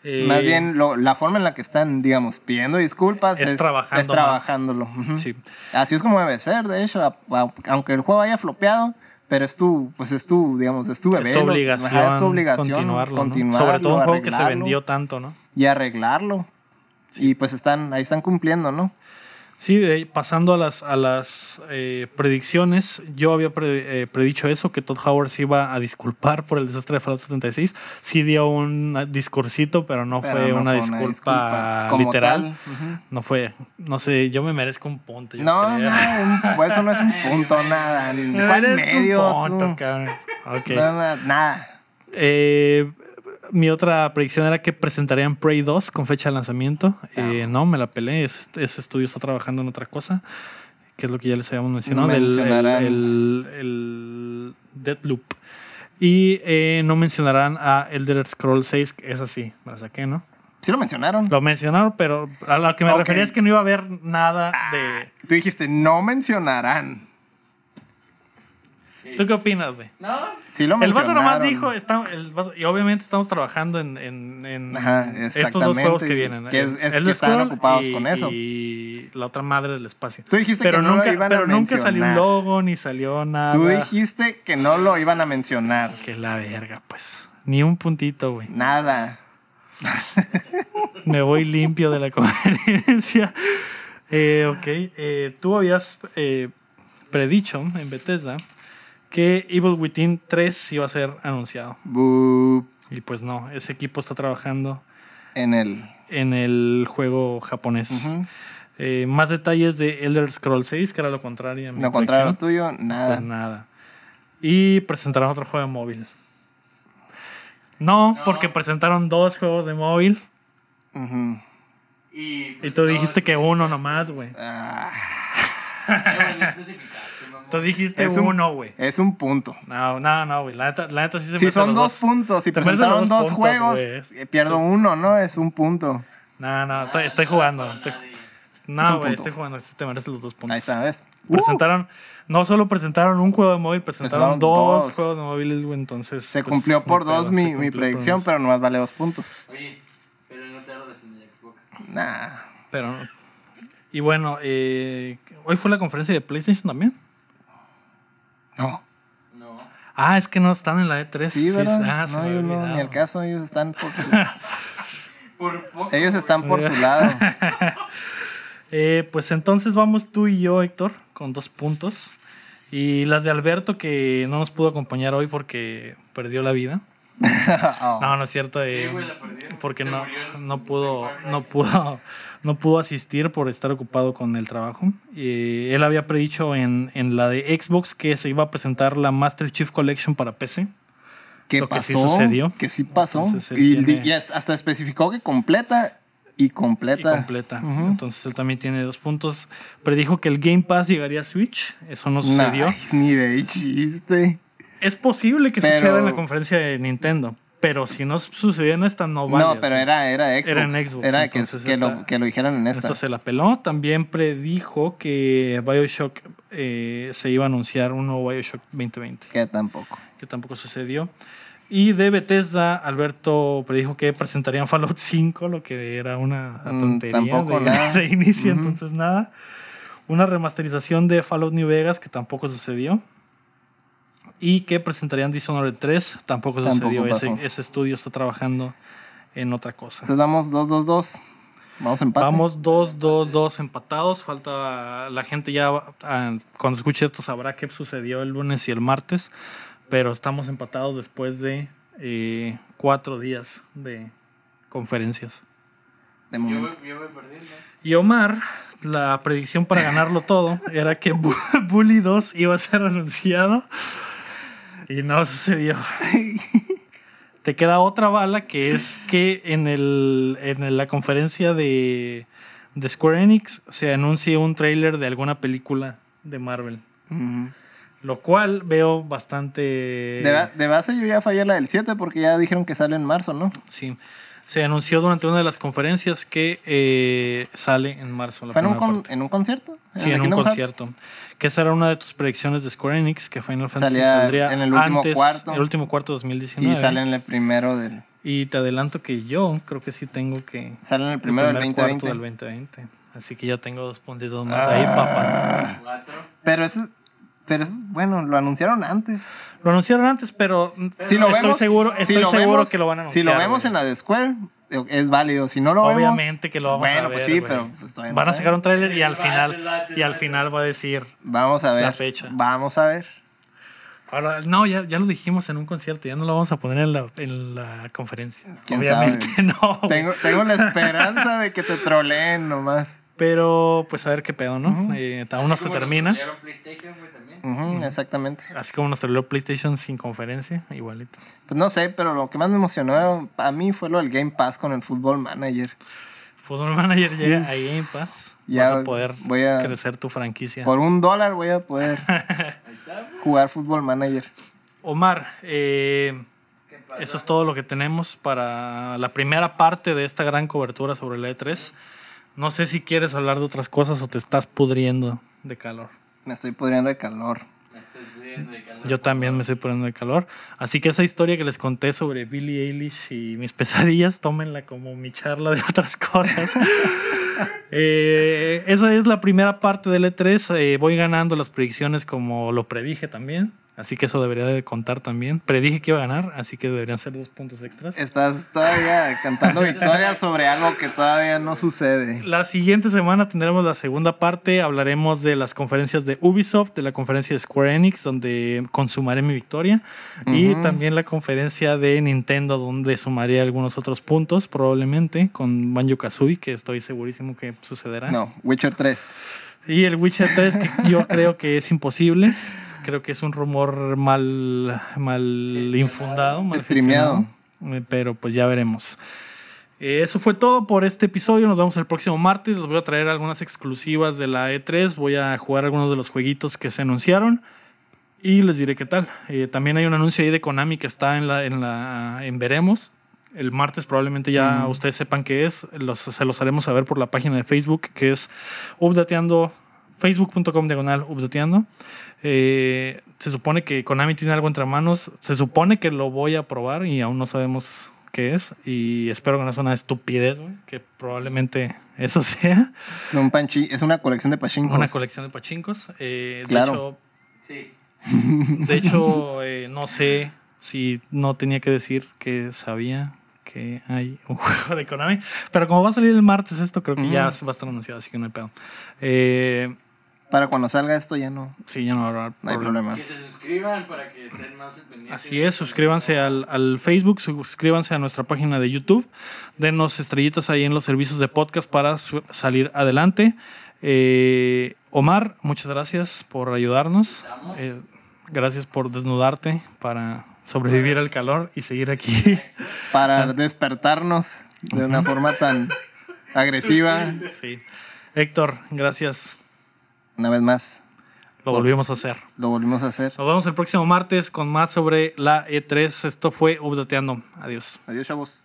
A: Eh,
B: Más bien, lo- la forma en la que están, digamos, pidiendo disculpas
A: Es
B: es,
A: trabajando
B: es trabajándolo.
A: Sí.
B: Así es como debe ser, de hecho, a- a- aunque el juego haya flopeado, pero es tu, pues es tu, digamos, es tu bebé.
A: Es tu
B: los-
A: obligación,
B: ajá, es tu obligación
A: continuarlo, ¿no?
B: continuarlo,
A: Sobre todo un juego que se vendió tanto, ¿no?
B: Y arreglarlo. Y pues están, ahí están cumpliendo, ¿no?
A: Sí, de- pasando a las, a las eh, predicciones, yo había pre- eh, predicho eso, que Todd Howard se iba a disculpar por el desastre de Fallout 76. Sí dio un discursito, pero no
B: Pero
A: fue
B: no
A: una,
B: fue
A: disculpa
B: como
A: literal. No fue, no sé, yo me merezco un punto. yo
B: No,
A: creo.
B: no, pues eso no es un punto, nada. ¿Cuál medio?
A: un punto,
B: tú?
A: cabrón. Ok.
B: No, no, nada.
A: Eh, mi otra predicción era que presentarían Prey 2 con fecha de lanzamiento. Eh, no, me la pelé. Ese, ese estudio está trabajando en otra cosa, que es lo que ya les habíamos mencionado, del el, el, el Deathloop. Y eh, no mencionarán a Elder Scrolls 6, que es así, me la saqué, ¿no?
B: Sí lo mencionaron.
A: Lo mencionaron, pero a lo que me refería es que no iba a haber nada de...
B: Tú dijiste, no mencionarán.
A: ¿Tú qué opinas, güey?
C: No,
B: Sí lo
A: El vato nomás dijo, está, el vato- y obviamente estamos trabajando en, en- en
B: Ajá,
A: estos dos juegos que vienen.
B: que es- es
A: El
B: que están ocupados
A: y-
B: con eso.
A: Y la otra madre del espacio.
B: Tú dijiste
A: pero
B: que no
A: nunca,
B: lo iban
A: pero
B: a
A: nunca salió un
B: mencionar.
A: logo, ni salió nada.
B: Tú dijiste que no lo iban a mencionar.
A: Que la verga, pues. Ni un puntito, güey.
B: Nada.
A: Me voy limpio de la <laughs> conferencia. Eh, ok, eh, tú habías eh, predicho en Bethesda que Evil Within 3 iba a ser anunciado. Y pues no, ese equipo está trabajando
B: en el.
A: en el juego japonés. Eh, más detalles de Elder Scrolls 6, que era lo contrario. a mi
B: Lo contrario a tuyo, nada.
A: Pues nada. Y presentaron otro juego de móvil. No,
C: No.
A: porque presentaron dos juegos de móvil.
C: Y.
A: Y
C: pues,
A: tú
C: no
A: dijiste que uno nomás, güey.
B: Ah,
C: No.
A: Tú dijiste
B: Es un-
A: uno, güey.
B: es un punto.
A: No, no, no, güey. La neta, la neta sí se
B: Si son
A: los
B: dos puntos, si
A: Te merecen
B: presentaron dos,
A: puntos,
B: juegos, eh, pierdo uno, ¿no? Es un punto.
A: No, no, estoy,
C: Nada,
A: estoy
C: no
A: jugando. Estoy,
B: un
A: No, güey, estoy jugando. Este te merece los dos puntos.
B: Ahí está, ¿ves? Uh,
A: Presentaron, no solo presentaron un juego de móvil, presentaron
B: Presentaron
A: dos,
B: dos.
A: juegos de móviles, güey. Entonces.
B: se
A: pues,
B: cumplió por
A: pedo,
B: dos mi, mi predicción, pero nomás vale dos puntos.
C: Oye, pero no te en el Xbox.
B: Nah.
A: Pero. Y bueno, eh, hoy fue la conferencia de PlayStation también.
B: No.
C: No.
A: Ah, es que no están en la E3.
B: Sí, ¿verdad?
A: ah,
B: no,
A: había
B: no, ni al caso, ellos están por su, <laughs>
C: Por poco.
B: ellos están por su lado. <laughs>
A: Eh, pues entonces vamos tú y yo, Héctor, con dos puntos. Y las de Alberto, que no nos pudo acompañar hoy porque perdió la vida.
B: Oh. <laughs>
A: No, no es cierto. eh,
C: Sí, güey, la perdieron.
A: porque no, no pudo, no pudo, <laughs> no pudo asistir por estar ocupado con el trabajo. Eh, él había predicho en, en la de Xbox que se iba a presentar la Master Chief Collection para PC.
B: ¿Qué
A: lo que sí
B: pasó?
A: sucedió.
B: Que sí pasó.
A: Entonces,
B: y,
A: tiene-
B: y hasta especificó que completa y
A: Y
B: completa.
A: completa. Entonces él también tiene dos puntos. Predijo que el Game Pass llegaría a Switch. Eso no
B: Nah,
A: sucedió. <laughs>
B: ni de chiste.
A: Es posible que
B: Pero-
A: suceda en la conferencia de Nintendo. Pero si no sucedía en esta, no vale.
B: no,
A: o
B: pero
A: sea,
B: era, era Xbox.
A: Era en Xbox,
B: Era que,
A: entonces
B: que,
A: esta-
B: lo, que lo dijeran en esta.
A: Esta se la peló. También predijo que Bioshock eh, se iba a anunciar un nuevo Bioshock 2020,
B: Que tampoco.
A: que tampoco sucedió. Y de Bethesda, Alberto predijo que presentarían Fallout 5, lo que era una
B: Mm,
A: tontería
B: tampoco
A: de,
B: nada. <laughs>
A: de inicio,
B: Ujú.
A: entonces nada. Una remasterización de Fallout New Vegas, que tampoco sucedió. Y que presentarían Dishonored 3, tampoco,
B: Tampoco
A: sucedió. Ese, ese estudio está trabajando en otra cosa.
B: Entonces vamos 2-2-2. Vamos empate.
A: Vamos 2, 2, 2 empatados. Falta la gente ya, ah, cuando escuche esto, sabrá qué sucedió el lunes y el martes. Pero estamos empatados después de eh, cuatro días de conferencias.
B: De
C: Yo
B: momento.
C: voy, yo voy perdiendo.
A: Y Omar, la predicción para ganarlo todo era que Bu- <laughs> Bully 2 iba a ser anunciado. Y no sucedió. <laughs> Te queda otra bala que es que en, el, en la conferencia de, de Square Enix se anuncie un tráiler de alguna película de Marvel. Lo cual veo bastante...
B: de, ba- de base yo ya fallé la del 7 porque ya dijeron que sale en marzo, ¿no?
A: Sí. Se anunció durante una de las conferencias que eh, sale en marzo. la
B: ¿Fue en un, con- en un concierto?
A: Sí,
B: el
A: en un
B: Kingdom Hearts?
A: concierto. Que esa era una de tus predicciones de Square Enix, que Final Fantasy
B: Salía
A: saldría
B: en el último
A: antes,
B: cuarto.
A: el último cuarto de 2019.
B: Y sale en el primero del,
A: Y te adelanto que yo creo que sí tengo que...
B: sale en el primero del
A: primer cuarto
B: 2020.
A: del 2020. Así que ya tengo dos puntitos más ahí, papá.
C: Cuatro.
B: Pero eso, pero eso, bueno, lo anunciaron antes.
A: Lo anunciaron antes, pero
B: Si lo
A: estoy
B: vemos,
A: seguro,
B: si
A: estoy
B: lo
A: seguro
B: vemos-
A: que lo van a anunciar.
B: Si lo vemos
A: güey.
B: en la de Square, es válido. Si no lo vemos.
A: Obviamente que lo vamos
B: bueno,
A: a ver.
B: pues sí,
A: güey.
B: pero pues todavía no
A: Van a sacar un tráiler y al final y al final va a decir
B: Vamos a ver.
A: La fecha.
B: Vamos a ver.
A: Ahora, no, ya, ya lo dijimos en un concierto, ya no lo vamos a poner en la, en la conferencia.
B: ¿Quién
A: Obviamente
B: sabe? <laughs>
A: no.
B: Tengo, tengo la esperanza de que te troleen nomás.
A: Pero pues a ver qué pedo, ¿no? Eh, aún no se
C: nos
A: termina.
C: trolearon PlayStation, güey, también.
B: Exactamente.
A: Así como nos salió PlayStation sin conferencia, igualito.
B: Pues no sé, pero lo que más me emocionó a mí fue lo del Game Pass con el Football Manager.
A: Football Manager llega a Game Pass.
B: Ya
A: vas a poder
B: voy a-
A: crecer tu franquicia.
B: Por un dólar voy a poder <laughs> jugar Football Manager.
A: Omar, eh, eso es todo lo que tenemos para la primera parte de esta gran cobertura sobre la E3. No sé si quieres hablar de otras cosas o te estás pudriendo de calor.
B: Me estoy pudriendo de calor.
C: Me estoy pudriendo de calor.
A: Yo también me estoy poniendo de calor. Así que esa historia que les conté sobre Billie Eilish y mis <laughs> pesadillas, tómenla como mi charla de otras cosas. <laughs> Eh, esa es la primera parte del E3. Eh, voy ganando las predicciones como lo predije también. Así que eso debería de contar también. Predije que iba a ganar, así que deberían ser dos puntos extras.
B: Estás todavía cantando <laughs> victoria sobre algo que todavía no sucede.
A: La siguiente semana tendremos la segunda parte. Hablaremos de las conferencias de Ubisoft, de la conferencia de Square Enix, donde consumaré mi victoria. Y
B: Ujú.
A: también la conferencia de Nintendo, donde sumaré algunos otros puntos, probablemente, con Banjo Kazooie, que estoy segurísimo que sucederá.
B: No, Witcher 3.
A: Y el Witcher 3, que yo creo que es imposible. Creo que es un rumor mal, mal infundado, mal
B: Streameado.
A: Eh, Pero pues ya veremos. Eh, Eso fue todo por este episodio. Nos vemos el próximo martes. Les voy a traer algunas exclusivas de la E3. Voy a jugar algunos de los jueguitos que se anunciaron. Y les diré qué tal. Eh, también hay un anuncio ahí de Konami que está en la, en la en Veremos. el martes probablemente ya
B: Mm.
A: ustedes sepan qué es. Los- se los haremos saber por la página de Facebook, que es updateando, facebook.com diagonal updateando. Eh, se supone que Konami tiene algo entre manos. Se supone que lo voy a probar y aún no sabemos qué es. Y espero que no sea una estupidez, güey, que probablemente <laughs> eso sea.
B: Es, un panchi, es una colección de pachincos.
A: Una colección de pachincos. Eh,
B: Claro.
C: Sí.
A: De <laughs> hecho, de hecho eh, no sé si no tenía que decir que sabía que hay <laughs> un juego de Konami. Pero como va a salir el martes esto, creo que ya
B: Mm.
A: va a estar anunciado, así que no hay pedo. Eh,
B: Para cuando salga esto ya no,
A: sí, ya no haber
B: no hay
A: problema.
C: Que se suscriban para que estén más al pendiente.
A: Así es, suscríbanse al, al Facebook, suscríbanse a nuestra página de YouTube, denos estrellitas ahí en los servicios de podcast para salir adelante. Eh, Omar, muchas gracias por ayudarnos. Eh, gracias por desnudarte para sobrevivir al calor y seguir aquí. <laughs>
B: Para despertarnos de una forma tan agresiva.
A: sí. Héctor, gracias.
B: Una vez más,
A: Lo volvimos a hacer.
B: lo volvimos a hacer.
A: Nos vemos el próximo martes con más sobre la E3. Esto fue Updateando. Adiós.
B: Adiós, chavos.